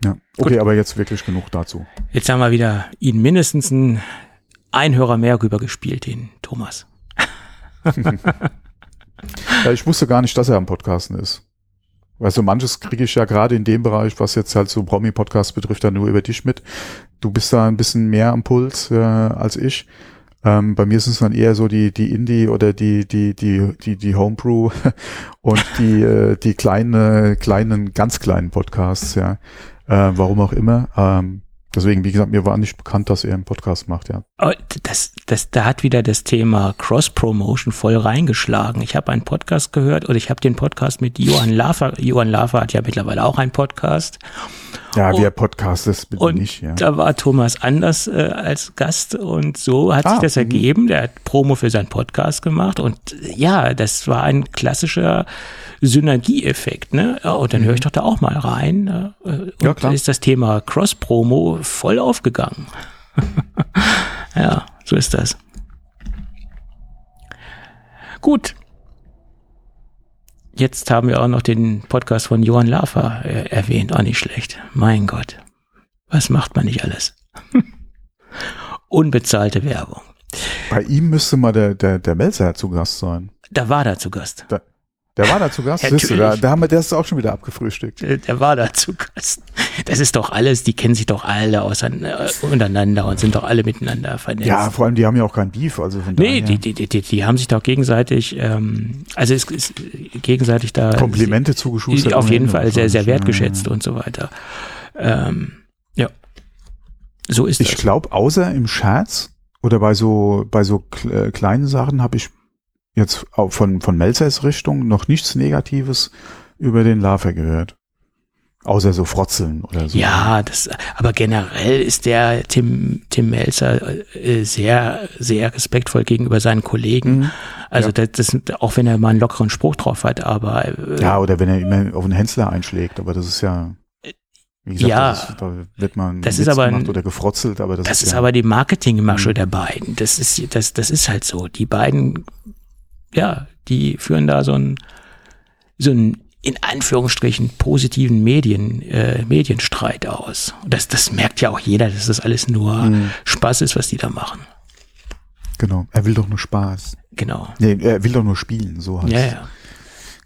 Ja, okay, Gut. aber jetzt wirklich genug dazu. Jetzt haben wir wieder ihn mindestens ein Einhörer mehr rübergespielt, den Thomas. ja, ich wusste gar nicht, dass er am Podcasten ist. Weil so manches kriege ich ja gerade in dem Bereich, was jetzt halt so Promi-Podcast betrifft, dann nur über dich mit. Du bist da ein bisschen mehr am Puls äh, als ich. Ähm, bei mir sind es dann eher so die, die Indie oder die, die, die, die, die Homebrew und die, äh, die kleine, kleinen, ganz kleinen Podcasts, ja. Äh, warum auch immer. Ähm, Deswegen, wie gesagt, mir war nicht bekannt, dass er einen Podcast macht, ja. Das, das, da hat wieder das Thema Cross-Promotion voll reingeschlagen. Ich habe einen Podcast gehört oder ich habe den Podcast mit Johann Lafer. Johann Lafer hat ja mittlerweile auch einen Podcast. Ja, wie er Podcast ist, bitte und nicht, ja. Da war Thomas Anders äh, als Gast und so hat ah, sich das mhm. ergeben. Der hat Promo für seinen Podcast gemacht und ja, das war ein klassischer Synergieeffekt, ne? Ja, und dann höre ich mhm. doch da auch mal rein. Äh, und ja, klar. ist das Thema Cross-Promo voll aufgegangen. ja, so ist das. Gut. Jetzt haben wir auch noch den Podcast von Johann Lafer äh, erwähnt. Auch nicht schlecht. Mein Gott. Was macht man nicht alles? Unbezahlte Werbung. Bei ihm müsste mal der, der, der Melzer zu Gast sein. Da war er zu Gast. Da, der war da zu Gast. Siehst du, da, da haben wir das auch schon wieder abgefrühstückt. Der, der, war da zu Gast. Das ist doch alles, die kennen sich doch alle auseinander, untereinander und sind doch alle miteinander vernetzt. Ja, vor allem, die haben ja auch kein Beef. Also von nee, die, die, die, die haben sich doch gegenseitig, ähm, also es ist gegenseitig da. Komplimente zugeschustert. Auf jeden Fall sehr, sehr wertgeschätzt und so weiter. Ähm, ja. So ist ich das. Ich glaube, außer im Scherz oder bei so, bei so äh, kleinen Sachen habe ich jetzt von, von Melzers Richtung noch nichts Negatives über den Lava gehört. Außer so Frotzeln oder so. Ja, das, aber generell ist der Tim, Tim Melzer äh, sehr, sehr respektvoll gegenüber seinen Kollegen. Mhm. Also ja. das, das, auch wenn er mal einen lockeren Spruch drauf hat, aber. Äh, ja, oder wenn er immer auf einen Hensler einschlägt, aber das ist ja. Wie gesagt, ja, das ist, da wird man das ist aber ein, oder gefrotzelt, aber das, das ist, ist ja, aber die Marketingmasche mhm. der beiden. Das ist das das ist halt so. Die beiden ja, die führen da so ein so ein in Anführungsstrichen positiven Medien, äh, Medienstreit aus. Und das, das merkt ja auch jeder, dass das alles nur mhm. Spaß ist, was die da machen. Genau. Er will doch nur Spaß. Genau. Nee, er will doch nur spielen, so heißt Ja, ja.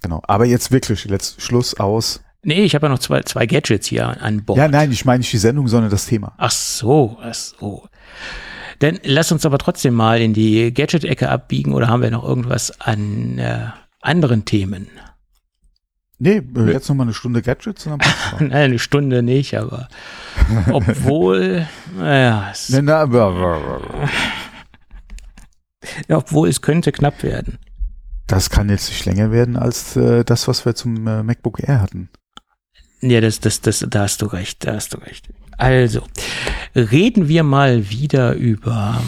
Genau. Aber jetzt wirklich, letzt Schluss aus. Nee, ich habe ja noch zwei, zwei Gadgets hier an Bord. Ja, nein, ich meine nicht die Sendung, sondern das Thema. Ach so, ach so. Dann lass uns aber trotzdem mal in die Gadget-Ecke abbiegen oder haben wir noch irgendwas an äh, anderen Themen? Nee, äh, jetzt nochmal eine Stunde Gadgets. Nein, eine Stunde nicht, aber obwohl, naja. Es, obwohl es könnte knapp werden. Das kann jetzt nicht länger werden als äh, das, was wir zum äh, MacBook Air hatten. Ja, das, das, das, da hast du recht, da hast du recht. Also, reden wir mal wieder über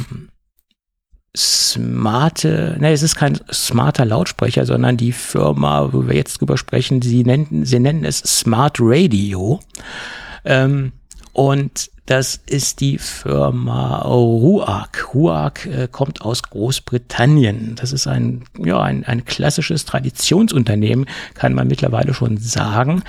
smarte, ne, es ist kein smarter Lautsprecher, sondern die Firma, wo wir jetzt drüber sprechen, sie nennen, sie nennen es Smart Radio. Ähm, Und das ist die Firma Ruag. Ruag äh, kommt aus Großbritannien. Das ist ein, ja, ein, ein klassisches Traditionsunternehmen, kann man mittlerweile schon sagen.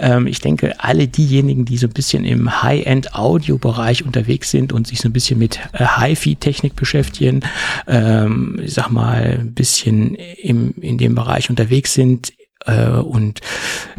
Ähm, ich denke, alle diejenigen, die so ein bisschen im High-End-Audio-Bereich unterwegs sind und sich so ein bisschen mit äh, Hi-Fi-Technik beschäftigen, ähm, ich sag mal, ein bisschen im, in dem Bereich unterwegs sind, und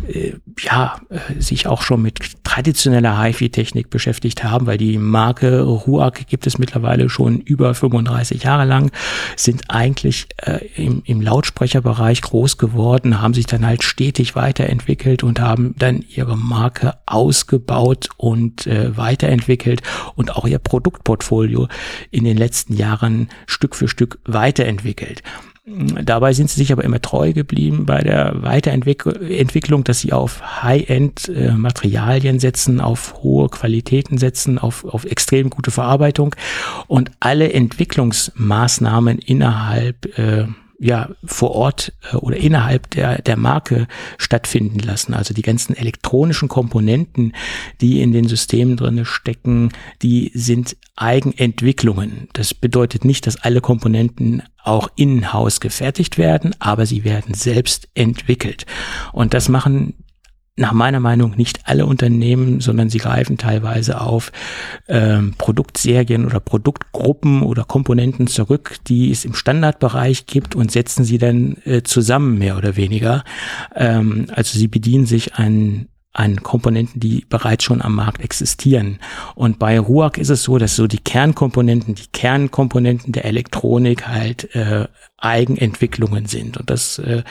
äh, ja, äh, sich auch schon mit traditioneller HiFi-Technik beschäftigt haben, weil die Marke Ruag gibt es mittlerweile schon über 35 Jahre lang, sind eigentlich äh, im, im Lautsprecherbereich groß geworden, haben sich dann halt stetig weiterentwickelt und haben dann ihre Marke ausgebaut und äh, weiterentwickelt und auch ihr Produktportfolio in den letzten Jahren Stück für Stück weiterentwickelt. Dabei sind sie sich aber immer treu geblieben bei der Weiterentwicklung, dass sie auf High-End-Materialien setzen, auf hohe Qualitäten setzen, auf, auf extrem gute Verarbeitung. Und alle Entwicklungsmaßnahmen innerhalb äh, ja vor Ort äh, oder innerhalb der der Marke stattfinden lassen. Also die ganzen elektronischen Komponenten, die in den Systemen drinne stecken, die sind Eigenentwicklungen. Das bedeutet nicht, dass alle Komponenten auch in-house gefertigt werden, aber sie werden selbst entwickelt. Und das machen nach meiner Meinung nicht alle Unternehmen, sondern sie greifen teilweise auf ähm, Produktserien oder Produktgruppen oder Komponenten zurück, die es im Standardbereich gibt und setzen sie dann äh, zusammen mehr oder weniger. Ähm, also sie bedienen sich an an Komponenten, die bereits schon am Markt existieren. Und bei RUAG ist es so, dass so die Kernkomponenten, die Kernkomponenten der Elektronik halt äh, Eigenentwicklungen sind. Und das, äh,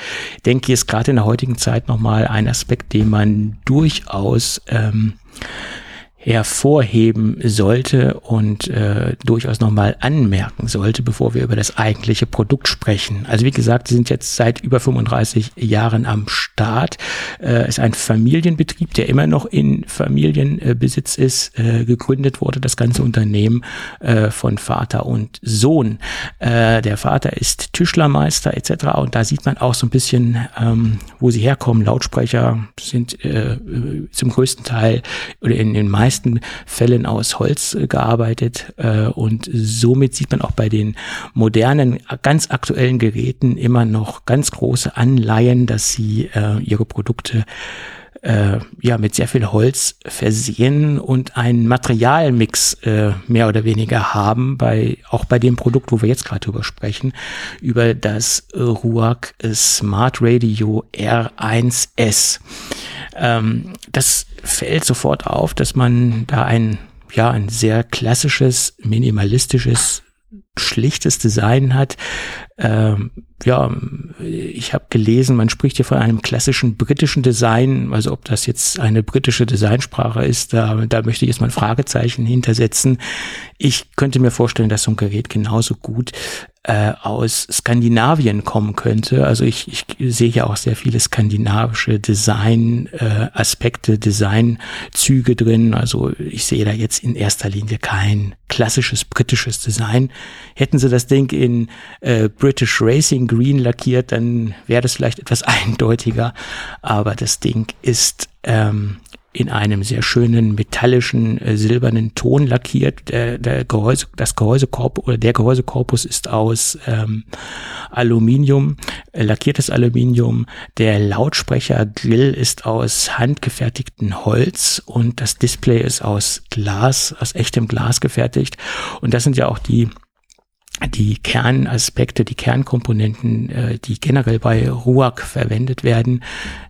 denke ich, ist gerade in der heutigen Zeit nochmal ein Aspekt, den man durchaus ähm, hervorheben sollte und äh, durchaus nochmal anmerken sollte, bevor wir über das eigentliche Produkt sprechen. Also wie gesagt, sie sind jetzt seit über 35 Jahren am Start. Äh, ist ein Familienbetrieb, der immer noch in Familienbesitz ist. Äh, gegründet wurde das ganze Unternehmen äh, von Vater und Sohn. Äh, der Vater ist Tischlermeister etc. Und da sieht man auch so ein bisschen, ähm, wo sie herkommen. Lautsprecher sind äh, zum größten Teil oder in den meisten meisten Fällen aus Holz äh, gearbeitet äh, und somit sieht man auch bei den modernen, ganz aktuellen Geräten immer noch ganz große Anleihen, dass sie äh, ihre Produkte äh, ja mit sehr viel Holz versehen und einen Materialmix äh, mehr oder weniger haben bei auch bei dem Produkt, wo wir jetzt gerade drüber sprechen, über das Ruag Smart Radio R1S. Ähm, das fällt sofort auf, dass man da ein ja ein sehr klassisches minimalistisches schlichtes Design hat. Ähm, ja, ich habe gelesen, man spricht hier von einem klassischen britischen Design. Also ob das jetzt eine britische Designsprache ist, da, da möchte ich jetzt mal ein Fragezeichen hintersetzen. Ich könnte mir vorstellen, dass so ein Gerät genauso gut äh, aus Skandinavien kommen könnte. Also ich, ich sehe ja auch sehr viele skandinavische Design-Aspekte, äh, Designzüge drin. Also ich sehe da jetzt in erster Linie kein klassisches britisches Design. Hätten sie das Ding in äh, British Racing Green lackiert, dann wäre das vielleicht etwas eindeutiger. Aber das Ding ist ähm, in einem sehr schönen metallischen äh, silbernen Ton lackiert. Der, der Gehäuse, das Gehäusekorpus oder der Gehäusekorpus ist aus ähm, Aluminium, äh, lackiertes Aluminium. Der Lautsprechergrill ist aus handgefertigtem Holz und das Display ist aus Glas, aus echtem Glas gefertigt. Und das sind ja auch die die Kernaspekte, die Kernkomponenten, äh, die generell bei RUAG verwendet werden,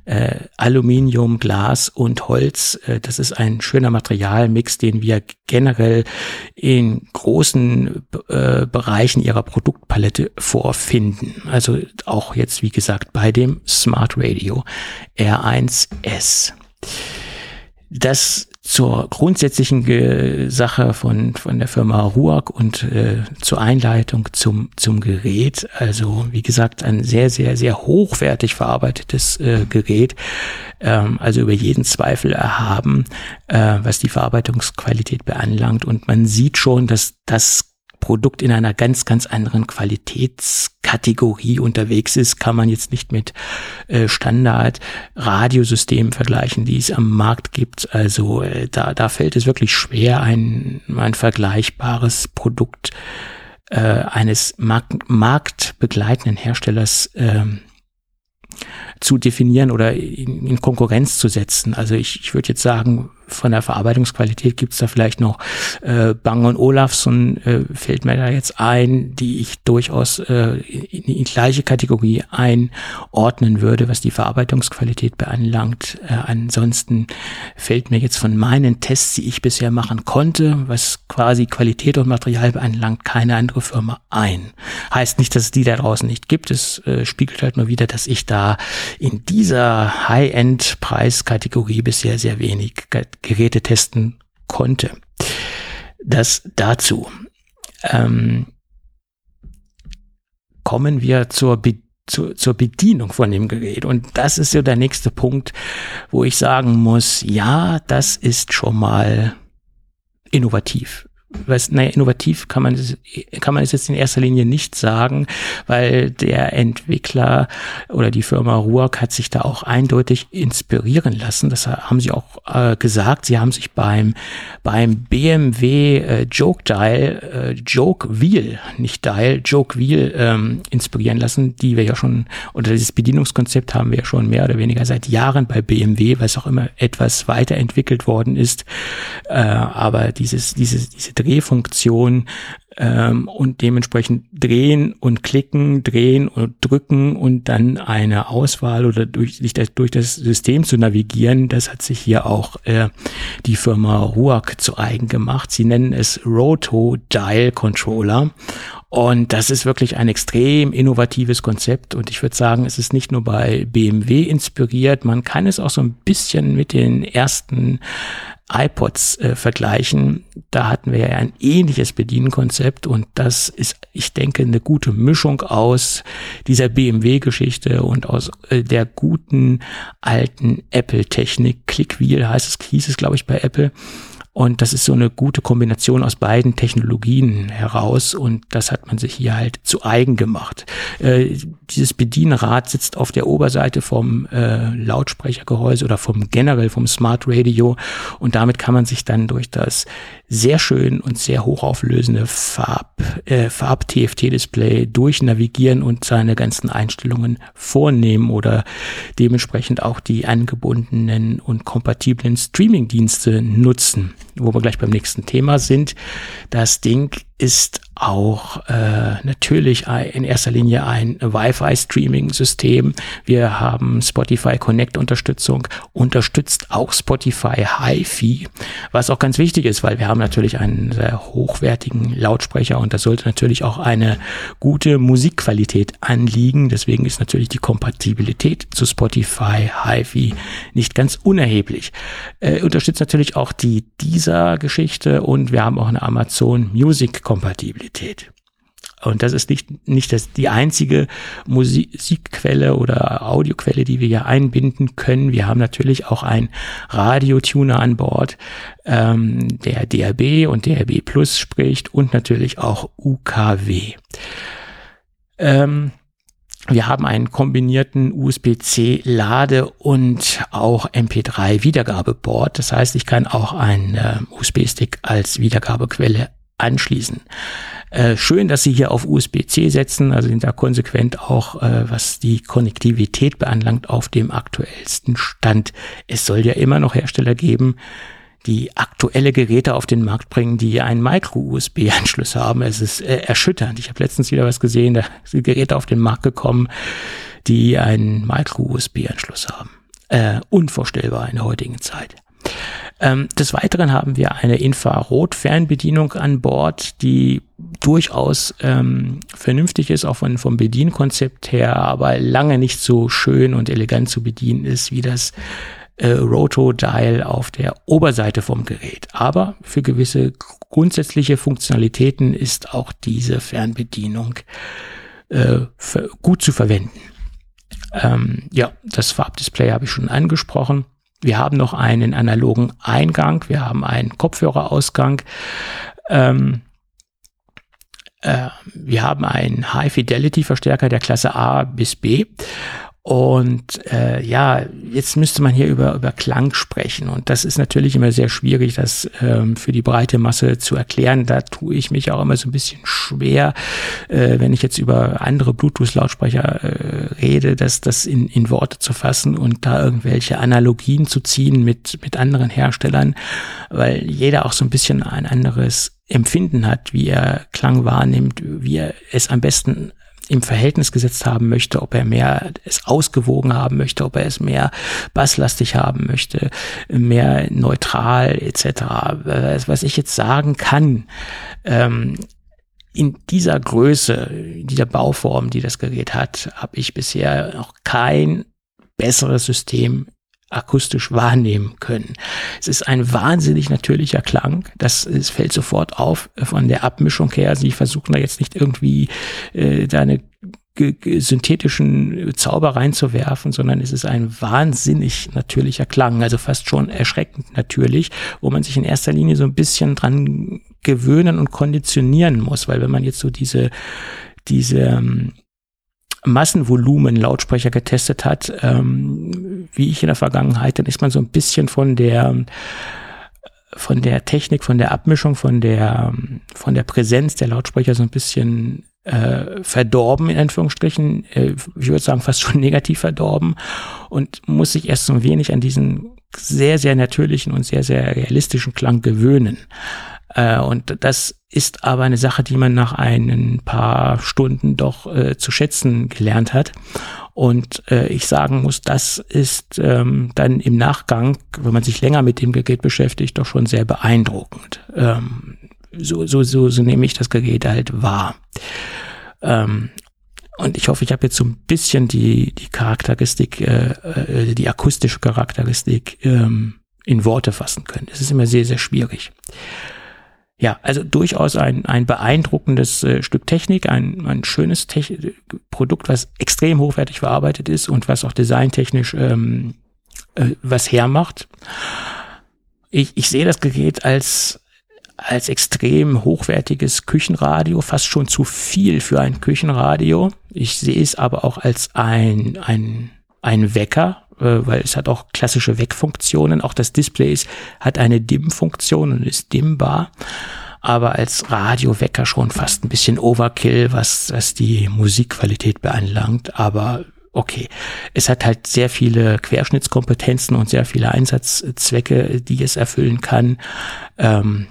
äh, Aluminium, Glas und Holz, äh, das ist ein schöner Materialmix, den wir generell in großen äh, Bereichen ihrer Produktpalette vorfinden. Also auch jetzt, wie gesagt, bei dem Smart Radio R1S. Das zur grundsätzlichen Sache von, von der Firma Ruag und äh, zur Einleitung zum, zum Gerät. Also wie gesagt, ein sehr, sehr, sehr hochwertig verarbeitetes äh, Gerät. Ähm, also über jeden Zweifel erhaben, äh, was die Verarbeitungsqualität beanlangt. Und man sieht schon, dass das Produkt in einer ganz, ganz anderen Qualitätskategorie unterwegs ist, kann man jetzt nicht mit äh, Standard-Radiosystemen vergleichen, die es am Markt gibt. Also äh, da, da fällt es wirklich schwer, ein, ein vergleichbares Produkt äh, eines markt, marktbegleitenden Herstellers ähm, zu definieren oder in, in Konkurrenz zu setzen. Also ich, ich würde jetzt sagen, von der Verarbeitungsqualität gibt's da vielleicht noch äh, Bang und Olafsson äh, fällt mir da jetzt ein, die ich durchaus äh, in die gleiche Kategorie einordnen würde, was die Verarbeitungsqualität beanlangt. Äh, ansonsten fällt mir jetzt von meinen Tests, die ich bisher machen konnte, was quasi Qualität und Material beanlangt, keine andere Firma ein. Heißt nicht, dass es die da draußen nicht gibt. Es äh, spiegelt halt nur wieder, dass ich da in dieser High-End-Preiskategorie bisher sehr wenig Geräte testen konnte. Das dazu. Ähm, kommen wir zur, Be zur, zur Bedienung von dem Gerät. Und das ist ja der nächste Punkt, wo ich sagen muss, ja, das ist schon mal innovativ was, naja, innovativ kann man, kann man es jetzt in erster Linie nicht sagen, weil der Entwickler oder die Firma Ruark hat sich da auch eindeutig inspirieren lassen. Das haben sie auch äh, gesagt. Sie haben sich beim, beim BMW äh, Joke Dial, äh, Joke Wheel, nicht Dial, Joke Wheel ähm, inspirieren lassen, die wir ja schon, oder dieses Bedienungskonzept haben wir ja schon mehr oder weniger seit Jahren bei BMW, weil es auch immer etwas weiterentwickelt worden ist. Äh, aber dieses, dieses, diese Drehfunktion ähm, und dementsprechend drehen und klicken, drehen und drücken und dann eine Auswahl oder durch, sich das, durch das System zu navigieren, das hat sich hier auch äh, die Firma Ruak zu eigen gemacht. Sie nennen es Roto Dial Controller und das ist wirklich ein extrem innovatives Konzept. Und ich würde sagen, es ist nicht nur bei BMW inspiriert, man kann es auch so ein bisschen mit den ersten iPods äh, vergleichen, da hatten wir ja ein ähnliches Bedienkonzept und das ist, ich denke, eine gute Mischung aus dieser BMW-Geschichte und aus äh, der guten alten Apple-Technik. Clickwheel heißt es, hieß es, glaube ich, bei Apple. Und das ist so eine gute Kombination aus beiden Technologien heraus. Und das hat man sich hier halt zu eigen gemacht. Äh, dieses Bedienrad sitzt auf der Oberseite vom äh, Lautsprechergehäuse oder vom generell vom Smart Radio. Und damit kann man sich dann durch das sehr schön und sehr hochauflösende Farb, äh, Farb-TFT-Display durchnavigieren und seine ganzen Einstellungen vornehmen oder dementsprechend auch die angebundenen und kompatiblen Streaming-Dienste nutzen wo wir gleich beim nächsten Thema sind. Das Ding ist auch äh, natürlich in erster Linie ein Wi-Fi-Streaming-System. Wir haben Spotify Connect-Unterstützung, unterstützt auch Spotify HiFi, was auch ganz wichtig ist, weil wir haben natürlich einen sehr hochwertigen Lautsprecher und da sollte natürlich auch eine gute Musikqualität anliegen. Deswegen ist natürlich die Kompatibilität zu Spotify HiFi nicht ganz unerheblich. Äh, unterstützt natürlich auch die dieser Geschichte und wir haben auch eine Amazon Music Kompatibilität. Und das ist nicht, nicht das, die einzige Musikquelle oder Audioquelle, die wir hier einbinden können. Wir haben natürlich auch einen Radiotuner an Bord, ähm, der DRB und DRB Plus spricht und natürlich auch UKW. Ähm, wir haben einen kombinierten USB-C Lade und auch MP3 Wiedergabeboard. Das heißt, ich kann auch einen äh, USB-Stick als Wiedergabequelle anschließen. Äh, schön, dass Sie hier auf USB-C setzen, also sind da konsequent auch, äh, was die Konnektivität beanlangt, auf dem aktuellsten Stand. Es soll ja immer noch Hersteller geben, die aktuelle Geräte auf den Markt bringen, die einen Micro-USB-Anschluss haben. Es ist äh, erschütternd. Ich habe letztens wieder was gesehen, da sind Geräte auf den Markt gekommen, die einen Micro-USB-Anschluss haben. Äh, unvorstellbar in der heutigen Zeit. Ähm, des Weiteren haben wir eine Infrarot-Fernbedienung an Bord, die durchaus ähm, vernünftig ist, auch von, vom Bedienkonzept her, aber lange nicht so schön und elegant zu bedienen ist, wie das äh, Roto-Dial auf der Oberseite vom Gerät. Aber für gewisse grundsätzliche Funktionalitäten ist auch diese Fernbedienung äh, gut zu verwenden. Ähm, ja, das Farbdisplay habe ich schon angesprochen. Wir haben noch einen analogen Eingang, wir haben einen Kopfhörerausgang. Ähm, äh, wir haben einen High-Fidelity-Verstärker der Klasse A bis B und äh, ja, jetzt müsste man hier über, über Klang sprechen. Und das ist natürlich immer sehr schwierig, das ähm, für die breite Masse zu erklären. Da tue ich mich auch immer so ein bisschen schwer, äh, wenn ich jetzt über andere Bluetooth-Lautsprecher äh, rede, das, das in, in Worte zu fassen und da irgendwelche Analogien zu ziehen mit, mit anderen Herstellern, weil jeder auch so ein bisschen ein anderes Empfinden hat, wie er Klang wahrnimmt, wie er es am besten im Verhältnis gesetzt haben möchte, ob er mehr es ausgewogen haben möchte, ob er es mehr basslastig haben möchte, mehr neutral etc. Was ich jetzt sagen kann, ähm, in dieser Größe, dieser Bauform, die das Gerät hat, habe ich bisher noch kein besseres System akustisch wahrnehmen können. Es ist ein wahnsinnig natürlicher Klang. Das es fällt sofort auf von der Abmischung her. Sie versuchen da jetzt nicht irgendwie äh, da eine synthetischen Zauber reinzuwerfen, sondern es ist ein wahnsinnig natürlicher Klang, also fast schon erschreckend natürlich, wo man sich in erster Linie so ein bisschen dran gewöhnen und konditionieren muss, weil wenn man jetzt so diese diese ähm, Massenvolumen Lautsprecher getestet hat, ähm, wie ich in der Vergangenheit, dann ist man so ein bisschen von der von der Technik, von der Abmischung, von der von der Präsenz der Lautsprecher so ein bisschen äh, verdorben, in Anführungsstrichen. Äh, ich würde sagen, fast schon negativ verdorben und muss sich erst so ein wenig an diesen sehr, sehr natürlichen und sehr, sehr realistischen Klang gewöhnen. Äh, und das ist aber eine Sache, die man nach ein paar Stunden doch äh, zu schätzen gelernt hat. Und äh, ich sagen muss, das ist ähm, dann im Nachgang, wenn man sich länger mit dem Gerät beschäftigt, doch schon sehr beeindruckend. Ähm, so, so, so, so nehme ich das Gerät halt wahr. Ähm, und ich hoffe, ich habe jetzt so ein bisschen die, die Charakteristik, äh, äh, die akustische Charakteristik ähm, in Worte fassen können. Es ist immer sehr, sehr schwierig. Ja, also durchaus ein, ein beeindruckendes äh, Stück Technik, ein, ein schönes Te Produkt, was extrem hochwertig verarbeitet ist und was auch designtechnisch ähm, äh, was hermacht. Ich, ich sehe das Gerät als als extrem hochwertiges Küchenradio, fast schon zu viel für ein Küchenradio. Ich sehe es aber auch als ein, ein, ein Wecker, weil es hat auch klassische Weckfunktionen. Auch das Display ist, hat eine Dimm-Funktion und ist dimmbar. Aber als Radiowecker schon fast ein bisschen Overkill, was, was die Musikqualität beanlangt. Aber okay, es hat halt sehr viele Querschnittskompetenzen und sehr viele Einsatzzwecke, die es erfüllen kann. Ähm,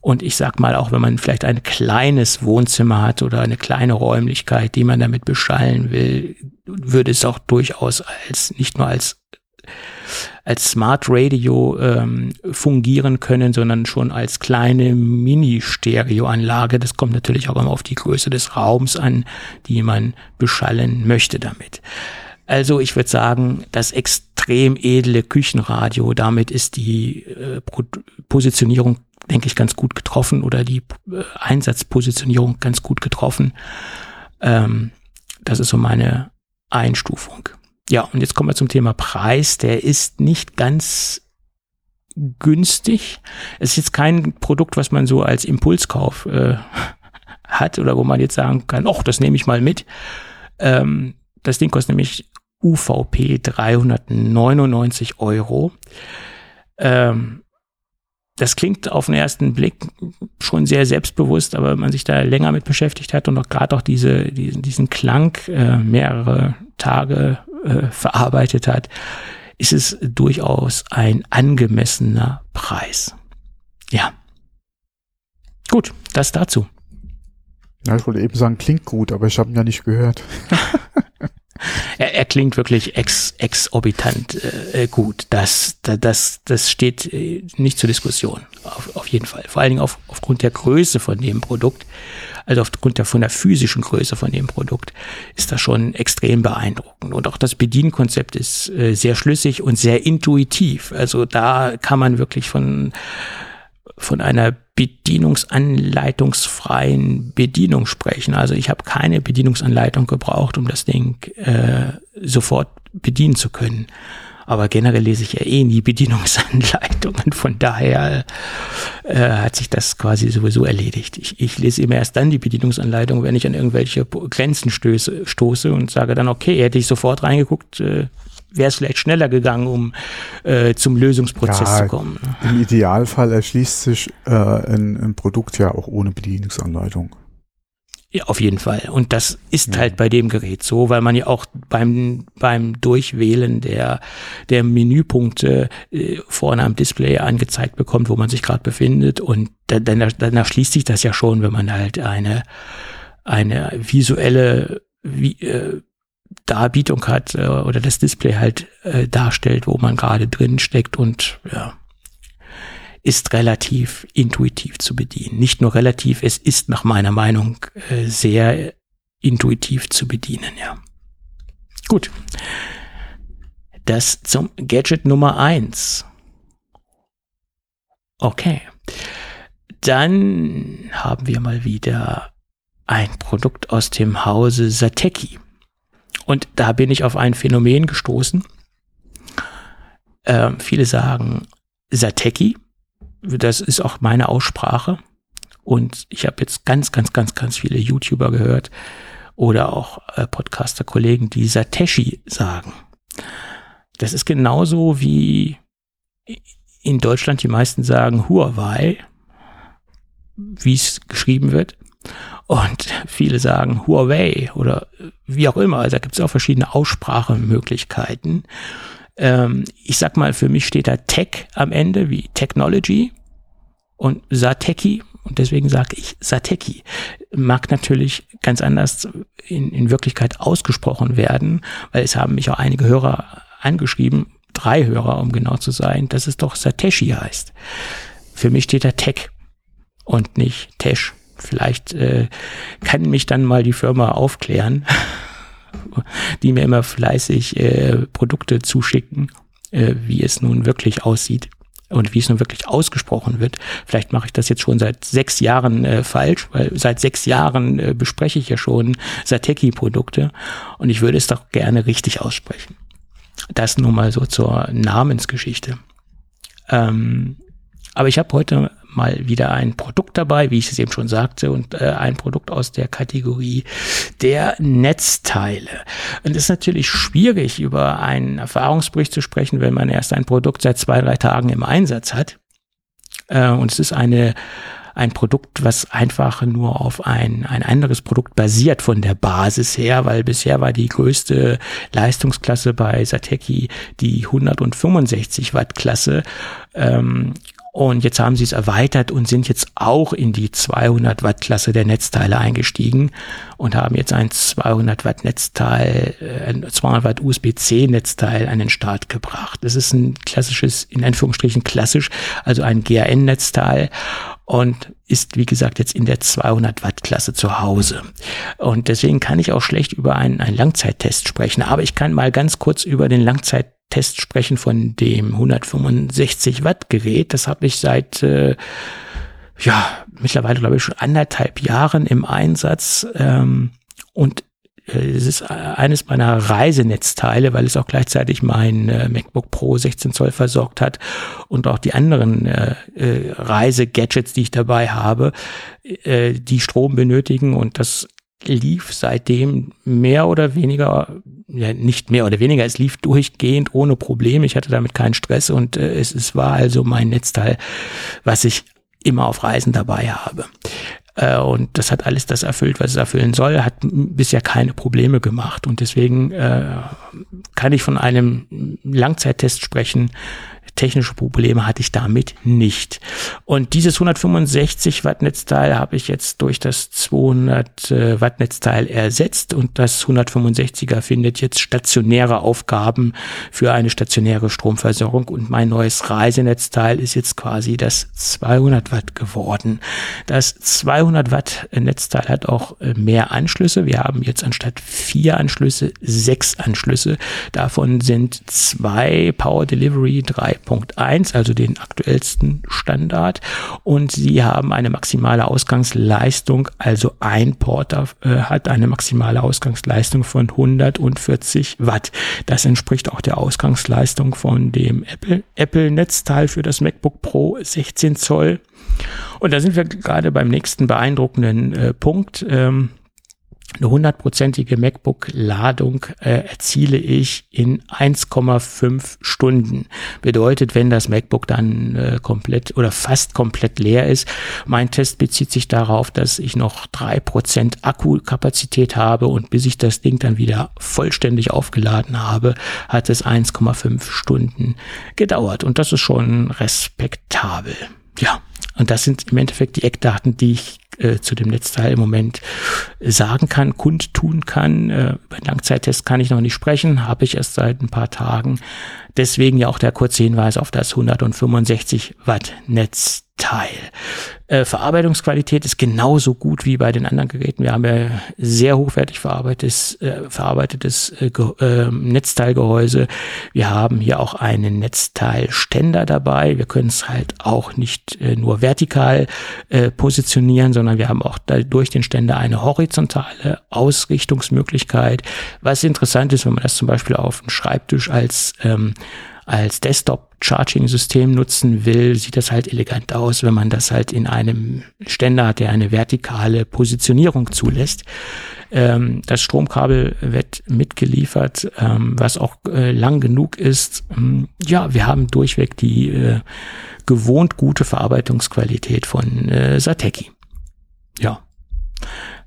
und ich sag mal, auch wenn man vielleicht ein kleines Wohnzimmer hat oder eine kleine Räumlichkeit, die man damit beschallen will, würde es auch durchaus als, nicht nur als, als Smart Radio ähm, fungieren können, sondern schon als kleine Mini-Stereoanlage. Das kommt natürlich auch immer auf die Größe des Raums an, die man beschallen möchte damit. Also ich würde sagen, das extrem edle Küchenradio, damit ist die äh, Positionierung denke ich, ganz gut getroffen oder die äh, Einsatzpositionierung ganz gut getroffen. Ähm, das ist so meine Einstufung. Ja, und jetzt kommen wir zum Thema Preis. Der ist nicht ganz günstig. Es ist jetzt kein Produkt, was man so als Impulskauf äh, hat oder wo man jetzt sagen kann, ach, das nehme ich mal mit. Ähm, das Ding kostet nämlich UVP 399 Euro. Ähm, das klingt auf den ersten Blick schon sehr selbstbewusst, aber wenn man sich da länger mit beschäftigt hat und auch gerade auch diese, diesen, diesen Klang äh, mehrere Tage äh, verarbeitet hat, ist es durchaus ein angemessener Preis. Ja. Gut, das dazu. Ja, ich wollte eben sagen, klingt gut, aber ich habe ihn ja nicht gehört. er, er klingt wirklich ex, exorbitant äh, gut. Das, das, das steht äh, nicht zur Diskussion. Auf, auf jeden Fall. Vor allen Dingen auf, aufgrund der Größe von dem Produkt, also aufgrund der, von der physischen Größe von dem Produkt, ist das schon extrem beeindruckend. Und auch das Bedienkonzept ist äh, sehr schlüssig und sehr intuitiv. Also da kann man wirklich von von einer bedienungsanleitungsfreien Bedienung sprechen. Also ich habe keine Bedienungsanleitung gebraucht, um das Ding äh, sofort bedienen zu können. Aber generell lese ich ja eh nie Bedienungsanleitungen. Von daher äh, hat sich das quasi sowieso erledigt. Ich, ich lese immer erst dann die Bedienungsanleitung, wenn ich an irgendwelche Grenzen stöße, stoße und sage dann, okay, hätte ich sofort reingeguckt, äh, wäre es vielleicht schneller gegangen, um äh, zum Lösungsprozess ja, zu kommen. Im Idealfall erschließt sich äh, ein, ein Produkt ja auch ohne Bedienungsanleitung. Ja, auf jeden Fall. Und das ist ja. halt bei dem Gerät so, weil man ja auch beim, beim Durchwählen der, der Menüpunkte äh, vorne am Display angezeigt bekommt, wo man sich gerade befindet. Und dann, dann, dann erschließt sich das ja schon, wenn man halt eine, eine visuelle wie, äh, Darbietung hat äh, oder das Display halt äh, darstellt, wo man gerade drin steckt und ja, ist relativ intuitiv zu bedienen. Nicht nur relativ, es ist nach meiner Meinung äh, sehr intuitiv zu bedienen, ja. Gut. Das zum Gadget Nummer eins. Okay. Dann haben wir mal wieder ein Produkt aus dem Hause Sateki. Und da bin ich auf ein Phänomen gestoßen. Ähm, viele sagen Sateki das ist auch meine Aussprache. Und ich habe jetzt ganz, ganz, ganz, ganz viele YouTuber gehört oder auch äh, Podcaster-Kollegen, die Sateshi sagen. Das ist genauso wie in Deutschland die meisten sagen Huawei, wie es geschrieben wird. Und viele sagen Huawei oder wie auch immer. Also da gibt es auch verschiedene Aussprachemöglichkeiten ähm, ich sag mal, für mich steht da Tech am Ende, wie Technology und Sateki. Und deswegen sage ich Sateki. Mag natürlich ganz anders in, in Wirklichkeit ausgesprochen werden, weil es haben mich auch einige Hörer angeschrieben, drei Hörer, um genau zu sein, dass es doch Sateshi heißt. Für mich steht da Tech und nicht Tesh. Vielleicht äh, kann mich dann mal die Firma aufklären. die mir immer fleißig äh, Produkte zuschicken, äh, wie es nun wirklich aussieht und wie es nun wirklich ausgesprochen wird. Vielleicht mache ich das jetzt schon seit sechs Jahren äh, falsch, weil seit sechs Jahren äh, bespreche ich ja schon Sateki-Produkte und ich würde es doch gerne richtig aussprechen. Das nur mal so zur Namensgeschichte. Ähm, aber ich habe heute mal wieder ein Produkt dabei, wie ich es eben schon sagte, und äh, ein Produkt aus der Kategorie der Netzteile. Und es ist natürlich schwierig, über einen Erfahrungsbericht zu sprechen, wenn man erst ein Produkt seit zwei, drei Tagen im Einsatz hat. Äh, und es ist eine ein Produkt, was einfach nur auf ein, ein anderes Produkt basiert von der Basis her, weil bisher war die größte Leistungsklasse bei Sateki die 165 Watt Klasse. Ähm, und jetzt haben sie es erweitert und sind jetzt auch in die 200 Watt Klasse der Netzteile eingestiegen und haben jetzt ein 200 Watt Netzteil, äh, ein 200 Watt USB-C Netzteil an den Start gebracht. Das ist ein klassisches, in Anführungsstrichen klassisch, also ein GAN Netzteil und ist, wie gesagt, jetzt in der 200 Watt Klasse zu Hause. Und deswegen kann ich auch schlecht über einen, einen Langzeittest sprechen. Aber ich kann mal ganz kurz über den Langzeittest Test sprechen von dem 165 Watt Gerät. Das habe ich seit äh, ja mittlerweile glaube ich schon anderthalb Jahren im Einsatz ähm, und äh, es ist eines meiner Reisenetzteile, weil es auch gleichzeitig mein äh, MacBook Pro 16 Zoll versorgt hat und auch die anderen äh, äh, Reisegadgets, die ich dabei habe, äh, die Strom benötigen und das lief seitdem mehr oder weniger, ja nicht mehr oder weniger, es lief durchgehend ohne Probleme. Ich hatte damit keinen Stress und äh, es, es war also mein Netzteil, was ich immer auf Reisen dabei habe. Äh, und das hat alles das erfüllt, was es erfüllen soll, hat bisher keine Probleme gemacht. Und deswegen äh, kann ich von einem Langzeittest sprechen, Technische Probleme hatte ich damit nicht. Und dieses 165 Watt Netzteil habe ich jetzt durch das 200 äh, Watt Netzteil ersetzt und das 165er findet jetzt stationäre Aufgaben für eine stationäre Stromversorgung und mein neues Reisenetzteil ist jetzt quasi das 200 Watt geworden. Das 200 Watt Netzteil hat auch äh, mehr Anschlüsse. Wir haben jetzt anstatt vier Anschlüsse sechs Anschlüsse. Davon sind zwei Power Delivery, drei 4.1, also den aktuellsten Standard. Und sie haben eine maximale Ausgangsleistung, also ein Porter äh, hat eine maximale Ausgangsleistung von 140 Watt. Das entspricht auch der Ausgangsleistung von dem Apple, Apple Netzteil für das MacBook Pro 16 Zoll. Und da sind wir gerade beim nächsten beeindruckenden äh, Punkt. Ähm, eine hundertprozentige MacBook-Ladung äh, erziele ich in 1,5 Stunden. Bedeutet, wenn das MacBook dann äh, komplett oder fast komplett leer ist, mein Test bezieht sich darauf, dass ich noch drei Prozent Akkukapazität habe und bis ich das Ding dann wieder vollständig aufgeladen habe, hat es 1,5 Stunden gedauert. Und das ist schon respektabel. Ja, und das sind im Endeffekt die Eckdaten, die ich äh, zu dem Netzteil im Moment sagen kann, kundtun kann. Äh, über den Langzeittest kann ich noch nicht sprechen, habe ich erst seit ein paar Tagen. Deswegen ja auch der kurze Hinweis auf das 165 Watt Netzteil. Äh, Verarbeitungsqualität ist genauso gut wie bei den anderen Geräten. Wir haben ja sehr hochwertig verarbeitetes, äh, verarbeitetes äh, äh, Netzteilgehäuse. Wir haben hier auch einen Netzteilständer dabei. Wir können es halt auch nicht äh, nur vertikal äh, positionieren, sondern wir haben auch durch den Ständer eine horizontale Ausrichtungsmöglichkeit. Was interessant ist, wenn man das zum Beispiel auf dem Schreibtisch als ähm, als Desktop-Charging-System nutzen will, sieht das halt elegant aus, wenn man das halt in einem Ständer hat, der eine vertikale Positionierung zulässt. Ähm, das Stromkabel wird mitgeliefert, ähm, was auch äh, lang genug ist. Ähm, ja, wir haben durchweg die äh, gewohnt gute Verarbeitungsqualität von äh, Sateki. Ja.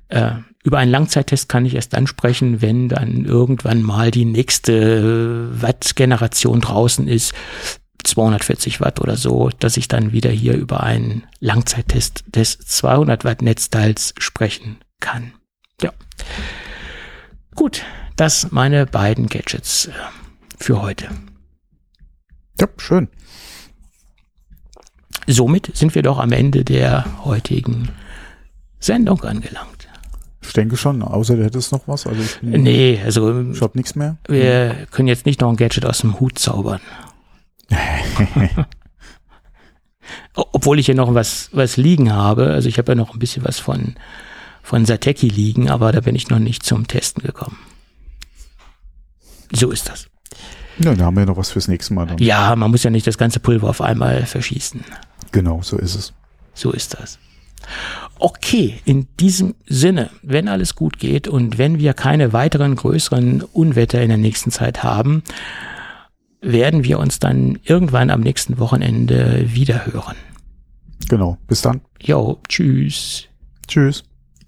Äh, über einen Langzeittest kann ich erst dann sprechen, wenn dann irgendwann mal die nächste Watt-Generation draußen ist, 240 Watt oder so, dass ich dann wieder hier über einen Langzeittest des 200 Watt Netzteils sprechen kann. Ja. Gut, das meine beiden Gadgets äh, für heute. Ja, schön. Somit sind wir doch am Ende der heutigen Sendung angelangt. Ich denke schon, außer du hättest noch was. Also ich bin, nee, also ich habe nichts mehr. Wir können jetzt nicht noch ein Gadget aus dem Hut zaubern. Obwohl ich hier noch was, was liegen habe. Also ich habe ja noch ein bisschen was von, von Sateki liegen, aber da bin ich noch nicht zum Testen gekommen. So ist das. Ja, da haben wir noch was fürs nächste Mal. Dann. Ja, man muss ja nicht das ganze Pulver auf einmal verschießen. Genau, so ist es. So ist das. Okay, in diesem Sinne, wenn alles gut geht und wenn wir keine weiteren größeren Unwetter in der nächsten Zeit haben, werden wir uns dann irgendwann am nächsten Wochenende wieder hören. Genau, bis dann. Jo, tschüss. Tschüss.